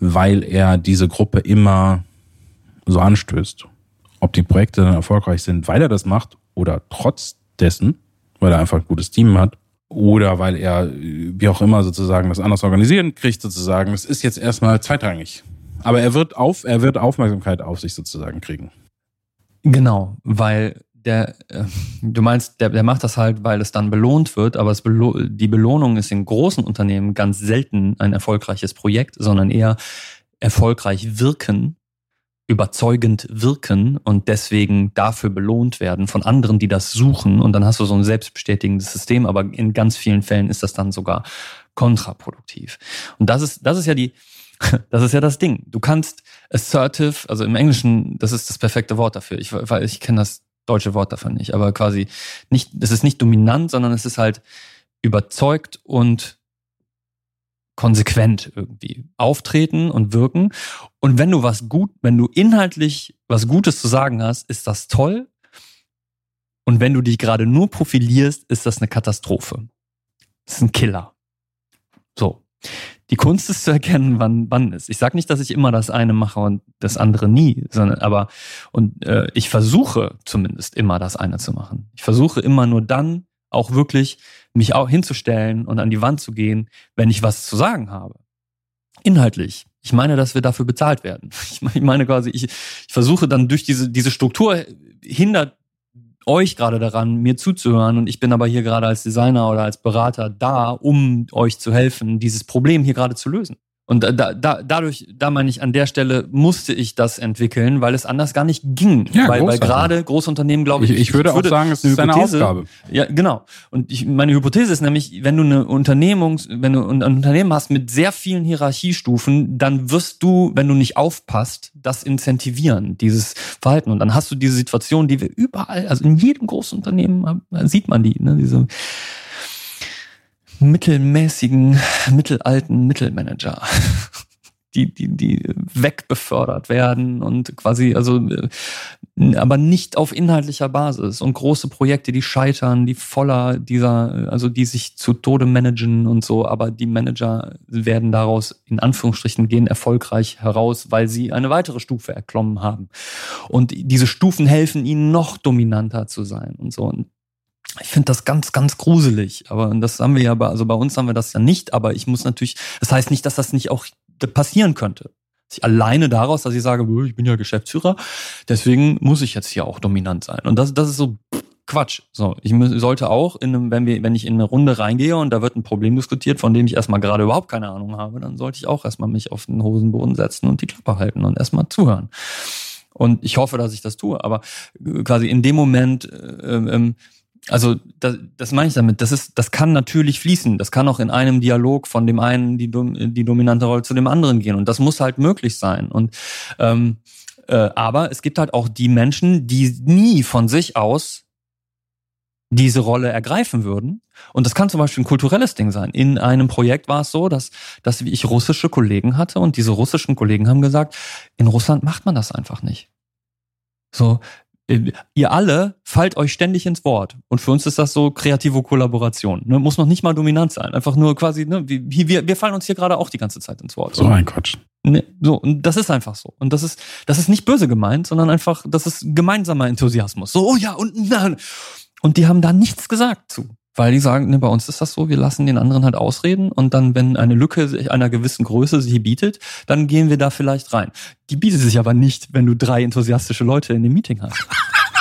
weil er diese Gruppe immer so anstößt. Ob die Projekte dann erfolgreich sind, weil er das macht oder trotz dessen, weil er einfach ein gutes Team hat, oder weil er, wie auch immer, sozusagen das anders organisieren kriegt, sozusagen. Das ist jetzt erstmal zweitrangig. Aber er wird auf, er wird Aufmerksamkeit auf sich sozusagen kriegen. Genau, weil der, äh, du meinst, der, der macht das halt, weil es dann belohnt wird, aber es belo die Belohnung ist in großen Unternehmen ganz selten ein erfolgreiches Projekt, sondern eher erfolgreich wirken überzeugend wirken und deswegen dafür belohnt werden von anderen, die das suchen. Und dann hast du so ein selbstbestätigendes System, aber in ganz vielen Fällen ist das dann sogar kontraproduktiv. Und das ist, das ist ja die, das ist ja das Ding. Du kannst assertive, also im Englischen, das ist das perfekte Wort dafür. Ich, weil ich kenne das deutsche Wort davon nicht, aber quasi nicht, es ist nicht dominant, sondern es ist halt überzeugt und konsequent irgendwie auftreten und wirken. Und wenn du was gut, wenn du inhaltlich was Gutes zu sagen hast, ist das toll. Und wenn du dich gerade nur profilierst, ist das eine Katastrophe. Das ist ein Killer. So. Die Kunst ist zu erkennen, wann wann ist. Ich sage nicht, dass ich immer das eine mache und das andere nie, sondern aber und äh, ich versuche zumindest immer das eine zu machen. Ich versuche immer nur dann auch wirklich mich auch hinzustellen und an die Wand zu gehen, wenn ich was zu sagen habe. Inhaltlich. Ich meine, dass wir dafür bezahlt werden. Ich meine quasi, ich, ich versuche dann durch diese, diese Struktur hindert euch gerade daran, mir zuzuhören und ich bin aber hier gerade als Designer oder als Berater da, um euch zu helfen, dieses Problem hier gerade zu lösen. Und da, da, dadurch, da meine ich, an der Stelle musste ich das entwickeln, weil es anders gar nicht ging. Ja, weil, weil gerade Großunternehmen, glaube ich, ich, ich würde auch sagen, es ist eine Aufgabe. Ja, genau. Und ich, meine Hypothese ist nämlich, wenn du eine Unternehmungs, wenn du ein Unternehmen hast mit sehr vielen Hierarchiestufen, dann wirst du, wenn du nicht aufpasst, das incentivieren, dieses Verhalten. Und dann hast du diese Situation, die wir überall, also in jedem großen Unternehmen sieht man die, ne, diese mittelmäßigen, mittelalten Mittelmanager, die, die, die wegbefördert werden und quasi, also, äh, aber nicht auf inhaltlicher Basis und große Projekte, die scheitern, die voller dieser, also die sich zu Tode managen und so, aber die Manager werden daraus in Anführungsstrichen gehen erfolgreich heraus, weil sie eine weitere Stufe erklommen haben. Und diese Stufen helfen ihnen noch dominanter zu sein und so. Und ich finde das ganz, ganz gruselig. Aber das haben wir ja bei, also bei uns haben wir das ja nicht. Aber ich muss natürlich, das heißt nicht, dass das nicht auch passieren könnte. Ich alleine daraus, dass ich sage, ich bin ja Geschäftsführer, deswegen muss ich jetzt hier auch dominant sein. Und das, das ist so Quatsch. So, ich sollte auch in einem, wenn wir, wenn ich in eine Runde reingehe und da wird ein Problem diskutiert, von dem ich erstmal gerade überhaupt keine Ahnung habe, dann sollte ich auch erstmal mich auf den Hosenboden setzen und die Klappe halten und erstmal zuhören. Und ich hoffe, dass ich das tue. Aber quasi in dem Moment äh, ähm, also das, das meine ich damit. Das ist, das kann natürlich fließen. Das kann auch in einem Dialog von dem einen die, die dominante Rolle zu dem anderen gehen. Und das muss halt möglich sein. Und ähm, äh, aber es gibt halt auch die Menschen, die nie von sich aus diese Rolle ergreifen würden. Und das kann zum Beispiel ein kulturelles Ding sein. In einem Projekt war es so, dass, dass ich russische Kollegen hatte und diese russischen Kollegen haben gesagt, in Russland macht man das einfach nicht. So, ihr alle fallt euch ständig ins Wort. Und für uns ist das so kreative Kollaboration. Ne? Muss noch nicht mal dominant sein. Einfach nur quasi, ne? wir, wir fallen uns hier gerade auch die ganze Zeit ins Wort. So ein Quatsch. Ne? So, und das ist einfach so. Und das ist, das ist nicht böse gemeint, sondern einfach, das ist gemeinsamer Enthusiasmus. So, oh ja, und nein. Und die haben da nichts gesagt zu. Weil die sagen, ne, bei uns ist das so, wir lassen den anderen halt ausreden und dann, wenn eine Lücke sich einer gewissen Größe sich bietet, dann gehen wir da vielleicht rein. Die bietet sich aber nicht, wenn du drei enthusiastische Leute in dem Meeting hast.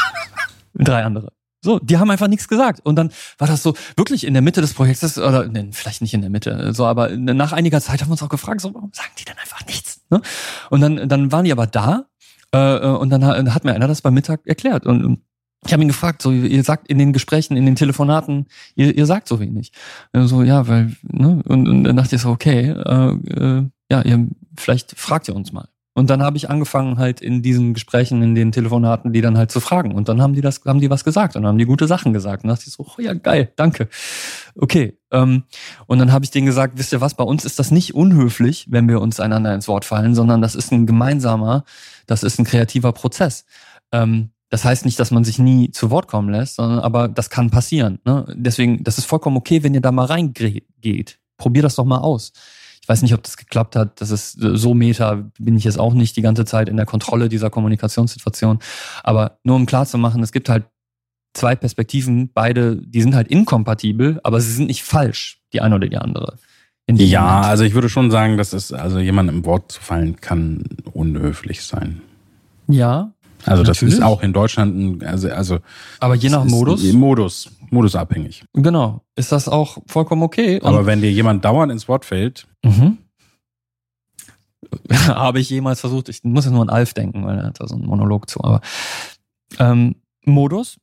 drei andere. So, die haben einfach nichts gesagt. Und dann war das so wirklich in der Mitte des Projektes, oder ne, vielleicht nicht in der Mitte, so, aber nach einiger Zeit haben wir uns auch gefragt, so, warum sagen die denn einfach nichts? Ne? Und dann, dann waren die aber da äh, und dann hat mir einer das beim Mittag erklärt. Und ich habe ihn gefragt, so ihr sagt in den Gesprächen, in den Telefonaten, ihr, ihr sagt so wenig. So ja, weil ne und, und dann dachte ich so okay, äh, äh, ja, ihr vielleicht fragt ihr uns mal. Und dann habe ich angefangen halt in diesen Gesprächen, in den Telefonaten, die dann halt zu fragen. Und dann haben die das, haben die was gesagt und haben die gute Sachen gesagt. Und dachte ich so, oh ja geil, danke. Okay. Ähm, und dann habe ich denen gesagt, wisst ihr was? Bei uns ist das nicht unhöflich, wenn wir uns einander ins Wort fallen, sondern das ist ein gemeinsamer, das ist ein kreativer Prozess. Ähm, das heißt nicht, dass man sich nie zu Wort kommen lässt, sondern aber das kann passieren. Ne? Deswegen, das ist vollkommen okay, wenn ihr da mal reingeht. Probier das doch mal aus. Ich weiß nicht, ob das geklappt hat. Das ist so meta, bin ich jetzt auch nicht die ganze Zeit in der Kontrolle dieser Kommunikationssituation. Aber nur um klar zu machen, es gibt halt zwei Perspektiven, beide, die sind halt inkompatibel, aber sie sind nicht falsch, die eine oder die andere. Ja, Moment. also ich würde schon sagen, dass es, also jemand im Wort zu fallen kann unhöflich sein. Ja, also das Natürlich. ist auch in Deutschland, ein, also, also. Aber je nach Modus? Modus, modusabhängig. Genau. Ist das auch vollkommen okay? Und Aber wenn dir jemand dauernd ins Wort fällt. Mhm. Habe ich jemals versucht, ich muss jetzt nur an Alf denken, weil er hat da so einen Monolog zu, aber ähm, Modus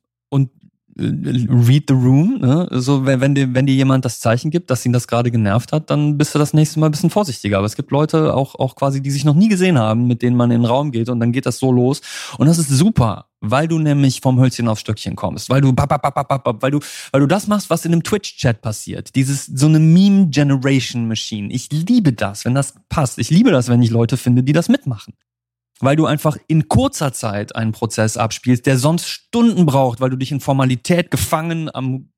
read the room. Ne? So, wenn, dir, wenn dir jemand das Zeichen gibt, dass ihn das gerade genervt hat, dann bist du das nächste Mal ein bisschen vorsichtiger. Aber es gibt Leute auch, auch quasi, die sich noch nie gesehen haben, mit denen man in den Raum geht und dann geht das so los. Und das ist super, weil du nämlich vom Hölzchen aufs Stöckchen kommst, weil du, weil du, weil du das machst, was in einem Twitch-Chat passiert. Dieses, so eine Meme-Generation-Machine. Ich liebe das, wenn das passt. Ich liebe das, wenn ich Leute finde, die das mitmachen weil du einfach in kurzer Zeit einen Prozess abspielst, der sonst Stunden braucht, weil du dich in Formalität gefangen am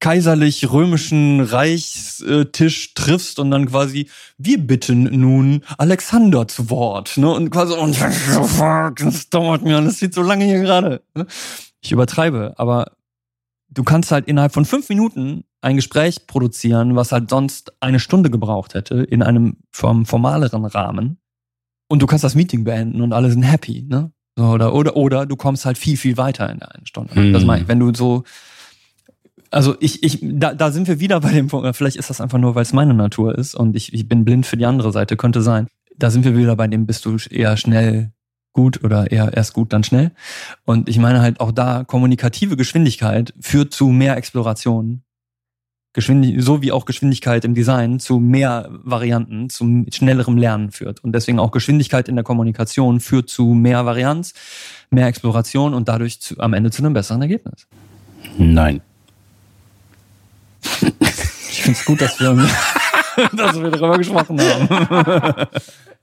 kaiserlich-römischen Reichstisch triffst und dann quasi, wir bitten nun Alexander zu Wort. Ne? Und quasi, und das dauert mir, das sieht so lange hier gerade. Ne? Ich übertreibe, aber du kannst halt innerhalb von fünf Minuten ein Gespräch produzieren, was halt sonst eine Stunde gebraucht hätte, in einem formaleren Rahmen und du kannst das Meeting beenden und alle sind happy, ne? Oder, oder, oder du kommst halt viel, viel weiter in der einen Stunde. Mhm. Das meine ich, wenn du so, also ich, ich, da, da sind wir wieder bei dem Punkt, vielleicht ist das einfach nur, weil es meine Natur ist und ich, ich bin blind für die andere Seite, könnte sein. Da sind wir wieder bei dem, bist du eher schnell gut oder eher erst gut, dann schnell. Und ich meine halt auch da, kommunikative Geschwindigkeit führt zu mehr Exploration Geschwindig so wie auch Geschwindigkeit im Design zu mehr Varianten, zu schnellerem Lernen führt. Und deswegen auch Geschwindigkeit in der Kommunikation führt zu mehr Varianz, mehr Exploration und dadurch zu, am Ende zu einem besseren Ergebnis. Nein. Ich finde es gut, dass wir, dass wir darüber gesprochen haben.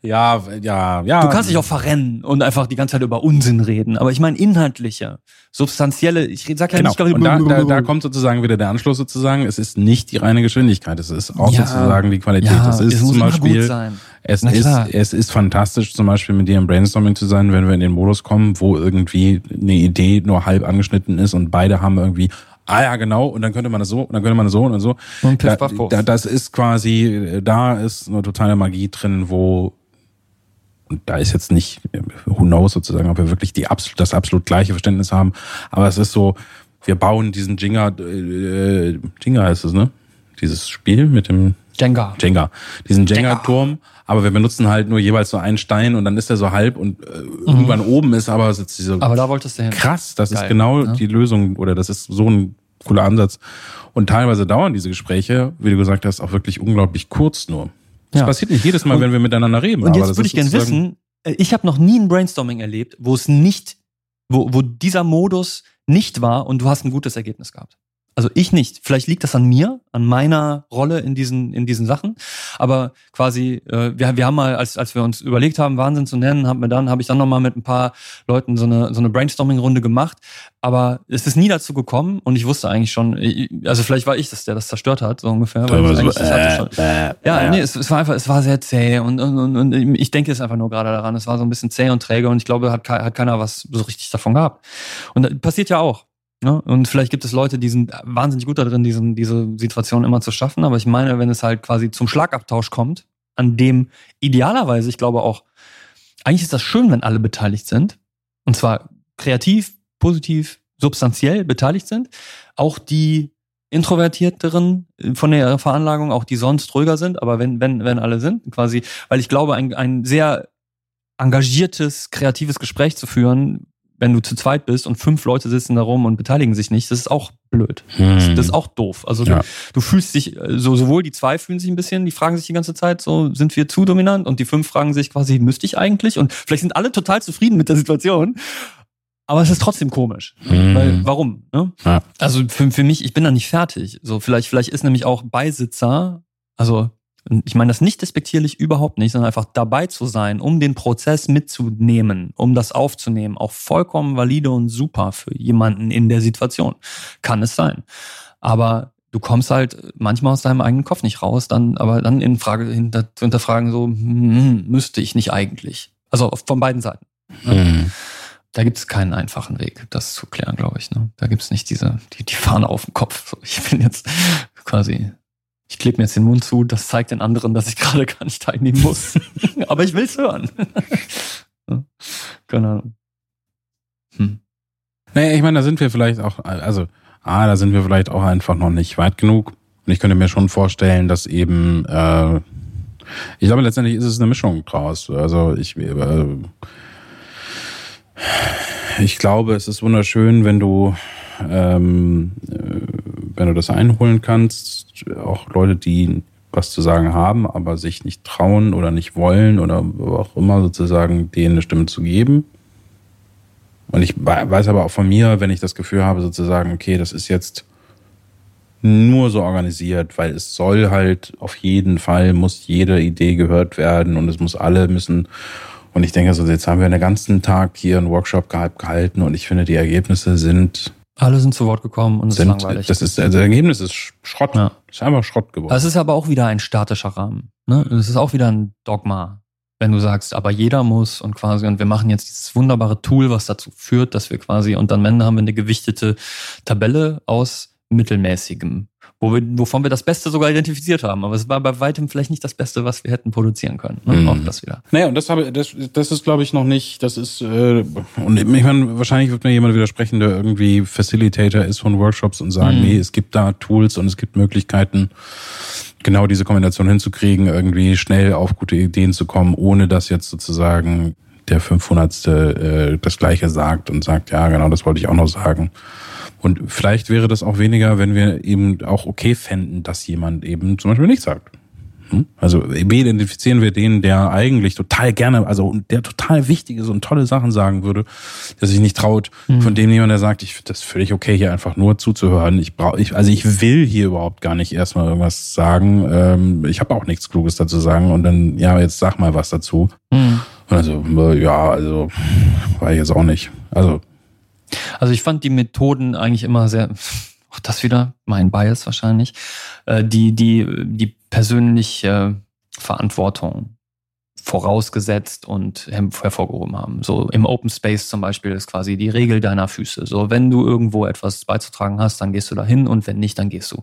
Ja, ja, ja. Du kannst dich auch verrennen und einfach die ganze Zeit über Unsinn reden. Aber ich meine inhaltliche, substanzielle, ich sag ja genau. nicht, und da, da, da kommt sozusagen wieder der Anschluss sozusagen. Es ist nicht die reine Geschwindigkeit, es ist auch ja, sozusagen die Qualität. Ja, es ist es zum Beispiel, es ist, es ist fantastisch zum Beispiel mit dir im Brainstorming zu sein, wenn wir in den Modus kommen, wo irgendwie eine Idee nur halb angeschnitten ist und beide haben irgendwie Ah ja, genau. Und dann könnte man das so, und dann könnte man das so und so. Und da, da, das ist quasi, da ist eine totale Magie drin, wo und da ist jetzt nicht, who knows sozusagen, ob wir wirklich die, das absolut gleiche Verständnis haben, aber es ist so, wir bauen diesen Jenga, äh, Jenga heißt es, ne? Dieses Spiel mit dem Jenga. Jenga. Diesen Jenga-Turm, aber wir benutzen halt nur jeweils so einen Stein und dann ist der so halb und äh, mhm. irgendwann oben ist aber sitzt diese. Aber da wolltest du hin. Krass, das Geil, ist genau ne? die Lösung oder das ist so ein cooler Ansatz. Und teilweise dauern diese Gespräche, wie du gesagt hast, auch wirklich unglaublich kurz nur. Das ja. passiert nicht jedes Mal, und, wenn wir miteinander reden. Und jetzt würde ich gerne wissen, äh, ich habe noch nie ein Brainstorming erlebt, wo es nicht, wo, wo dieser Modus nicht war und du hast ein gutes Ergebnis gehabt. Also ich nicht. Vielleicht liegt das an mir, an meiner Rolle in diesen in diesen Sachen. Aber quasi, äh, wir, wir haben mal, als als wir uns überlegt haben, Wahnsinn zu nennen, haben wir dann habe ich dann noch mal mit ein paar Leuten so eine so eine Brainstorming-Runde gemacht. Aber es ist nie dazu gekommen und ich wusste eigentlich schon, also vielleicht war ich das, der das zerstört hat, so ungefähr. Weil so, äh, schon, äh, ja, äh. nee, es, es war einfach, es war sehr zäh und, und, und, und ich denke jetzt einfach nur gerade daran. Es war so ein bisschen zäh und träge und ich glaube, hat, hat keiner was so richtig davon gehabt. Und das passiert ja auch. Ne? Und vielleicht gibt es Leute, die sind wahnsinnig gut darin, diesen, diese Situation immer zu schaffen. Aber ich meine, wenn es halt quasi zum Schlagabtausch kommt, an dem idealerweise, ich glaube auch, eigentlich ist das schön, wenn alle beteiligt sind. Und zwar kreativ, positiv, substanziell beteiligt sind. Auch die Introvertierteren von der Veranlagung, auch die sonst ruhiger sind, aber wenn, wenn, wenn alle sind, quasi, weil ich glaube, ein, ein sehr engagiertes, kreatives Gespräch zu führen, wenn du zu zweit bist und fünf Leute sitzen da rum und beteiligen sich nicht, das ist auch blöd. Hm. Das, ist auch doof. Also ja. du, du, fühlst dich, so sowohl die zwei fühlen sich ein bisschen, die fragen sich die ganze Zeit, so sind wir zu dominant und die fünf fragen sich quasi, müsste ich eigentlich? Und vielleicht sind alle total zufrieden mit der Situation. Aber es ist trotzdem komisch. Hm. Weil, warum? Ne? Ja. Also für, für mich, ich bin da nicht fertig. So, vielleicht, vielleicht ist nämlich auch Beisitzer, also ich meine das nicht despektierlich überhaupt nicht, sondern einfach dabei zu sein, um den Prozess mitzunehmen, um das aufzunehmen, auch vollkommen valide und super für jemanden in der Situation. Kann es sein. Aber du kommst halt manchmal aus deinem eigenen Kopf nicht raus, dann aber dann in Frage hinter, zu hinterfragen so hm, müsste ich nicht eigentlich. Also von beiden Seiten. Mhm. Da gibt es keinen einfachen Weg, das zu klären, glaube ich. Ne? Da gibt es nicht diese die, die Fahne auf dem Kopf. So, ich bin jetzt quasi ich klebe mir jetzt den Mund zu, das zeigt den anderen, dass ich gerade gar nicht teilnehmen muss. Aber ich will's hören. Keine Ahnung. Hm. Naja, ich meine, da sind wir vielleicht auch, also, ah, da sind wir vielleicht auch einfach noch nicht weit genug. Und ich könnte mir schon vorstellen, dass eben, äh, ich glaube, letztendlich ist es eine Mischung draus. Also ich, äh, ich glaube, es ist wunderschön, wenn du ähm, äh, wenn du das einholen kannst, auch Leute, die was zu sagen haben, aber sich nicht trauen oder nicht wollen oder auch immer sozusagen denen eine Stimme zu geben. Und ich weiß aber auch von mir, wenn ich das Gefühl habe, sozusagen, okay, das ist jetzt nur so organisiert, weil es soll halt auf jeden Fall, muss jede Idee gehört werden und es muss alle müssen. Und ich denke so, jetzt haben wir einen ganzen Tag hier einen Workshop gehalten und ich finde, die Ergebnisse sind alle sind zu Wort gekommen und es sind, ist langweilig. Das ist, also das Ergebnis ist Schrott. Ja. Ist einfach Schrott geworden. Es ist aber auch wieder ein statischer Rahmen. Ne? Es ist auch wieder ein Dogma. Wenn du sagst, aber jeder muss und quasi, und wir machen jetzt dieses wunderbare Tool, was dazu führt, dass wir quasi, und am Ende haben wir eine gewichtete Tabelle aus mittelmäßigem wo wir, wovon wir das Beste sogar identifiziert haben. Aber es war bei weitem vielleicht nicht das Beste, was wir hätten produzieren können. Ne? Mhm. Auch das wieder. Naja, und das habe das, das ist, glaube ich, noch nicht, das ist, äh, und ich meine, wahrscheinlich wird mir jemand widersprechen, der irgendwie Facilitator ist von Workshops und sagen, mhm. nee, es gibt da Tools und es gibt Möglichkeiten, genau diese Kombination hinzukriegen, irgendwie schnell auf gute Ideen zu kommen, ohne dass jetzt sozusagen der 500. Äh, das Gleiche sagt und sagt, ja, genau, das wollte ich auch noch sagen. Und vielleicht wäre das auch weniger, wenn wir eben auch okay fänden, dass jemand eben zum Beispiel nichts sagt. Hm? Also wie identifizieren wir den, der eigentlich total gerne, also der total wichtige und tolle Sachen sagen würde, der sich nicht traut, mhm. von dem jemand, der sagt, ich finde das völlig okay, hier einfach nur zuzuhören. Ich brauche, ich, also ich will hier überhaupt gar nicht erstmal irgendwas sagen. Ähm, ich habe auch nichts Kluges dazu sagen und dann, ja, jetzt sag mal was dazu. Mhm. Und also, ja, also war ich jetzt auch nicht. Also also ich fand die Methoden eigentlich immer sehr, auch das wieder, mein Bias wahrscheinlich, äh, die, die, die persönliche Verantwortung vorausgesetzt und hervorgehoben haben. So im Open Space zum Beispiel ist quasi die Regel deiner Füße. So, wenn du irgendwo etwas beizutragen hast, dann gehst du dahin und wenn nicht, dann gehst du.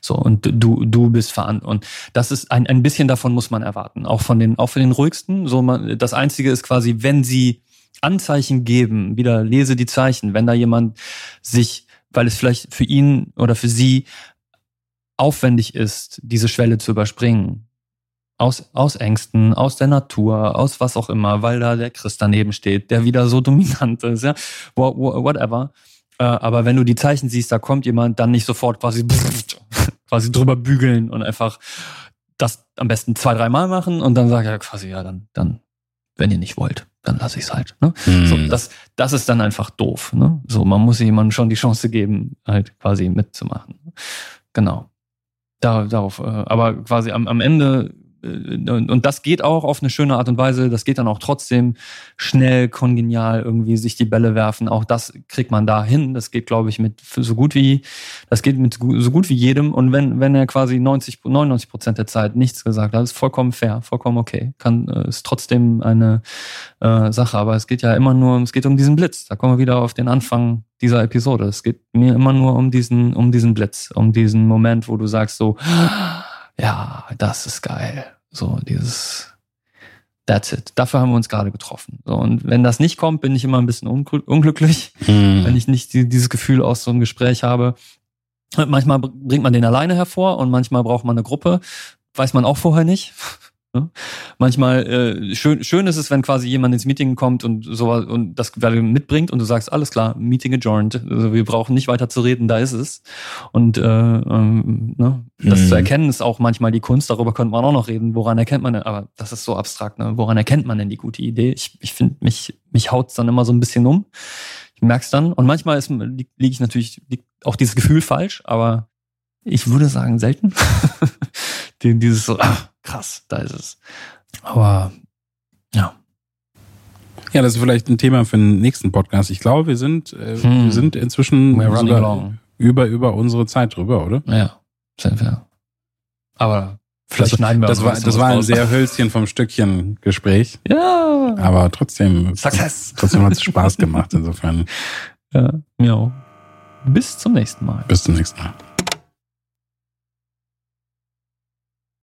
So, und du, du bist verantwortlich. Und das ist ein, ein bisschen davon muss man erwarten. Auch von den, auch für den ruhigsten. So, man, das einzige ist quasi, wenn sie Anzeichen geben, wieder lese die Zeichen, wenn da jemand sich, weil es vielleicht für ihn oder für sie aufwendig ist, diese Schwelle zu überspringen. Aus, aus Ängsten, aus der Natur, aus was auch immer, weil da der Christ daneben steht, der wieder so dominant ist, ja, whatever. Äh, aber wenn du die Zeichen siehst, da kommt jemand, dann nicht sofort quasi, quasi drüber bügeln und einfach das am besten zwei, dreimal machen und dann sagt er quasi, ja, dann, dann, wenn ihr nicht wollt dann lasse ich es halt. Ne? Mhm. So, das, das ist dann einfach doof. Ne? So, man muss jemandem schon die Chance geben, halt quasi mitzumachen. Genau. Da, darauf, äh, aber quasi am, am Ende und das geht auch auf eine schöne Art und Weise. Das geht dann auch trotzdem schnell, kongenial irgendwie sich die Bälle werfen. Auch das kriegt man da hin. Das geht, glaube ich, mit so gut wie, das geht mit so gut wie jedem. Und wenn, wenn er quasi 90, 99 Prozent der Zeit nichts gesagt hat, ist vollkommen fair, vollkommen okay. Kann, äh, ist trotzdem eine äh, Sache. Aber es geht ja immer nur, es geht um diesen Blitz. Da kommen wir wieder auf den Anfang dieser Episode. Es geht mir immer nur um diesen, um diesen Blitz, um diesen Moment, wo du sagst so, ja, das ist geil. So dieses, that's it. Dafür haben wir uns gerade getroffen. So, und wenn das nicht kommt, bin ich immer ein bisschen unglücklich, hm. wenn ich nicht dieses Gefühl aus so einem Gespräch habe. Manchmal bringt man den alleine hervor und manchmal braucht man eine Gruppe. Weiß man auch vorher nicht. Ne? Manchmal äh, schön, schön ist es, wenn quasi jemand ins Meeting kommt und so und das mitbringt und du sagst, alles klar, Meeting adjourned. Also wir brauchen nicht weiter zu reden, da ist es. Und äh, ähm, ne? das mhm. zu erkennen ist auch manchmal die Kunst, darüber könnte man auch noch reden, woran erkennt man denn, aber das ist so abstrakt, ne? woran erkennt man denn die gute Idee? Ich, ich finde, mich, mich haut's dann immer so ein bisschen um. Ich merk's dann. Und manchmal ist liege lieg ich natürlich, liegt auch dieses Gefühl falsch, aber ich würde sagen, selten. dieses so, ach, krass, da ist es. Aber ja. Ja, das ist vielleicht ein Thema für den nächsten Podcast. Ich glaube, wir sind, äh, hm. wir sind inzwischen über, über unsere Zeit drüber, oder? Ja, sind wir. Aber vielleicht das, schneiden wir das war Das war ein sehr Hölzchen vom Stückchen Gespräch. Ja. Aber trotzdem. Success. Trotzdem hat es Spaß gemacht, insofern. Ja, ja. Bis zum nächsten Mal. Bis zum nächsten Mal.